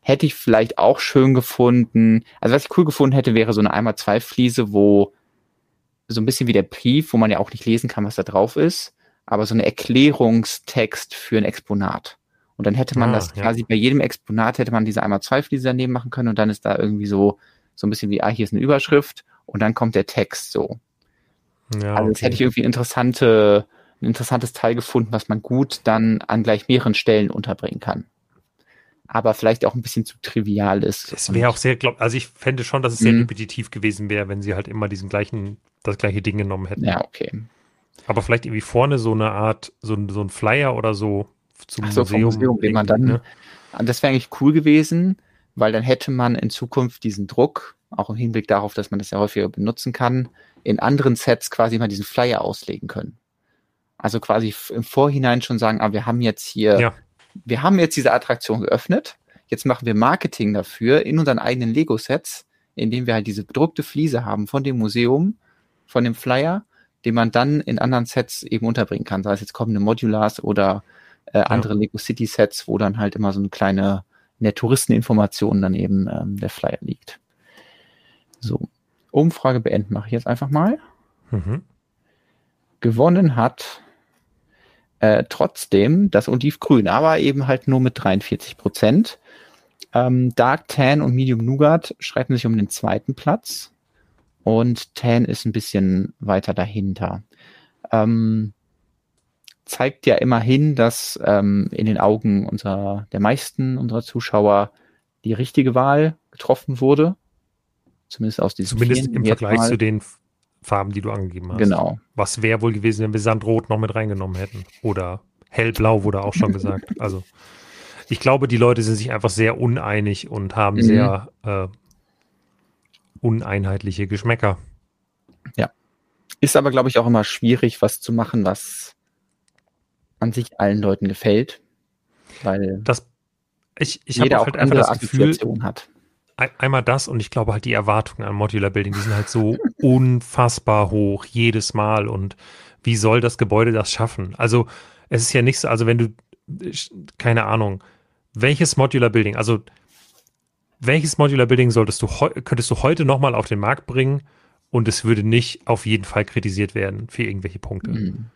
Hätte ich vielleicht auch schön gefunden. Also was ich cool gefunden hätte, wäre so eine einmal zwei Fliese, wo so ein bisschen wie der Brief, wo man ja auch nicht lesen kann, was da drauf ist, aber so eine Erklärungstext für ein Exponat. Und dann hätte man ah, das quasi bei jedem Exponat hätte man diese einmal zwei Fliese daneben machen können und dann ist da irgendwie so, so ein bisschen wie, ah, hier ist eine Überschrift und dann kommt der Text so. Ja, also das hätte ich irgendwie interessante, ein interessantes Teil gefunden, was man gut dann an gleich mehreren Stellen unterbringen kann aber vielleicht auch ein bisschen zu trivial ist. Es wäre auch sehr, glaub, also ich fände schon, dass es sehr mhm. repetitiv gewesen wäre, wenn sie halt immer diesen gleichen, das gleiche Ding genommen hätten. Ja, okay. Aber vielleicht irgendwie vorne so eine Art, so, ein- so ein Flyer oder so zum Ach so, vom Museum. Museum, den man dann- ne? Das wäre eigentlich cool gewesen, weil dann hätte man in Zukunft diesen Druck, auch im Hinblick darauf, dass man das ja häufiger benutzen kann, in anderen Sets quasi mal diesen Flyer auslegen können. Also quasi im Vorhinein schon sagen, ah, wir haben jetzt hier, Ja. Wir haben jetzt diese Attraktion geöffnet, jetzt machen wir Marketing dafür in unseren eigenen Lego-Sets, indem wir halt diese bedruckte Fliese haben von dem Museum, von dem Flyer, den man dann in anderen Sets eben unterbringen kann, sei es jetzt kommende Modulars oder äh, andere Lego City Sets, wo dann halt immer so eine kleine in der Touristeninformation dann eben ähm, der Flyer liegt. So, Umfrage beenden mache ich jetzt einfach mal. Mhm. Gewonnen hat äh, trotzdem das Olivgrün, aber eben halt nur mit 43 Prozent. Ähm, Dark Tan und Medium Nougat streiten sich um den zweiten Platz und Tan ist ein bisschen weiter dahinter. Ähm, zeigt ja immerhin, dass ähm, in den Augen unserer, der meisten unserer Zuschauer die richtige Wahl getroffen wurde. Zumindest aus diesen Zumindest vielen im Vergleich zu den Farben, die du angegeben hast. Genau. Was wäre wohl gewesen, wenn wir Sandrot noch mit reingenommen hätten? Oder hellblau wurde auch schon gesagt. Also ich glaube, die Leute sind sich einfach sehr uneinig und haben Mhm. sehr äh, uneinheitliche Geschmäcker. Ist aber, glaube ich, auch immer schwierig, was zu machen, was an sich allen Leuten gefällt. Weil Das, ich ich jeder auch halt einfach andere das Gefühl, Assoziationen hat. Ein- einmal das und ich glaube halt die Erwartungen an Modular Building, die sind halt so unfassbar hoch jedes Mal und wie soll das Gebäude das schaffen? Also es ist ja nichts, also wenn du, keine Ahnung, welches Modular Building, also welches Modular Building solltest du, könntest du heute nochmal auf den Markt bringen und es würde nicht auf jeden Fall kritisiert werden für irgendwelche Punkte. Mhm.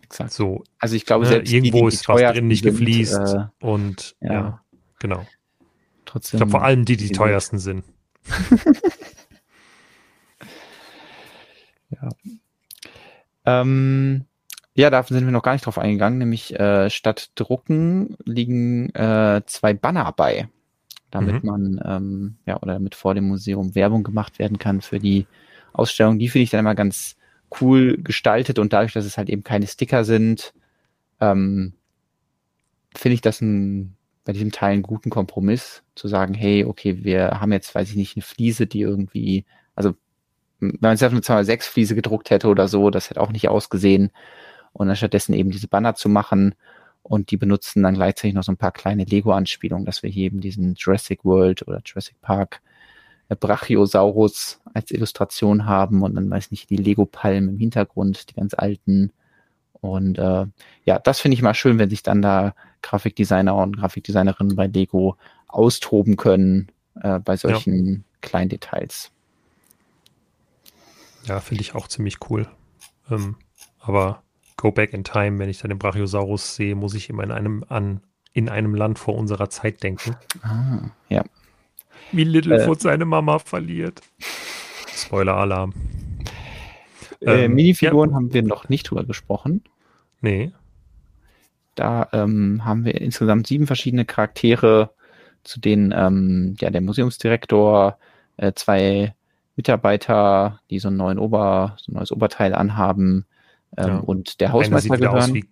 Exakt. So, Also ich glaube, ne, selbst irgendwo die, die ist was drin nicht sind, gefliest Äh, und ja, ja. genau. Ich trotzdem. glaube vor allem die, die teuersten sind. Ähm, ja, da sind wir noch gar nicht drauf eingegangen, nämlich äh, statt Drucken liegen äh, zwei Banner bei, damit man ähm, ja oder damit vor dem Museum Werbung gemacht werden kann für die Ausstellung. Die finde ich dann immer ganz cool gestaltet und dadurch, dass es halt eben keine Sticker sind, ähm, finde ich das ein, bei diesem Teil einen guten Kompromiss, zu sagen, hey, okay, wir haben jetzt, weiß ich nicht, eine Fliese, die irgendwie, also wenn man jetzt einfach eine 206 Fliese gedruckt hätte oder so, das hätte auch nicht ausgesehen. Und dann stattdessen eben diese Banner zu machen und die benutzen dann gleichzeitig noch so ein paar kleine Lego-Anspielungen, dass wir hier eben diesen Jurassic World oder Jurassic Park äh, Brachiosaurus als Illustration haben und dann weiß nicht, die Lego-Palmen im Hintergrund, die ganz alten. Und äh, ja, das finde ich mal schön, wenn sich dann da Grafikdesigner und Grafikdesignerinnen bei Lego austoben können äh, bei solchen kleinen Details. Ja, finde ich auch ziemlich cool. Ähm, aber Go Back in Time, wenn ich dann den Brachiosaurus sehe, muss ich immer in einem an in einem Land vor unserer Zeit denken. Ah, ja. Wie Littlefoot seine Mama verliert. Spoiler-Alarm. Äh, Ähm, Minifiguren haben wir noch nicht drüber gesprochen. Nee. Da ähm, haben wir insgesamt sieben verschiedene Charaktere, zu denen ähm, ja der Museumsdirektor, äh, zwei Mitarbeiter, die so einen neuen Ober, so ein neues Oberteil anhaben ähm, Ja. und der Einer, sieht Hausmeister wieder aus gehören. wie,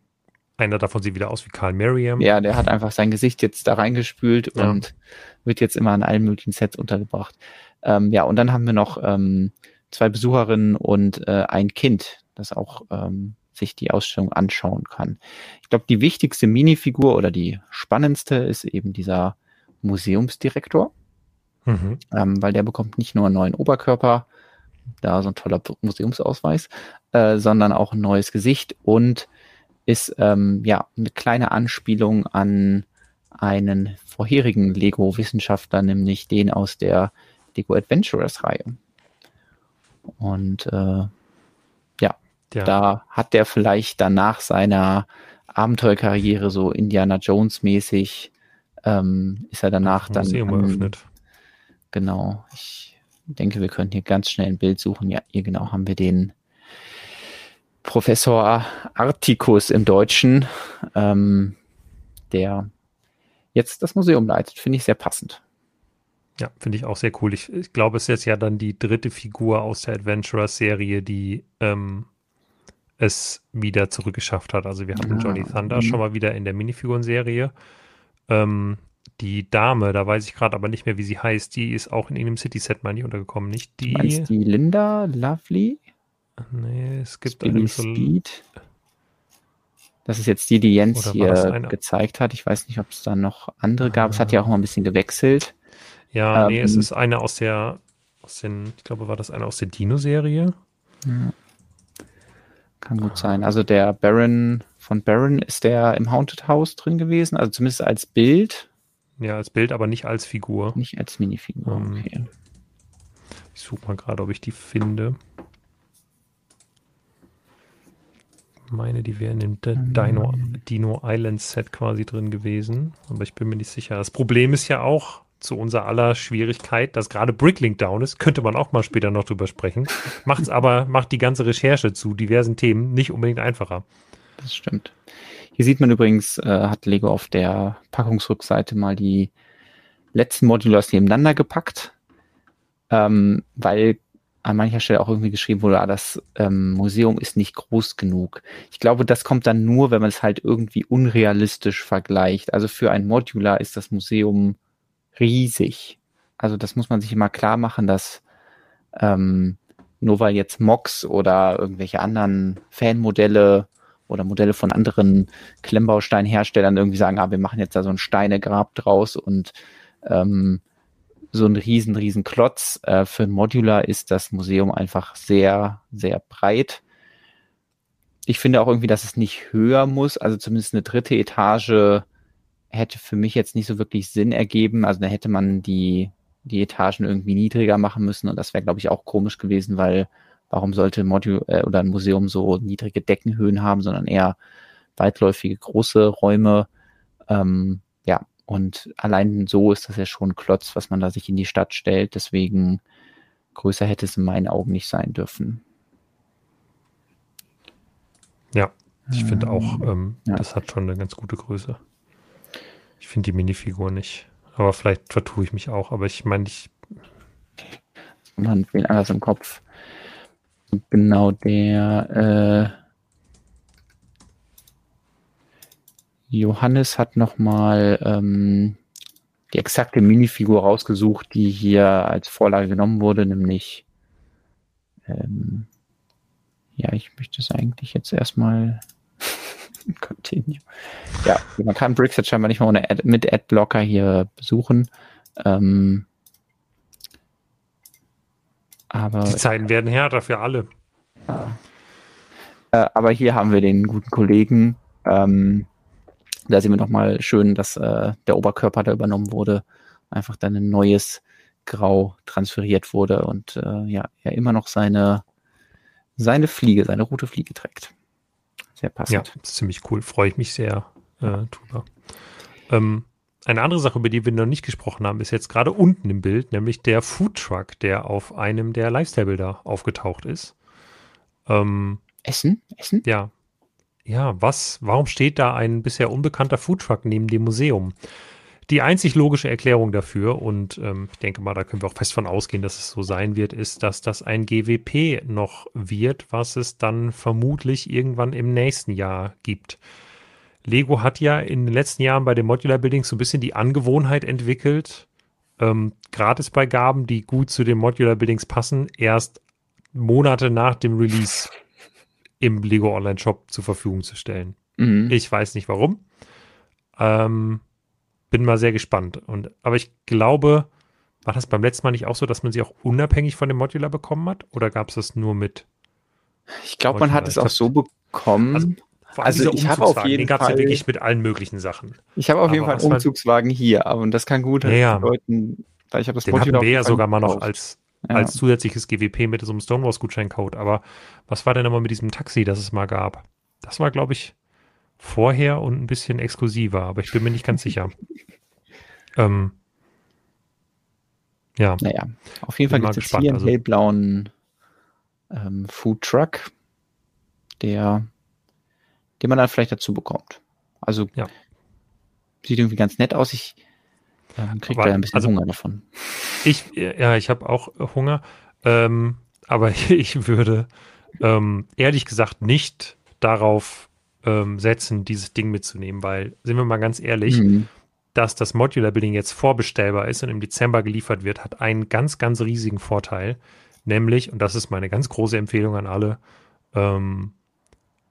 einer davon sieht wieder aus wie Karl Merriam. Ja, der hat einfach sein Gesicht jetzt da reingespült Ja. und wird jetzt immer an allen möglichen Sets untergebracht. Ähm, ja, und dann haben wir noch ähm, zwei Besucherinnen und äh, ein Kind, das auch ähm, sich die Ausstellung anschauen kann. Ich glaube, die wichtigste Minifigur oder die spannendste ist eben dieser Museumsdirektor, Mhm. ähm, weil der bekommt nicht nur einen neuen Oberkörper, da so ein toller Museumsausweis, äh, sondern auch ein neues Gesicht und ist ähm, ja eine kleine Anspielung an einen vorherigen Lego-Wissenschaftler, nämlich den aus der Lego Adventurers-Reihe. Und äh, Ja. da hat der vielleicht danach seiner Abenteuerkarriere so Indiana Jones mäßig ähm, ist er danach dann Museum an- eröffnet. Genau. Ich denke, wir können hier ganz schnell ein Bild suchen. Ja, hier genau haben wir den Professor Articus im Deutschen, ähm, der jetzt das Museum leitet. Finde ich sehr passend. Ja, finde ich auch sehr cool. Ich, ich glaube, es ist jetzt ja dann die dritte Figur aus der Adventurers-Serie, die ähm, es wieder zurückgeschafft hat. Also wir hatten Ah, Johnny Thunder mhm. schon mal wieder in der Minifigurenserie. Ähm, die Dame, da weiß ich gerade aber nicht mehr, wie sie heißt, die ist auch in irgendeinem City-Set mal nicht untergekommen. Nicht die. meinst die Linda Lovely? Nee, es gibt Billy eine so Speed? Das ist jetzt die, die Jens hier gezeigt hat. Ich weiß nicht, ob es da noch andere gab. Es hat ja auch mal ein bisschen gewechselt. Ja, nee, es Ähm, ist eine aus der, aus den, ich glaube, war das eine aus der Dino-Serie? Ja. Kann gut sein. Also der Baron von Baron ist der im Haunted House drin gewesen, also zumindest als Bild, Ja, als Bild, aber nicht als Figur. nicht als Minifigur. Ähm, Okay. Ich suche mal gerade, ob ich die finde. Ich meine, die wären im D- Dino, Dino Island Set quasi drin gewesen, aber ich bin mir nicht sicher. Das Problem ist ja auch zu unser aller Schwierigkeit, dass gerade Bricklink down ist. Könnte man auch mal später noch drüber sprechen. Macht's aber, macht die ganze Recherche zu diversen Themen nicht unbedingt einfacher. Das stimmt. Hier sieht man übrigens, äh, hat Lego auf der Packungsrückseite mal die letzten Modulars nebeneinander gepackt, ähm, weil an mancher Stelle auch irgendwie geschrieben wurde, ah, das ähm, Museum ist nicht groß genug. Ich glaube, das kommt dann nur, wenn man es halt irgendwie unrealistisch vergleicht. Also für ein Modular ist das Museum riesig. Also das muss man sich immer klar machen, dass ähm, nur weil jetzt Mox oder irgendwelche anderen Fanmodelle oder Modelle von anderen Klemmbausteinherstellern irgendwie sagen, ah, wir machen jetzt da so ein Steinegrab draus und ähm, so ein riesen, riesen Klotz. Äh, für ein Modular ist das Museum einfach sehr, sehr breit. Ich finde auch irgendwie, dass es nicht höher muss. Also zumindest eine dritte Etage hätte für mich jetzt nicht so wirklich Sinn ergeben. Also da hätte man die, die Etagen irgendwie niedriger machen müssen und das wäre, glaube ich, auch komisch gewesen, weil warum sollte ein Modul äh, oder ein Museum so niedrige Deckenhöhen haben, sondern eher weitläufige große Räume. Ähm, ja, und allein so ist das ja schon ein Klotz, was man da sich in die Stadt stellt. Deswegen größer hätte es in meinen Augen nicht sein dürfen. Ja, ich finde auch, ähm, ja. das hat schon eine ganz gute Größe. Ich finde die Minifigur nicht. Aber vielleicht vertue ich mich auch. Aber ich meine, ich, Man wen anders im Kopf. Genau der äh, Johannes hat nochmal ähm, die exakte Minifigur rausgesucht, die hier als Vorlage genommen wurde, nämlich ähm, ja, ich möchte es eigentlich jetzt erstmal continue. Ja, man kann Bricks jetzt scheinbar nicht mal ohne Ad, mit Adblocker hier besuchen. Ähm, aber die Zeiten werden härter für alle. Äh, aber hier haben wir den guten Kollegen. Ähm, da sehen wir nochmal schön, dass äh, der Oberkörper da übernommen wurde. Einfach dann ein neues Grau transferiert wurde und äh, ja, er immer noch seine, seine Fliege, seine rote Fliege trägt. Sehr Ja, passend. ist ziemlich cool. Freue ich mich sehr äh, drüber. Ähm, eine andere Sache, über die wir noch nicht gesprochen haben, ist jetzt gerade unten im Bild, nämlich der Food Truck, der auf einem der Lifestyle-Bilder aufgetaucht ist. Ähm, Essen? Essen? ja. Ja, was, warum steht da ein bisher unbekannter Foodtruck neben dem Museum? Die einzig logische Erklärung dafür, und ähm, ich denke mal, da können wir auch fest von ausgehen, dass es so sein wird, ist, dass das ein GWP noch wird, was es dann vermutlich irgendwann im nächsten Jahr gibt. Lego hat ja in den letzten Jahren bei den Modular Buildings so ein bisschen die Angewohnheit entwickelt, ähm, Gratisbeigaben, die gut zu den Modular Buildings passen, erst Monate nach dem Release im Lego Online Shop zur Verfügung zu stellen. Mhm. Ich weiß nicht warum. Ähm, bin mal sehr gespannt. Und, aber ich glaube, war das beim letzten Mal nicht auch so, dass man sie auch unabhängig von dem Modular bekommen hat? Oder gab es das nur mit? Ich glaube, man hat es auch so bekommen. Also, Also ich habe auf jeden den gab es ja Fall- wirklich mit allen möglichen Sachen. ich habe auf jeden aber Fall was einen Umzugswagen hier, aber und das kann gut Ja, ja. bedeuten, weil ich habe das Den hatten auf wir jeden ja Fall sogar mal noch als, Ja. als zusätzliches GWP mit so einem Stonewalls-Gutscheincode. Aber was war denn nochmal mit diesem Taxi, das es mal gab? Das war, glaube ich, vorher und ein bisschen exklusiver, aber ich bin mir nicht ganz sicher. Ähm, ja, Naja, auf jeden Fall Bin gibt es hier einen also- hellblauen ähm, Food Truck, der, den man dann vielleicht dazu bekommt. Also Ja. sieht irgendwie ganz nett aus. Ich ähm, kriege da ein bisschen also- Hunger davon. ich, ja, ich habe auch Hunger, ähm, aber ich würde ähm, ehrlich gesagt nicht darauf ähm, setzen, dieses Ding mitzunehmen, weil, sind wir mal ganz ehrlich, mhm. dass das Modular Building jetzt vorbestellbar ist und im Dezember geliefert wird, hat einen ganz, ganz riesigen Vorteil. Nämlich, und das ist meine ganz große Empfehlung an alle, ähm,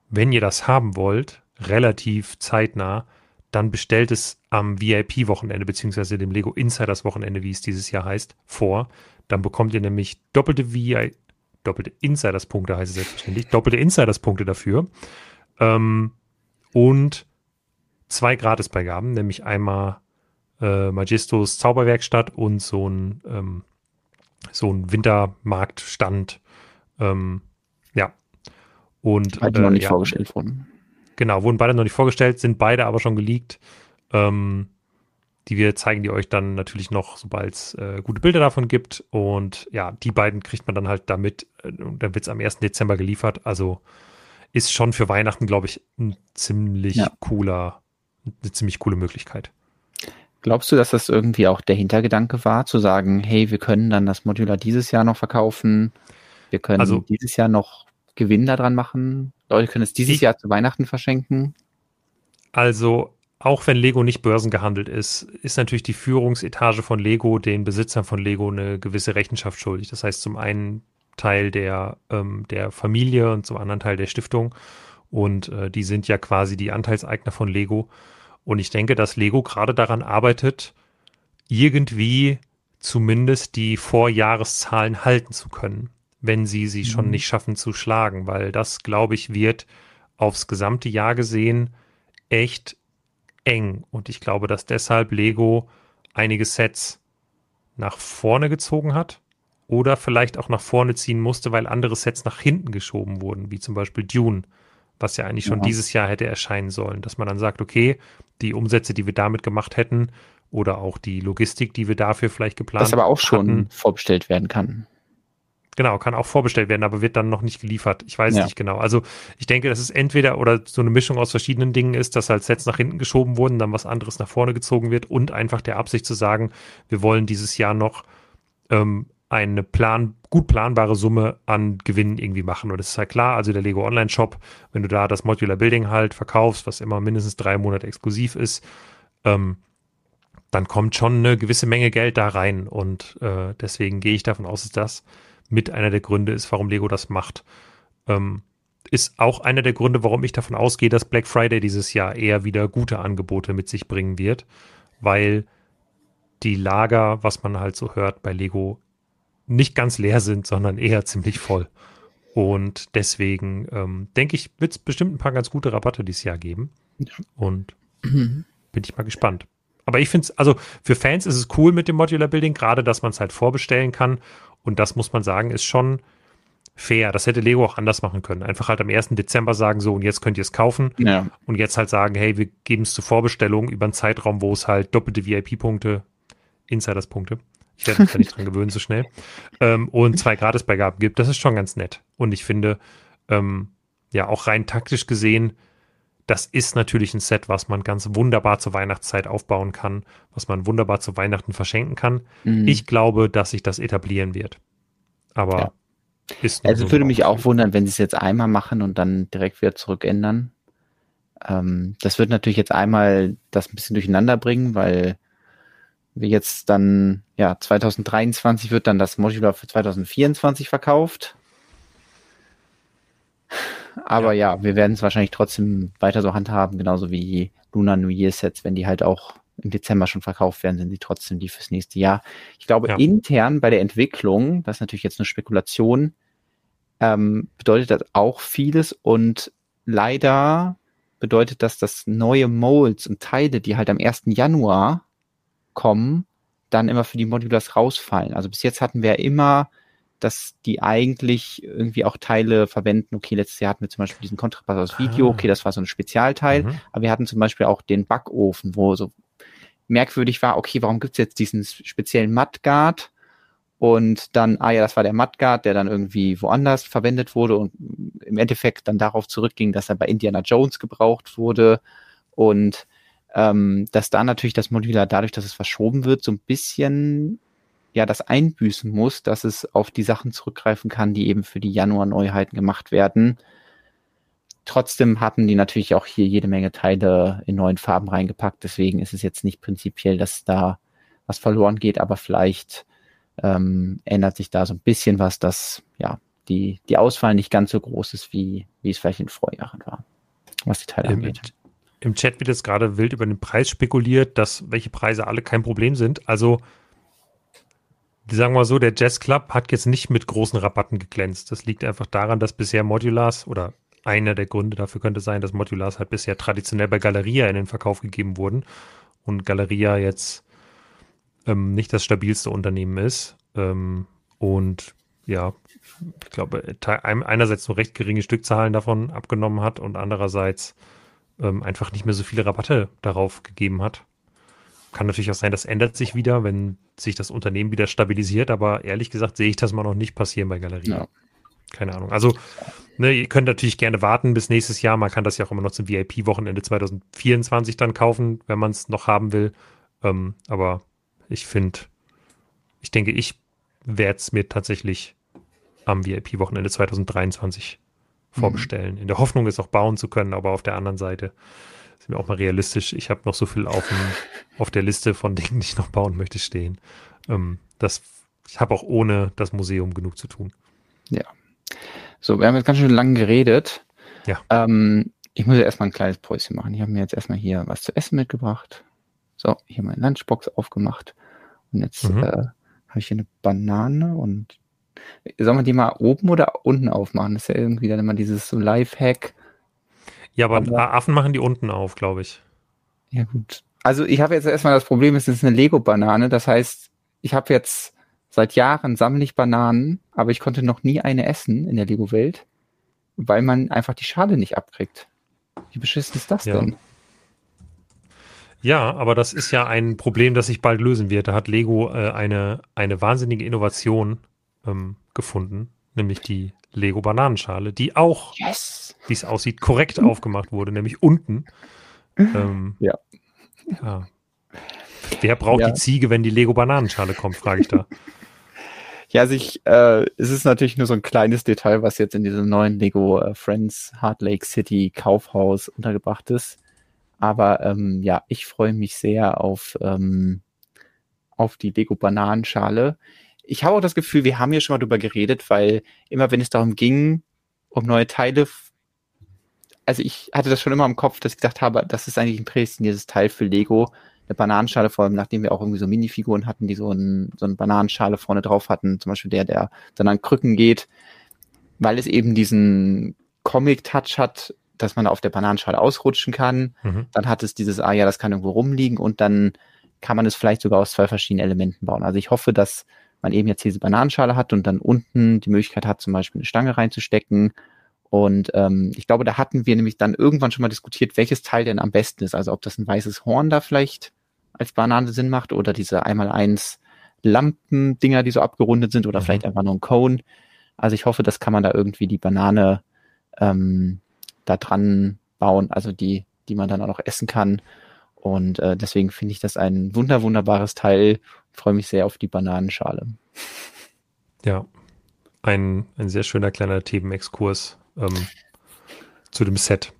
wenn ihr das haben wollt, relativ zeitnah, dann bestellt es am VIP-Wochenende, beziehungsweise dem Lego Insiders Wochenende, wie es dieses Jahr heißt, vor. Dann bekommt ihr nämlich doppelte VIP, doppelte Insiders-Punkte heißt es selbstverständlich, doppelte Insiders-Punkte dafür. Ähm, und zwei Gratisbeigaben, nämlich einmal äh, Magistos Zauberwerkstatt und so ein, ähm, so ein Wintermarktstand. Ähm, ja. Und, beide äh, noch nicht ja, vorgestellt wurden. Genau, wurden beide noch nicht vorgestellt, sind beide aber schon geleakt. Ähm, die wir zeigen die euch dann natürlich noch, sobald es äh, gute Bilder davon gibt. Und ja, die beiden kriegt man dann halt damit. Äh, dann wird es am 1. Dezember geliefert. Also ist schon für Weihnachten, glaube ich, ein ziemlich ja. cooler, eine ziemlich coole Möglichkeit. Glaubst du, dass das irgendwie auch der Hintergedanke war, zu sagen, hey, wir können dann das Modular dieses Jahr noch verkaufen, wir können also, dieses Jahr noch Gewinn daran machen, Leute können es dieses ich, Jahr zu Weihnachten verschenken? Also auch wenn Lego nicht börsengehandelt ist, ist natürlich die Führungsetage von Lego den Besitzern von Lego eine gewisse Rechenschaft schuldig. Das heißt, zum einen Teil der, ähm, der Familie und zum anderen Teil der Stiftung. Und äh, die sind ja quasi die Anteilseigner von Lego. Und ich denke, dass Lego gerade daran arbeitet, irgendwie zumindest die Vorjahreszahlen halten zu können, wenn sie sie mhm. schon nicht schaffen zu schlagen, weil das, glaube ich, wird aufs gesamte Jahr gesehen echt eng. Und ich glaube, dass deshalb Lego einige Sets nach vorne gezogen hat oder vielleicht auch nach vorne ziehen musste, weil andere Sets nach hinten geschoben wurden, wie zum Beispiel Dune, was ja eigentlich schon ja. dieses Jahr hätte erscheinen sollen. Dass man dann sagt, okay, die Umsätze, die wir damit gemacht hätten oder auch die Logistik, die wir dafür vielleicht geplant haben. Das aber auch schon hatten, vorbestellt werden kann. Genau, kann auch vorbestellt werden, aber wird dann noch nicht geliefert. Ich weiß ja. nicht genau. Also ich denke, dass es entweder oder so eine Mischung aus verschiedenen Dingen ist, dass halt Sets nach hinten geschoben wurden, dann was anderes nach vorne gezogen wird und einfach der Absicht zu sagen, wir wollen dieses Jahr noch ähm, eine plan gut planbare Summe an Gewinnen irgendwie machen. Und das ist halt klar, also der Lego Online Shop, wenn du da das Modular Building halt verkaufst, was immer mindestens drei Monate exklusiv ist, ähm, dann kommt schon eine gewisse Menge Geld da rein. Und äh, deswegen gehe ich davon aus, dass das mit einer der Gründe ist, warum Lego das macht. Ähm, ist auch einer der Gründe, warum ich davon ausgehe, dass Black Friday dieses Jahr eher wieder gute Angebote mit sich bringen wird, weil die Lager, was man halt so hört bei Lego, nicht ganz leer sind, sondern eher ziemlich voll. Und deswegen ähm, denke ich, wird es bestimmt ein paar ganz gute Rabatte dieses Jahr geben. Und bin ich mal gespannt. Aber ich finde es, also für Fans ist es cool mit dem Modular Building, gerade dass man es halt vorbestellen kann und das muss man sagen, ist schon fair. Das hätte Lego auch anders machen können. Einfach halt am 1. Dezember sagen, so, und jetzt könnt ihr es kaufen. Ja. Und jetzt halt sagen, hey, wir geben es zur Vorbestellung über einen Zeitraum, wo es halt doppelte VIP-Punkte, Insiders-Punkte, ich werde mich da nicht dran gewöhnen so schnell, ähm, und zwei Gratisbeigaben gibt. Das ist schon ganz nett. Und ich finde, ähm, ja, auch rein taktisch gesehen, das ist natürlich ein Set, was man ganz wunderbar zur Weihnachtszeit aufbauen kann, was man wunderbar zu Weihnachten verschenken kann. Mhm. Ich glaube, dass sich das etablieren wird. Aber ja. ist Also so würde mich auch wundern, wenn sie es jetzt einmal machen und dann direkt wieder zurückändern. Ähm, das wird natürlich jetzt einmal das ein bisschen durcheinander bringen, weil wir jetzt dann, ja, 2023 wird dann das Modular für 2024 verkauft. Aber ja, ja wir werden es wahrscheinlich trotzdem weiter so handhaben, genauso wie Lunar New Year Sets, wenn die halt auch im Dezember schon verkauft werden, sind sie trotzdem die fürs nächste Jahr. Ich glaube, ja. intern bei der Entwicklung, das ist natürlich jetzt eine Spekulation, ähm, bedeutet das auch vieles und leider bedeutet das, dass neue Molds und Teile, die halt am 1. Januar kommen, dann immer für die Modulars rausfallen. Also bis jetzt hatten wir immer dass die eigentlich irgendwie auch Teile verwenden. Okay, letztes Jahr hatten wir zum Beispiel diesen Kontrabass aus Video, ah. okay, das war so ein Spezialteil, mhm. aber wir hatten zum Beispiel auch den Backofen, wo so merkwürdig war, okay, warum gibt's jetzt diesen speziellen Mudguard? Und dann, ah ja, das war der Mudguard, der dann irgendwie woanders verwendet wurde und im Endeffekt dann darauf zurückging, dass er bei Indiana Jones gebraucht wurde. Und ähm, dass da natürlich das Modular dadurch, dass es verschoben wird, so ein bisschen ja das einbüßen muss, dass es auf die Sachen zurückgreifen kann, die eben für die Januar-Neuheiten gemacht werden. Trotzdem hatten die natürlich auch hier jede Menge Teile in neuen Farben reingepackt. Deswegen ist es jetzt nicht prinzipiell, dass da was verloren geht, aber vielleicht ähm, ändert sich da so ein bisschen was, dass ja die, die Auswahl nicht ganz so groß ist, wie, wie es vielleicht in Vorjahren war, was die Teile Im, angeht. Im Chat wird jetzt gerade wild über den Preis spekuliert, dass welche Preise alle kein Problem sind. Also sagen wir mal so, der Jazz Club hat jetzt nicht mit großen Rabatten geglänzt. Das liegt einfach daran, dass bisher Modulars oder einer der Gründe dafür könnte sein, dass Modulars halt bisher traditionell bei Galeria in den Verkauf gegeben wurden und Galeria jetzt ähm, nicht das stabilste Unternehmen ist. Ähm, und ja, ich glaube, einerseits nur recht geringe Stückzahlen davon abgenommen hat und andererseits ähm, einfach nicht mehr so viele Rabatte darauf gegeben hat. Kann natürlich auch sein, das ändert sich wieder, wenn sich das Unternehmen wieder stabilisiert, aber ehrlich gesagt sehe ich das mal noch nicht passieren bei Galeria. Ja. Keine Ahnung. Also, ne, ihr könnt natürlich gerne warten bis nächstes Jahr. Man kann das ja auch immer noch zum VIP-Wochenende 2024 dann kaufen, wenn man es noch haben will. Ähm, aber ich finde, ich denke, ich werde es mir tatsächlich am VIP-Wochenende 2023 mhm. Vorbestellen. In der Hoffnung, es auch bauen zu können, aber auf der anderen Seite sind wir auch mal realistisch. Ich habe noch so viel auf, dem, auf der Liste von Dingen, die ich noch bauen möchte, stehen. Ähm, das, ich habe auch ohne das Museum genug zu tun. Ja. So, wir haben jetzt ganz schön lang geredet. Ja. Ähm, ich muss ja erstmal ein kleines Päuschen machen. Ich habe mir jetzt erstmal hier was zu essen mitgebracht. So, hier meine Lunchbox aufgemacht. Und jetzt mhm. äh, habe ich hier eine Banane und soll man die mal oben oder unten aufmachen? Das ist ja irgendwie dann immer dieses so Live-Hack. Ja, aber, aber Affen machen die unten auf, glaube ich. Ja, gut. Also ich habe jetzt erstmal das Problem, es ist eine Lego-Banane. Das heißt, ich habe jetzt seit Jahren sammle ich Bananen, aber ich konnte noch nie eine essen in der Lego-Welt, weil man einfach die Schale nicht abkriegt. Wie beschissen ist das ja. denn? Ja, aber das ist ja ein Problem, das sich bald lösen wird. Da hat Lego äh, eine, eine wahnsinnige Innovation ähm, gefunden, nämlich die Lego Bananenschale, die auch, yes. wie es aussieht, korrekt aufgemacht wurde, nämlich unten. Ähm, ja. ja. Wer braucht ja. die Ziege, wenn die Lego Bananenschale kommt, frage ich da. Ja, also ich, äh, es ist natürlich nur so ein kleines Detail, was jetzt in diesem neuen Lego äh, Friends Heart Lake City Kaufhaus untergebracht ist. Aber ähm, ja, ich freue mich sehr auf, ähm, auf die Lego Bananenschale. Ich habe auch das Gefühl, wir haben hier schon mal drüber geredet, weil immer wenn es darum ging, um neue Teile, also ich hatte das schon immer im Kopf, dass ich gedacht habe, das ist eigentlich ein prädestiniertes Teil für Lego, eine Bananenschale, vor allem nachdem wir auch irgendwie so Minifiguren hatten, die so, ein, so eine Bananenschale vorne drauf hatten, zum Beispiel der, der dann an Krücken geht, weil es eben diesen Comic-Touch hat, dass man auf der Bananenschale ausrutschen kann. Mhm. Dann hat es dieses, ah ja, das kann irgendwo rumliegen und dann kann man es vielleicht sogar aus zwei verschiedenen Elementen bauen. Also ich hoffe, dass man eben jetzt diese Bananenschale hat und dann unten die Möglichkeit hat, zum Beispiel eine Stange reinzustecken. Und ähm, ich glaube, da hatten wir nämlich dann irgendwann schon mal diskutiert, welches Teil denn am besten ist. Also ob das ein weißes Horn da vielleicht als Banane Sinn macht oder diese einmal eins Lampendinger, die so abgerundet sind oder mhm. vielleicht einfach nur ein Cone. Also ich hoffe, das kann man da irgendwie die Banane ähm, da dran bauen, also die, die man dann auch noch essen kann. Und äh, deswegen finde ich das ein wunder, wunderbares Teil. Freue mich sehr auf die Bananenschale. Ja, ein, ein sehr schöner kleiner Themenexkurs ähm, zu dem Set.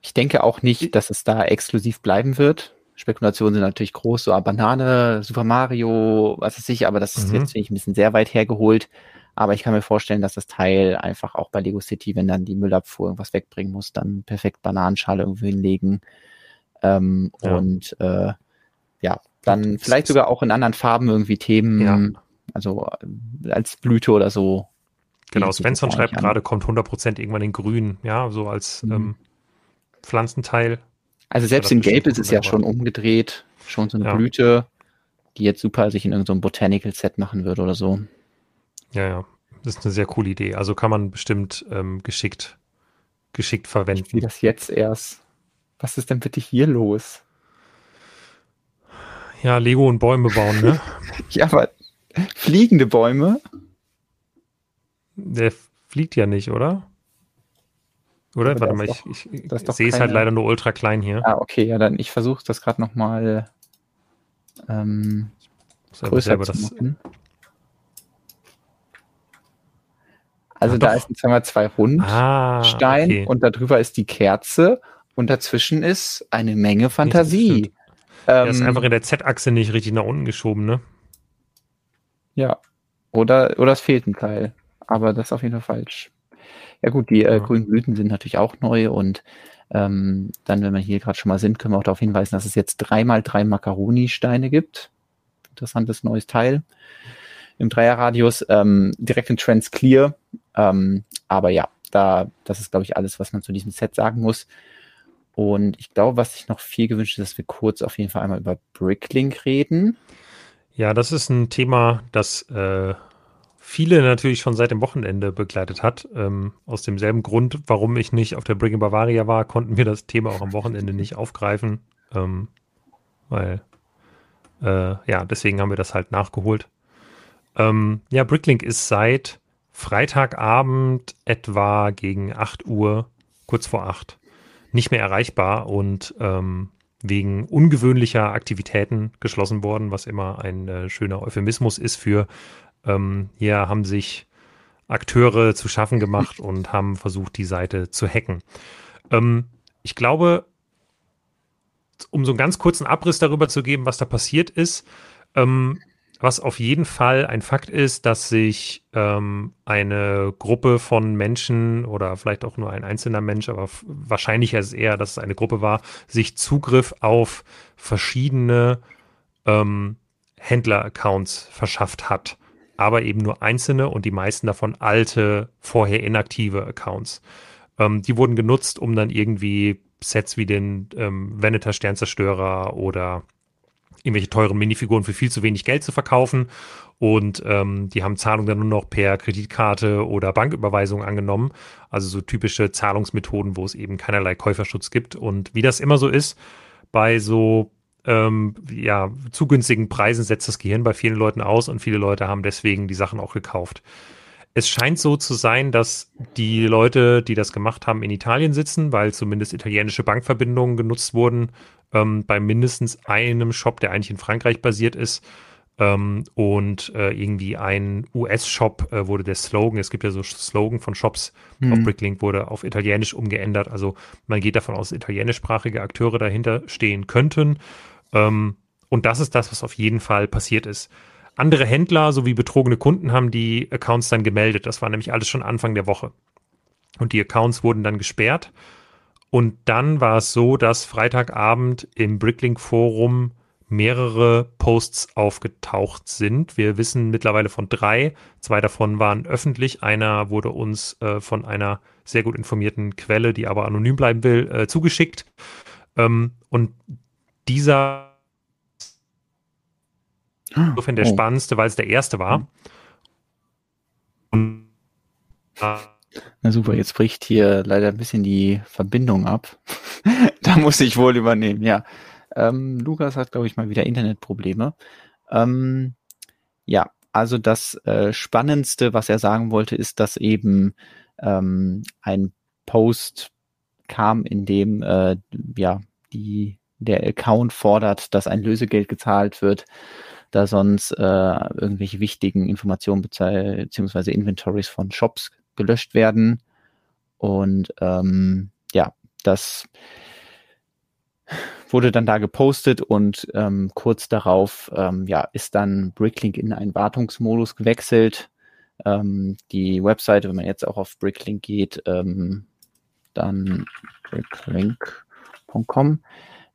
Ich denke auch nicht, dass es da exklusiv bleiben wird. Spekulationen sind natürlich groß, so ah, Banane, Super Mario, was weiß ich, aber das ist mhm. jetzt finde ich ein bisschen sehr weit hergeholt. Aber ich kann mir vorstellen, dass das Teil einfach auch bei Lego City, wenn dann die Müllabfuhr irgendwas wegbringen muss, dann perfekt Bananenschale irgendwo hinlegen. Ähm, ja. Und äh, ja, dann vielleicht sogar auch in anderen Farben irgendwie Themen, ja. also äh, als Blüte oder so. Genau, Svensson schreibt gerade, kommt 100% irgendwann in grün, ja, so als mhm. ähm, Pflanzenteil. Also selbst in Gelb ist es ja schon umgedreht, schon so eine ja. Blüte, die jetzt super sich in irgendeinem Botanical Set machen würde oder so. Ja, ja. Das ist eine sehr coole Idee. Also kann man bestimmt ähm, geschickt, geschickt verwenden. Wie das jetzt erst. Was ist denn bitte hier los? Ja, Lego und Bäume bauen, ne? ja, aber fliegende Bäume? Der fliegt ja nicht, oder? Oder? Aber Warte mal, doch, ich, ich, sehe es halt leider nur ultra klein hier. Ah, okay, ja, dann ich versuche das gerade nochmal. Ähm, größer zu das. Also Ach, da doch. ist zweimal zwei Rundstein ah, okay. und darüber ist die Kerze und dazwischen ist eine Menge Fantasie. Er ähm, ist einfach in der Z-Achse nicht richtig nach unten geschoben, ne? Ja. Oder, oder es fehlt ein Teil. Aber das ist auf jeden Fall falsch. Ja gut, die äh, ja. grünen Blüten sind natürlich auch neu und ähm, dann, wenn wir hier gerade schon mal sind, können wir auch darauf hinweisen, dass es jetzt dreimal drei Macaroni-Steine gibt. Interessantes neues Teil im Dreierradius, ähm, direkt in Trans Clear. Ähm, aber ja, da, das ist, glaube ich, alles, was man zu diesem Set sagen muss. Und ich glaube, was sich noch viel gewünscht ist, dass wir kurz auf jeden Fall einmal über Bricklink reden. Ja, das ist ein Thema, das äh, viele natürlich schon seit dem Wochenende begleitet hat. Ähm, aus demselben Grund, warum ich nicht auf der Bricklink Bavaria war, konnten wir das Thema auch am Wochenende nicht aufgreifen. Ähm, weil, äh, ja, deswegen haben wir das halt nachgeholt. Ähm, ja, Bricklink ist seit Freitagabend etwa gegen 8 Uhr, kurz vor 8, nicht mehr erreichbar und ähm, wegen ungewöhnlicher Aktivitäten geschlossen worden, was immer ein äh, schöner Euphemismus ist für, ähm, hier haben sich Akteure zu schaffen gemacht und haben versucht, die Seite zu hacken. Ähm, ich glaube, um so einen ganz kurzen Abriss darüber zu geben, was da passiert ist, ähm, was auf jeden Fall ein Fakt ist, dass sich ähm, eine Gruppe von Menschen oder vielleicht auch nur ein einzelner Mensch, aber wahrscheinlich ist es eher, dass es eine Gruppe war, sich Zugriff auf verschiedene ähm, Händler-Accounts verschafft hat. Aber eben nur einzelne und die meisten davon alte, vorher inaktive Accounts. Ähm, die wurden genutzt, um dann irgendwie Sets wie den ähm, Veneter Sternzerstörer oder irgendwelche teuren Minifiguren für viel zu wenig Geld zu verkaufen. Und ähm, die haben Zahlungen dann nur noch per Kreditkarte oder Banküberweisung angenommen. Also so typische Zahlungsmethoden, wo es eben keinerlei Käuferschutz gibt. Und wie das immer so ist, bei so ähm, ja, zu günstigen Preisen setzt das Gehirn bei vielen Leuten aus und viele Leute haben deswegen die Sachen auch gekauft. Es scheint so zu sein, dass die Leute, die das gemacht haben, in Italien sitzen, weil zumindest italienische Bankverbindungen genutzt wurden, ähm, bei mindestens einem Shop, der eigentlich in Frankreich basiert ist. Ähm, und äh, irgendwie ein US-Shop äh, wurde der Slogan, es gibt ja so Slogan von Shops mhm. auf Bricklink, wurde auf Italienisch umgeändert. Also man geht davon aus, dass italienischsprachige Akteure dahinter stehen könnten. Ähm, und das ist das, was auf jeden Fall passiert ist. Andere Händler sowie betrogene Kunden haben die Accounts dann gemeldet. Das war nämlich alles schon Anfang der Woche. Und die Accounts wurden dann gesperrt. Und dann war es so, dass Freitagabend im Bricklink-Forum mehrere Posts aufgetaucht sind. Wir wissen mittlerweile von drei. Zwei davon waren öffentlich. Einer wurde uns äh, von einer sehr gut informierten Quelle, die aber anonym bleiben will, äh, zugeschickt. Ähm, und dieser insofern der oh. spannendste, weil es der erste war. Und, äh, na super, jetzt bricht hier leider ein bisschen die Verbindung ab. da muss ich wohl übernehmen, ja. Ähm, Lukas hat, glaube ich, mal wieder Internetprobleme. Ähm, ja, also das äh, Spannendste, was er sagen wollte, ist, dass eben ähm, ein Post kam, in dem äh, ja die der Account fordert, dass ein Lösegeld gezahlt wird, da sonst äh, irgendwelche wichtigen Informationen bzw. Inventories von Shops gelöscht werden. Und ähm, ja, das wurde dann da gepostet und ähm, kurz darauf ähm, ja, ist dann Bricklink in einen Wartungsmodus gewechselt. Ähm, die Webseite, wenn man jetzt auch auf Bricklink geht, ähm, dann bricklink.com,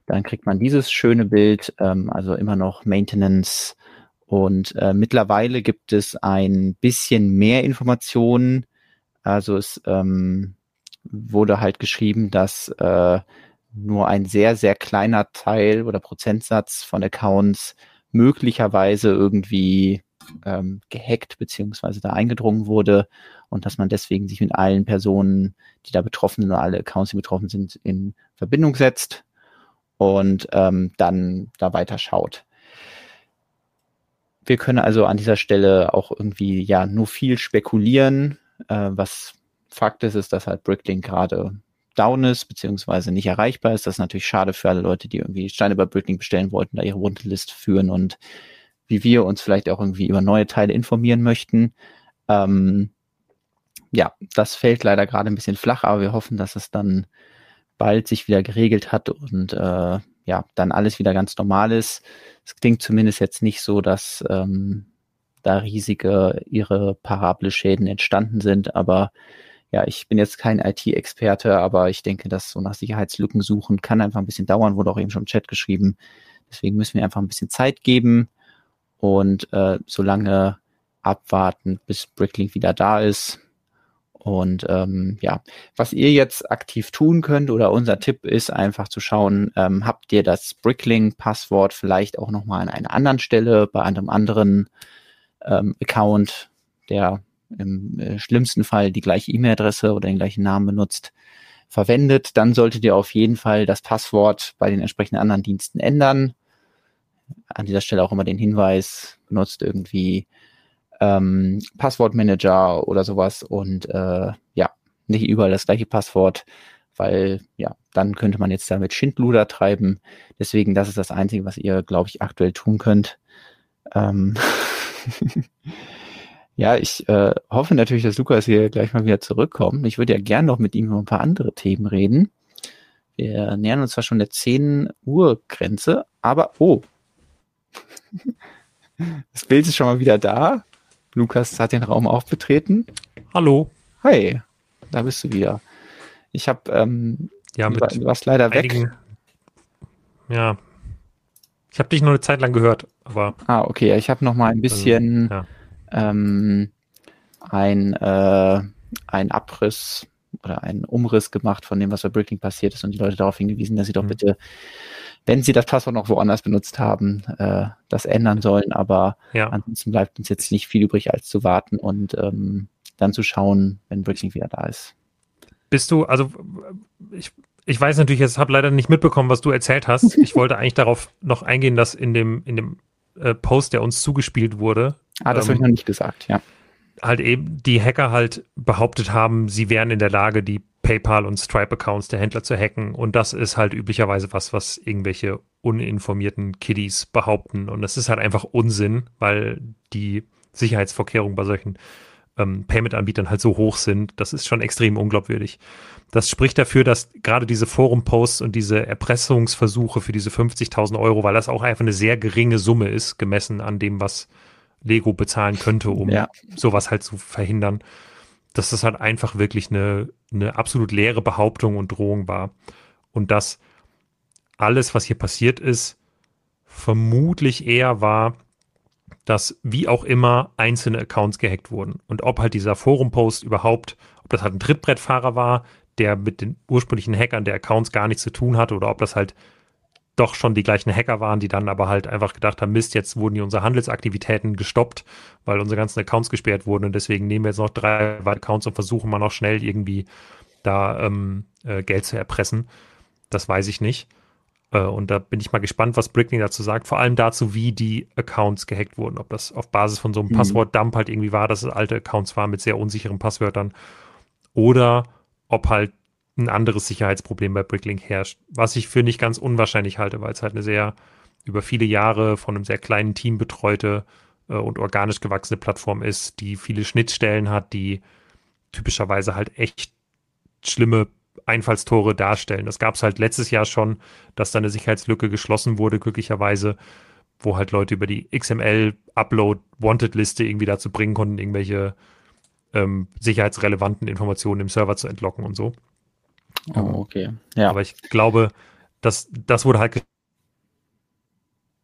dann kriegt man dieses schöne Bild, ähm, also immer noch Maintenance und äh, mittlerweile gibt es ein bisschen mehr Informationen also es ähm, wurde halt geschrieben, dass äh, nur ein sehr, sehr kleiner Teil oder Prozentsatz von Accounts möglicherweise irgendwie ähm, gehackt beziehungsweise da eingedrungen wurde und dass man deswegen sich mit allen Personen, die da betroffen sind, oder alle Accounts, die betroffen sind, in Verbindung setzt und ähm, dann da weiter schaut. Wir können also an dieser Stelle auch irgendwie ja nur viel spekulieren, äh, was Fakt ist, ist, dass halt Bricklink gerade down ist, beziehungsweise nicht erreichbar ist. Das ist natürlich schade für alle Leute, die irgendwie Steine bei Bricklink bestellen wollten, da ihre Wundelist führen und wie wir uns vielleicht auch irgendwie über neue Teile informieren möchten. Ähm, ja, das fällt leider gerade ein bisschen flach, aber wir hoffen, dass es dann bald sich wieder geregelt hat und äh, ja, dann alles wieder ganz normal ist. Es klingt zumindest jetzt nicht so, dass ähm, da riesige irreparable Schäden entstanden sind, aber ja, ich bin jetzt kein IT-Experte, aber ich denke, dass so nach Sicherheitslücken suchen kann einfach ein bisschen dauern, wurde auch eben schon im Chat geschrieben. Deswegen müssen wir einfach ein bisschen Zeit geben und äh, solange abwarten, bis Bricklink wieder da ist. Und ähm, ja, was ihr jetzt aktiv tun könnt oder unser Tipp ist einfach zu schauen, ähm, habt ihr das Bricklink-Passwort vielleicht auch nochmal an einer anderen Stelle, bei einem anderen ähm, Account, der im äh, schlimmsten Fall die gleiche E-Mail-Adresse oder den gleichen Namen benutzt, verwendet, dann solltet ihr auf jeden Fall das Passwort bei den entsprechenden anderen Diensten ändern. An dieser Stelle auch immer den Hinweis, benutzt irgendwie ähm, Passwortmanager oder sowas und äh, ja, nicht überall das gleiche Passwort, weil ja, dann könnte man jetzt damit Schindluder treiben. Deswegen, das ist das Einzige, was ihr, glaube ich, aktuell tun könnt. Ähm ja, ich äh, hoffe natürlich, dass Lukas hier gleich mal wieder zurückkommt. Ich würde ja gern noch mit ihm über ein paar andere Themen reden. Wir nähern uns zwar schon der 10 Uhr Grenze, aber oh. Das Bild ist schon mal wieder da. Lukas hat den Raum auch betreten. Hallo. Hi, da bist du wieder. Ich habe, ähm, ja, du, du warst leider weg. Ja, ich habe dich nur eine Zeit lang gehört, aber. Ah, okay. Ich habe noch mal ein bisschen also, ja. ähm, ein, äh, ein Abriss oder einen Umriss gemacht von dem, was bei Breaking passiert ist und die Leute darauf hingewiesen, dass sie doch mhm. bitte, wenn sie das Passwort noch woanders benutzt haben, äh, das ändern sollen. Aber ja. ansonsten bleibt uns jetzt nicht viel übrig, als zu warten und ähm, dann zu schauen, wenn Breaking wieder da ist. Bist du, also ich ich weiß natürlich, ich habe leider nicht mitbekommen, was du erzählt hast. Ich wollte eigentlich darauf noch eingehen, dass in dem, in dem äh, Post, der uns zugespielt wurde. Ah, das ähm, habe ich noch nicht gesagt, ja. Halt eben die Hacker halt behauptet haben, sie wären in der Lage, die PayPal und Stripe-Accounts der Händler zu hacken. Und das ist halt üblicherweise was, was irgendwelche uninformierten Kiddies behaupten. Und das ist halt einfach Unsinn, weil die Sicherheitsvorkehrungen bei solchen ähm, Payment-Anbietern halt so hoch sind. Das ist schon extrem unglaubwürdig. Das spricht dafür, dass gerade diese Forum-Posts und diese Erpressungsversuche für diese 50.000 Euro, weil das auch einfach eine sehr geringe Summe ist, gemessen an dem, was Lego bezahlen könnte, um ja. sowas halt zu verhindern, dass das halt einfach wirklich eine, eine absolut leere Behauptung und Drohung war. Und dass alles, was hier passiert ist, vermutlich eher war, dass wie auch immer einzelne Accounts gehackt wurden. Und ob halt dieser Forum-Post überhaupt, ob das halt ein Trittbrettfahrer war, der mit den ursprünglichen Hackern der Accounts gar nichts zu tun hatte, oder ob das halt doch schon die gleichen Hacker waren, die dann aber halt einfach gedacht haben, Mist, jetzt wurden die unsere Handelsaktivitäten gestoppt, weil unsere ganzen Accounts gesperrt wurden und deswegen nehmen wir jetzt noch drei Accounts und versuchen mal noch schnell irgendwie da ähm, äh, Geld zu erpressen. Das weiß ich nicht. Äh, und da bin ich mal gespannt, was Bricklink dazu sagt. Vor allem dazu, wie die Accounts gehackt wurden. Ob das auf Basis von so einem mhm. Passwort-Dump halt irgendwie war, dass es alte Accounts waren mit sehr unsicheren Passwörtern. Oder ob halt ein anderes Sicherheitsproblem bei Bricklink herrscht. Was ich für nicht ganz unwahrscheinlich halte, weil es halt eine sehr über viele Jahre von einem sehr kleinen Team betreute äh, und organisch gewachsene Plattform ist, die viele Schnittstellen hat, die typischerweise halt echt schlimme Einfallstore darstellen. Das gab es halt letztes Jahr schon, dass da eine Sicherheitslücke geschlossen wurde, glücklicherweise, wo halt Leute über die XML-Upload-Wanted-Liste irgendwie dazu bringen konnten, irgendwelche ähm, sicherheitsrelevanten Informationen im Server zu entlocken und so. Oh, okay. Ja. Aber ich glaube, dass das wurde halt.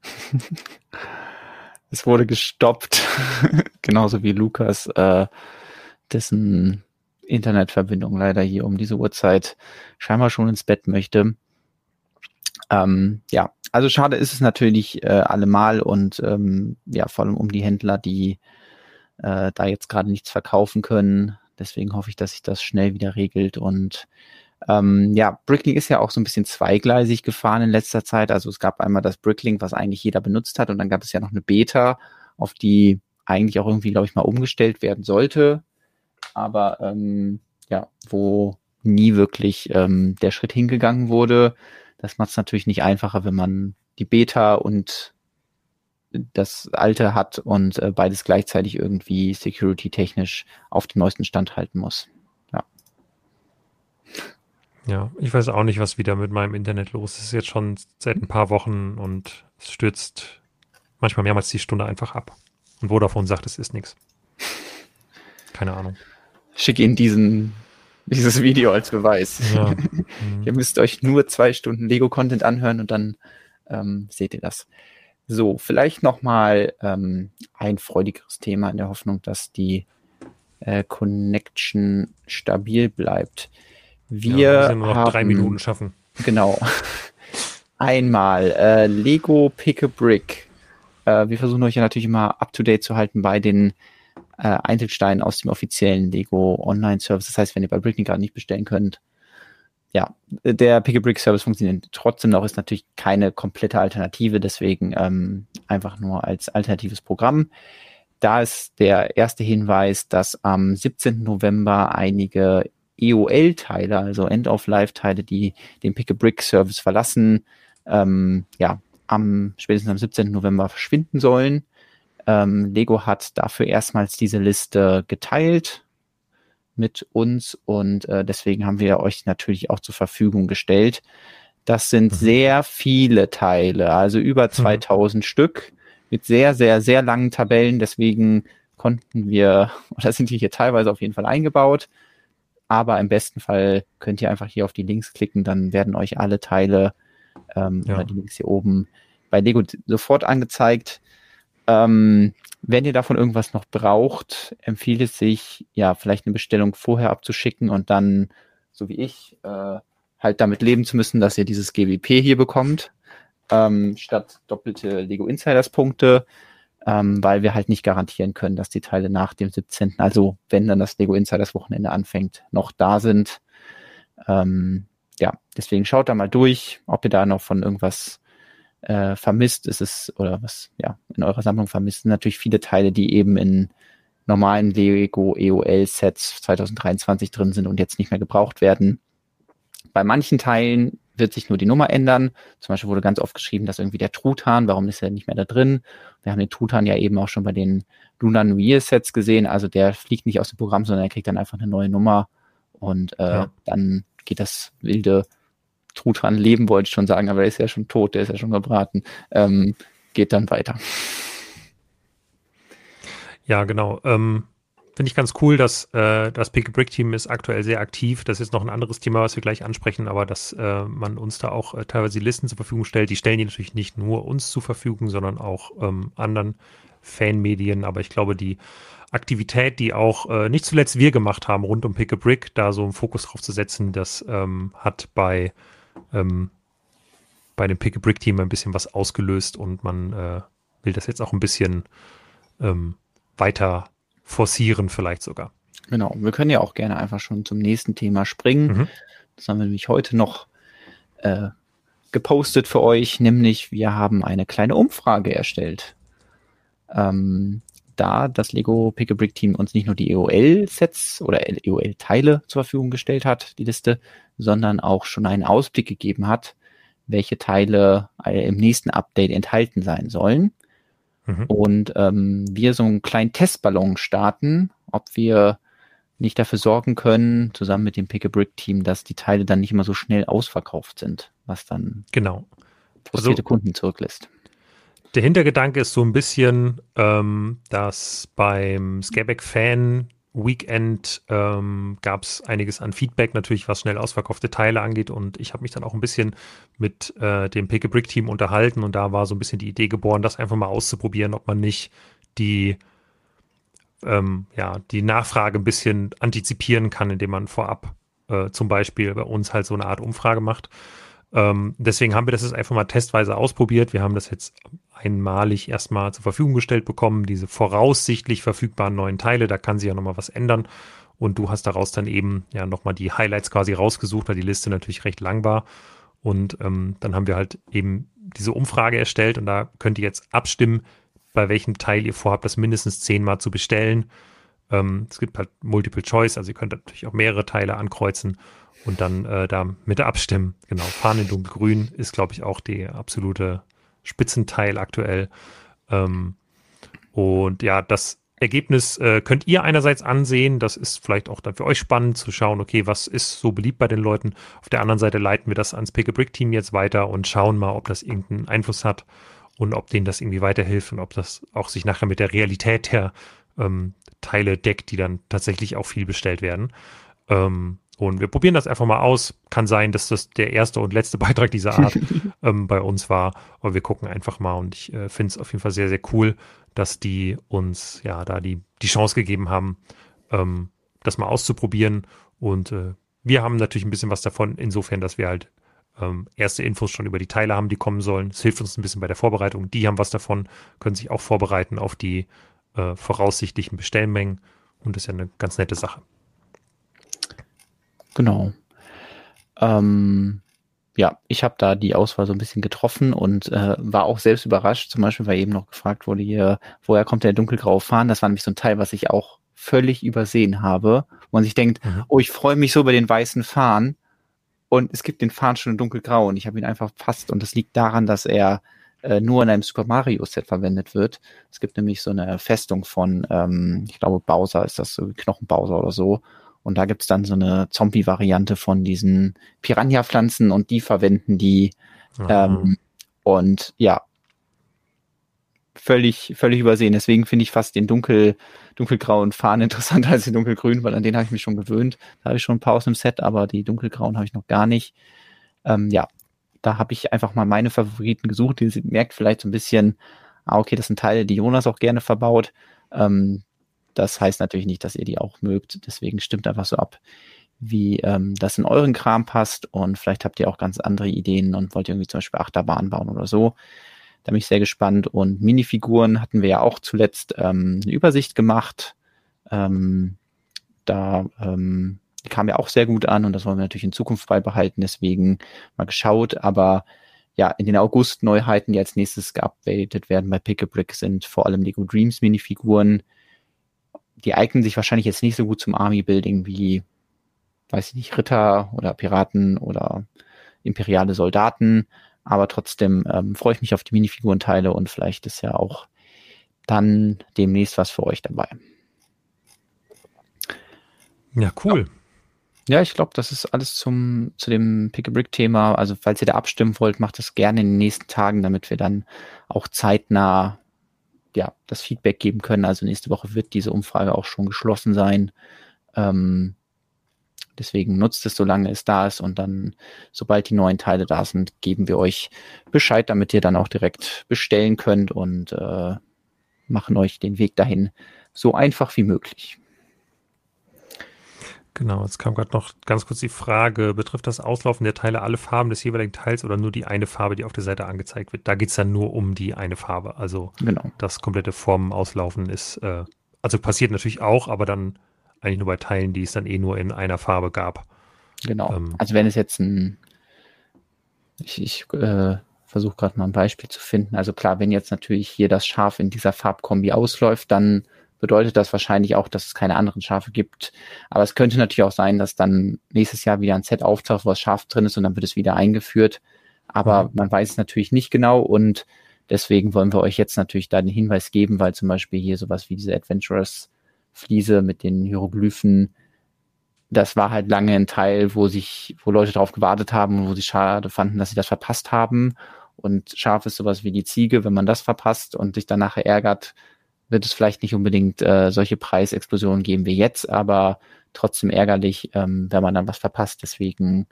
es wurde gestoppt, genauso wie Lukas, äh, dessen Internetverbindung leider hier um diese Uhrzeit scheinbar schon ins Bett möchte. Ähm, ja, also schade ist es natürlich äh, allemal und ähm, ja, vor allem um die Händler, die äh, da jetzt gerade nichts verkaufen können. Deswegen hoffe ich, dass sich das schnell wieder regelt und ähm, ja, Bricklink ist ja auch so ein bisschen zweigleisig gefahren in letzter Zeit. Also es gab einmal das Bricklink, was eigentlich jeder benutzt hat und dann gab es ja noch eine Beta, auf die eigentlich auch irgendwie, glaube ich, mal umgestellt werden sollte aber ähm, ja, wo nie wirklich ähm, der Schritt hingegangen wurde. Das macht es natürlich nicht einfacher, wenn man die Beta und das alte hat und äh, beides gleichzeitig irgendwie security-technisch auf dem neuesten Stand halten muss. Ja. Ja, ich weiß auch nicht, was wieder mit meinem Internet los ist jetzt schon seit ein paar Wochen und es stürzt manchmal mehrmals die Stunde einfach ab. Und Vodafone sagt, es ist nichts. Keine Ahnung. Schick Ihnen diesen, dieses Video als Beweis. Ja. Mhm. Ihr müsst euch nur zwei Stunden Lego-Content anhören und dann ähm, seht ihr das. So, vielleicht nochmal ähm, ein freudigeres Thema in der Hoffnung, dass die äh, Connection stabil bleibt. Wir, ja, wir noch haben, drei Minuten schaffen. Genau. Einmal äh, Lego Pick a Brick. Äh, wir versuchen euch ja natürlich immer up to date zu halten bei den äh, Einzelsteinen aus dem offiziellen Lego Online Service. Das heißt, wenn ihr bei Brickney gerade nicht bestellen könnt, ja, der Pick a Brick Service funktioniert trotzdem noch, ist natürlich keine komplette Alternative, deswegen ähm, einfach nur als alternatives Programm. Da ist der erste Hinweis, dass am 17. November einige EOL-Teile, also End-of-Life-Teile, die den Pick a Brick Service verlassen, ähm, ja, am spätestens am 17. November verschwinden sollen. Ähm, Lego hat dafür erstmals diese Liste geteilt mit uns und äh, deswegen haben wir euch natürlich auch zur Verfügung gestellt. Das sind mhm. sehr viele Teile, also über 2000 mhm. Stück mit sehr, sehr, sehr langen Tabellen. Deswegen konnten wir, oder sind die hier teilweise auf jeden Fall eingebaut. Aber im besten Fall könnt ihr einfach hier auf die Links klicken, dann werden euch alle Teile ähm, ja. oder die Links hier oben bei Lego sofort angezeigt. Ähm, wenn ihr davon irgendwas noch braucht, empfiehlt es sich, ja, vielleicht eine Bestellung vorher abzuschicken und dann, so wie ich, äh, halt damit leben zu müssen, dass ihr dieses GWP hier bekommt, ähm, statt doppelte Lego Insiders Punkte, ähm, weil wir halt nicht garantieren können, dass die Teile nach dem 17., also wenn dann das Lego Insiders Wochenende anfängt, noch da sind. Ähm, ja, deswegen schaut da mal durch, ob ihr da noch von irgendwas äh, vermisst. Ist es, oder was, ja, in eurer Sammlung vermisst, sind natürlich viele Teile, die eben in normalen Lego EOL Sets 2023 drin sind und jetzt nicht mehr gebraucht werden. Bei manchen Teilen wird sich nur die Nummer ändern. Zum Beispiel wurde ganz oft geschrieben, dass irgendwie der Truthahn, warum ist er nicht mehr da drin? Wir haben den Truthahn ja eben auch schon bei den Lunar New Year Sets gesehen. Also der fliegt nicht aus dem Programm, sondern er kriegt dann einfach eine neue Nummer und äh, ja. dann geht das wilde Truthahn leben, wollte ich schon sagen, aber er ist ja schon tot, der ist ja schon gebraten. Ähm, geht dann weiter. Ja, genau. Ähm, Finde ich ganz cool, dass äh, das Pick a Brick Team ist aktuell sehr aktiv. Das ist noch ein anderes Thema, was wir gleich ansprechen, aber dass äh, man uns da auch äh, teilweise die Listen zur Verfügung stellt. Die stellen die natürlich nicht nur uns zur Verfügung, sondern auch ähm, anderen Fanmedien. Aber ich glaube, die Aktivität, die auch äh, nicht zuletzt wir gemacht haben rund um Pick a Brick, da so einen Fokus drauf zu setzen, das ähm, hat bei ähm, bei dem Pick a Brick Team ein bisschen was ausgelöst und man äh, will das jetzt auch ein bisschen ähm, weiter forcieren, vielleicht sogar. Genau, wir können ja auch gerne einfach schon zum nächsten Thema springen. Mhm. Das haben wir nämlich heute noch äh, gepostet für euch, nämlich wir haben eine kleine Umfrage erstellt. Ähm, da das Lego Pick a Brick Team uns nicht nur die EOL-Sets oder EOL-Teile zur Verfügung gestellt hat, die Liste, sondern auch schon einen Ausblick gegeben hat, welche Teile äh, im nächsten Update enthalten sein sollen. Mhm. Und ähm, wir so einen kleinen Testballon starten, ob wir nicht dafür sorgen können, zusammen mit dem Pick-a-Brick-Team, dass die Teile dann nicht immer so schnell ausverkauft sind, was dann genau. frustrierte also, Kunden zurücklässt. Der Hintergedanke ist so ein bisschen, ähm, dass beim Scareback-Fan Weekend ähm, gab es einiges an Feedback, natürlich was schnell ausverkaufte Teile angeht. Und ich habe mich dann auch ein bisschen mit äh, dem Pick a Brick Team unterhalten und da war so ein bisschen die Idee geboren, das einfach mal auszuprobieren, ob man nicht die, ähm, ja, die Nachfrage ein bisschen antizipieren kann, indem man vorab äh, zum Beispiel bei uns halt so eine Art Umfrage macht. Ähm, deswegen haben wir das jetzt einfach mal testweise ausprobiert. Wir haben das jetzt einmalig erstmal zur Verfügung gestellt bekommen, diese voraussichtlich verfügbaren neuen Teile. Da kann sich ja nochmal was ändern. Und du hast daraus dann eben ja nochmal die Highlights quasi rausgesucht, weil die Liste natürlich recht lang war. Und ähm, dann haben wir halt eben diese Umfrage erstellt und da könnt ihr jetzt abstimmen, bei welchem Teil ihr vorhabt, das mindestens zehnmal zu bestellen. Ähm, es gibt halt Multiple Choice, also ihr könnt natürlich auch mehrere Teile ankreuzen und dann äh, da mit abstimmen. Genau, Fahnen in dunkelgrün ist, glaube ich, auch die absolute Spitzenteil aktuell. Ähm, und ja, das Ergebnis äh, könnt ihr einerseits ansehen. Das ist vielleicht auch dann für euch spannend zu schauen, okay, was ist so beliebt bei den Leuten. Auf der anderen Seite leiten wir das ans Pick a Brick Team jetzt weiter und schauen mal, ob das irgendeinen Einfluss hat und ob denen das irgendwie weiterhilft und ob das auch sich nachher mit der Realität der ähm, Teile deckt, die dann tatsächlich auch viel bestellt werden. Ähm, und wir probieren das einfach mal aus. Kann sein, dass das der erste und letzte Beitrag dieser Art ähm, bei uns war. Aber wir gucken einfach mal und ich äh, finde es auf jeden Fall sehr, sehr cool, dass die uns ja da die, die Chance gegeben haben, ähm, das mal auszuprobieren. Und äh, wir haben natürlich ein bisschen was davon, insofern, dass wir halt ähm, erste Infos schon über die Teile haben, die kommen sollen. Es hilft uns ein bisschen bei der Vorbereitung. Die haben was davon, können sich auch vorbereiten auf die äh, voraussichtlichen Bestellmengen. Und das ist ja eine ganz nette Sache. Genau. Ähm, ja, ich habe da die Auswahl so ein bisschen getroffen und äh, war auch selbst überrascht. Zum Beispiel, weil eben noch gefragt wurde hier, woher kommt der dunkelgraue Fahnen? Das war nämlich so ein Teil, was ich auch völlig übersehen habe, wo man sich denkt, mhm. oh, ich freue mich so über den weißen Fahnen und es gibt den Fahnen schon in dunkelgrau und ich habe ihn einfach fast und das liegt daran, dass er äh, nur in einem Super Mario Set verwendet wird. Es gibt nämlich so eine Festung von, ähm, ich glaube Bowser ist das, so Knochenbowser oder so und da gibt's dann so eine Zombie-Variante von diesen Piranha-Pflanzen und die verwenden die. Ähm, und ja, völlig, völlig übersehen. Deswegen finde ich fast den dunkel, dunkelgrauen Fahnen interessanter als den dunkelgrün, weil an den habe ich mich schon gewöhnt. Da habe ich schon ein paar aus dem Set, aber die dunkelgrauen habe ich noch gar nicht. Ähm, ja, da habe ich einfach mal meine Favoriten gesucht. Ihr merkt vielleicht so ein bisschen, ah, okay, das sind Teile, die Jonas auch gerne verbaut. Ähm, das heißt natürlich nicht, dass ihr die auch mögt. Deswegen stimmt einfach so ab, wie ähm, das in euren Kram passt. Und vielleicht habt ihr auch ganz andere Ideen und wollt irgendwie zum Beispiel Achterbahn bauen oder so. Da bin ich sehr gespannt. Und Minifiguren hatten wir ja auch zuletzt ähm, eine Übersicht gemacht. Ähm, da ähm, kam ja auch sehr gut an und das wollen wir natürlich in Zukunft beibehalten. Deswegen mal geschaut. Aber ja, in den August-Neuheiten, die als nächstes geupdatet werden bei Pick a Brick, sind vor allem Lego Dreams Minifiguren die eignen sich wahrscheinlich jetzt nicht so gut zum Army-Building wie, weiß ich nicht, Ritter oder Piraten oder imperiale Soldaten. Aber trotzdem ähm, freue ich mich auf die Minifigurenteile und vielleicht ist ja auch dann demnächst was für euch dabei. Ja, cool. Ja, ja ich glaube, das ist alles zum, zu dem Pick-a-Brick-Thema. Also, falls ihr da abstimmen wollt, macht das gerne in den nächsten Tagen, damit wir dann auch zeitnah ja, das Feedback geben können. Also nächste Woche wird diese Umfrage auch schon geschlossen sein. Ähm, deswegen nutzt es, solange es da ist und dann, sobald die neuen Teile da sind, geben wir euch Bescheid, damit ihr dann auch direkt bestellen könnt und äh, machen euch den Weg dahin so einfach wie möglich. Genau, jetzt kam gerade noch ganz kurz die Frage, betrifft das Auslaufen der Teile alle Farben des jeweiligen Teils oder nur die eine Farbe, die auf der Seite angezeigt wird? Da geht es dann nur um die eine Farbe. Also genau. das komplette Formenauslaufen ist, äh, also passiert natürlich auch, aber dann eigentlich nur bei Teilen, die es dann eh nur in einer Farbe gab. Genau. Ähm, also wenn es jetzt ein, ich, ich äh, versuche gerade mal ein Beispiel zu finden. Also klar, wenn jetzt natürlich hier das Schaf in dieser Farbkombi ausläuft, dann bedeutet das wahrscheinlich auch, dass es keine anderen Schafe gibt. Aber es könnte natürlich auch sein, dass dann nächstes Jahr wieder ein Set auftaucht, wo das Schaf drin ist und dann wird es wieder eingeführt. Aber mhm. man weiß es natürlich nicht genau und deswegen wollen wir euch jetzt natürlich da den Hinweis geben, weil zum Beispiel hier sowas wie diese Adventurers Fliese mit den Hieroglyphen, das war halt lange ein Teil, wo sich, wo Leute darauf gewartet haben und wo sie schade fanden, dass sie das verpasst haben. Und scharf ist sowas wie die Ziege, wenn man das verpasst und sich dann nachher ärgert, wird es vielleicht nicht unbedingt äh, solche Preisexplosionen geben wie jetzt, aber trotzdem ärgerlich, ähm, wenn man dann was verpasst. Deswegen,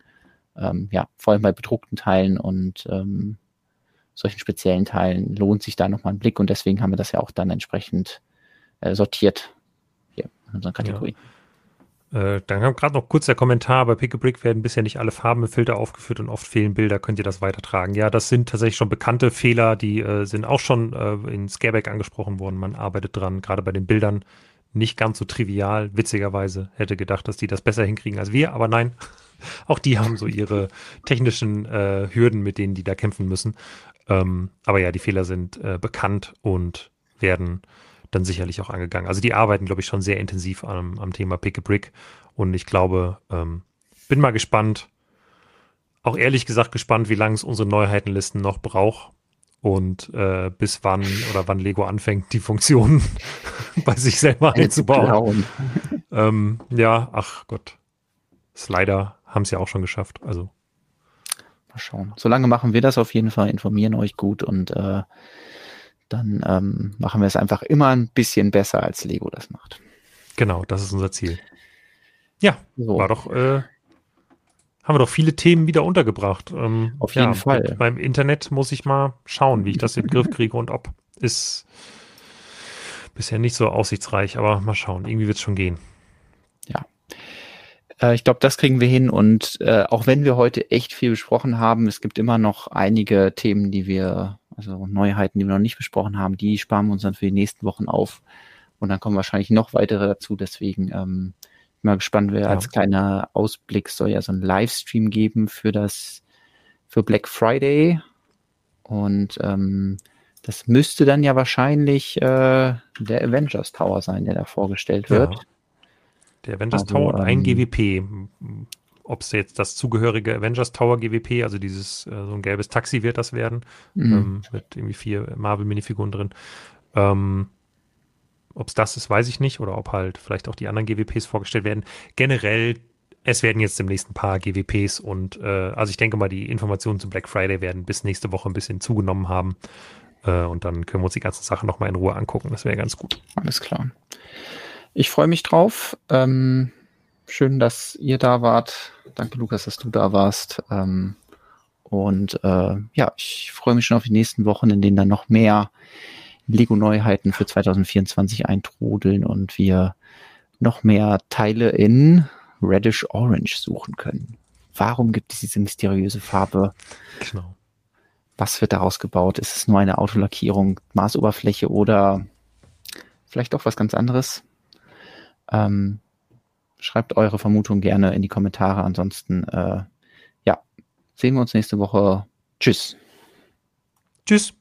ähm, ja, vor allem bei bedruckten Teilen und ähm, solchen speziellen Teilen lohnt sich da nochmal ein Blick und deswegen haben wir das ja auch dann entsprechend äh, sortiert hier in unseren Kategorien. Ja. Äh, dann kam gerade noch kurz der Kommentar, bei Pick a Brick werden bisher nicht alle Farben im Filter aufgeführt und oft fehlen Bilder, könnt ihr das weitertragen. Ja, das sind tatsächlich schon bekannte Fehler, die äh, sind auch schon äh, in Scareback angesprochen worden. Man arbeitet dran, gerade bei den Bildern nicht ganz so trivial. Witzigerweise hätte gedacht, dass die das besser hinkriegen als wir, aber nein. auch die haben so ihre technischen äh, Hürden, mit denen die da kämpfen müssen. Ähm, aber ja, die Fehler sind äh, bekannt und werden dann sicherlich auch angegangen. Also die arbeiten, glaube ich, schon sehr intensiv am, am Thema Pick a Brick und ich glaube, ähm, bin mal gespannt, auch ehrlich gesagt gespannt, wie lange es unsere Neuheitenlisten noch braucht und äh, bis wann oder wann Lego anfängt, die Funktionen bei sich selber einzubauen. ähm, ja, ach Gott. Slider haben es ja auch schon geschafft. Also. Mal schauen. Solange machen wir das auf jeden Fall, informieren euch gut und äh, dann ähm, machen wir es einfach immer ein bisschen besser, als Lego das macht. Genau, das ist unser Ziel. Ja, so. war doch, äh, haben wir doch viele Themen wieder untergebracht. Ähm, Auf jeden ja, Fall. Beim Internet muss ich mal schauen, wie ich das in den Griff kriege und ob. Ist bisher nicht so aussichtsreich, aber mal schauen. Irgendwie wird es schon gehen. Ja. Äh, ich glaube, das kriegen wir hin. Und äh, auch wenn wir heute echt viel besprochen haben, es gibt immer noch einige Themen, die wir, also Neuheiten, die wir noch nicht besprochen haben, die sparen wir uns dann für die nächsten Wochen auf. Und dann kommen wahrscheinlich noch weitere dazu. Deswegen ähm, bin mal gespannt, wer ja. als kleiner Ausblick soll ja so einen Livestream geben für das für Black Friday. Und ähm, das müsste dann ja wahrscheinlich äh, der Avengers Tower sein, der da vorgestellt wird. Ja. Der Avengers also, Tower und ein ähm, GWP. Ob es jetzt das zugehörige Avengers Tower GWP, also dieses äh, so ein gelbes Taxi wird das werden, mhm. ähm, mit irgendwie vier Marvel-Minifiguren drin. Ähm, ob es das ist, weiß ich nicht. Oder ob halt vielleicht auch die anderen GWPs vorgestellt werden. Generell, es werden jetzt demnächst ein paar GWPs und äh, also ich denke mal, die Informationen zu Black Friday werden bis nächste Woche ein bisschen zugenommen haben. Äh, und dann können wir uns die ganzen Sachen nochmal in Ruhe angucken. Das wäre ganz gut. Alles klar. Ich freue mich drauf. Ähm, schön, dass ihr da wart. Danke, Lukas, dass du da warst. Ähm, und äh, ja, ich freue mich schon auf die nächsten Wochen, in denen dann noch mehr Lego-Neuheiten für 2024 eintrudeln und wir noch mehr Teile in Reddish Orange suchen können. Warum gibt es diese mysteriöse Farbe? Genau. Was wird daraus gebaut? Ist es nur eine Autolackierung, Maßoberfläche oder vielleicht doch was ganz anderes? Ähm, schreibt eure Vermutung gerne in die Kommentare. Ansonsten, äh, ja, sehen wir uns nächste Woche. Tschüss. Tschüss.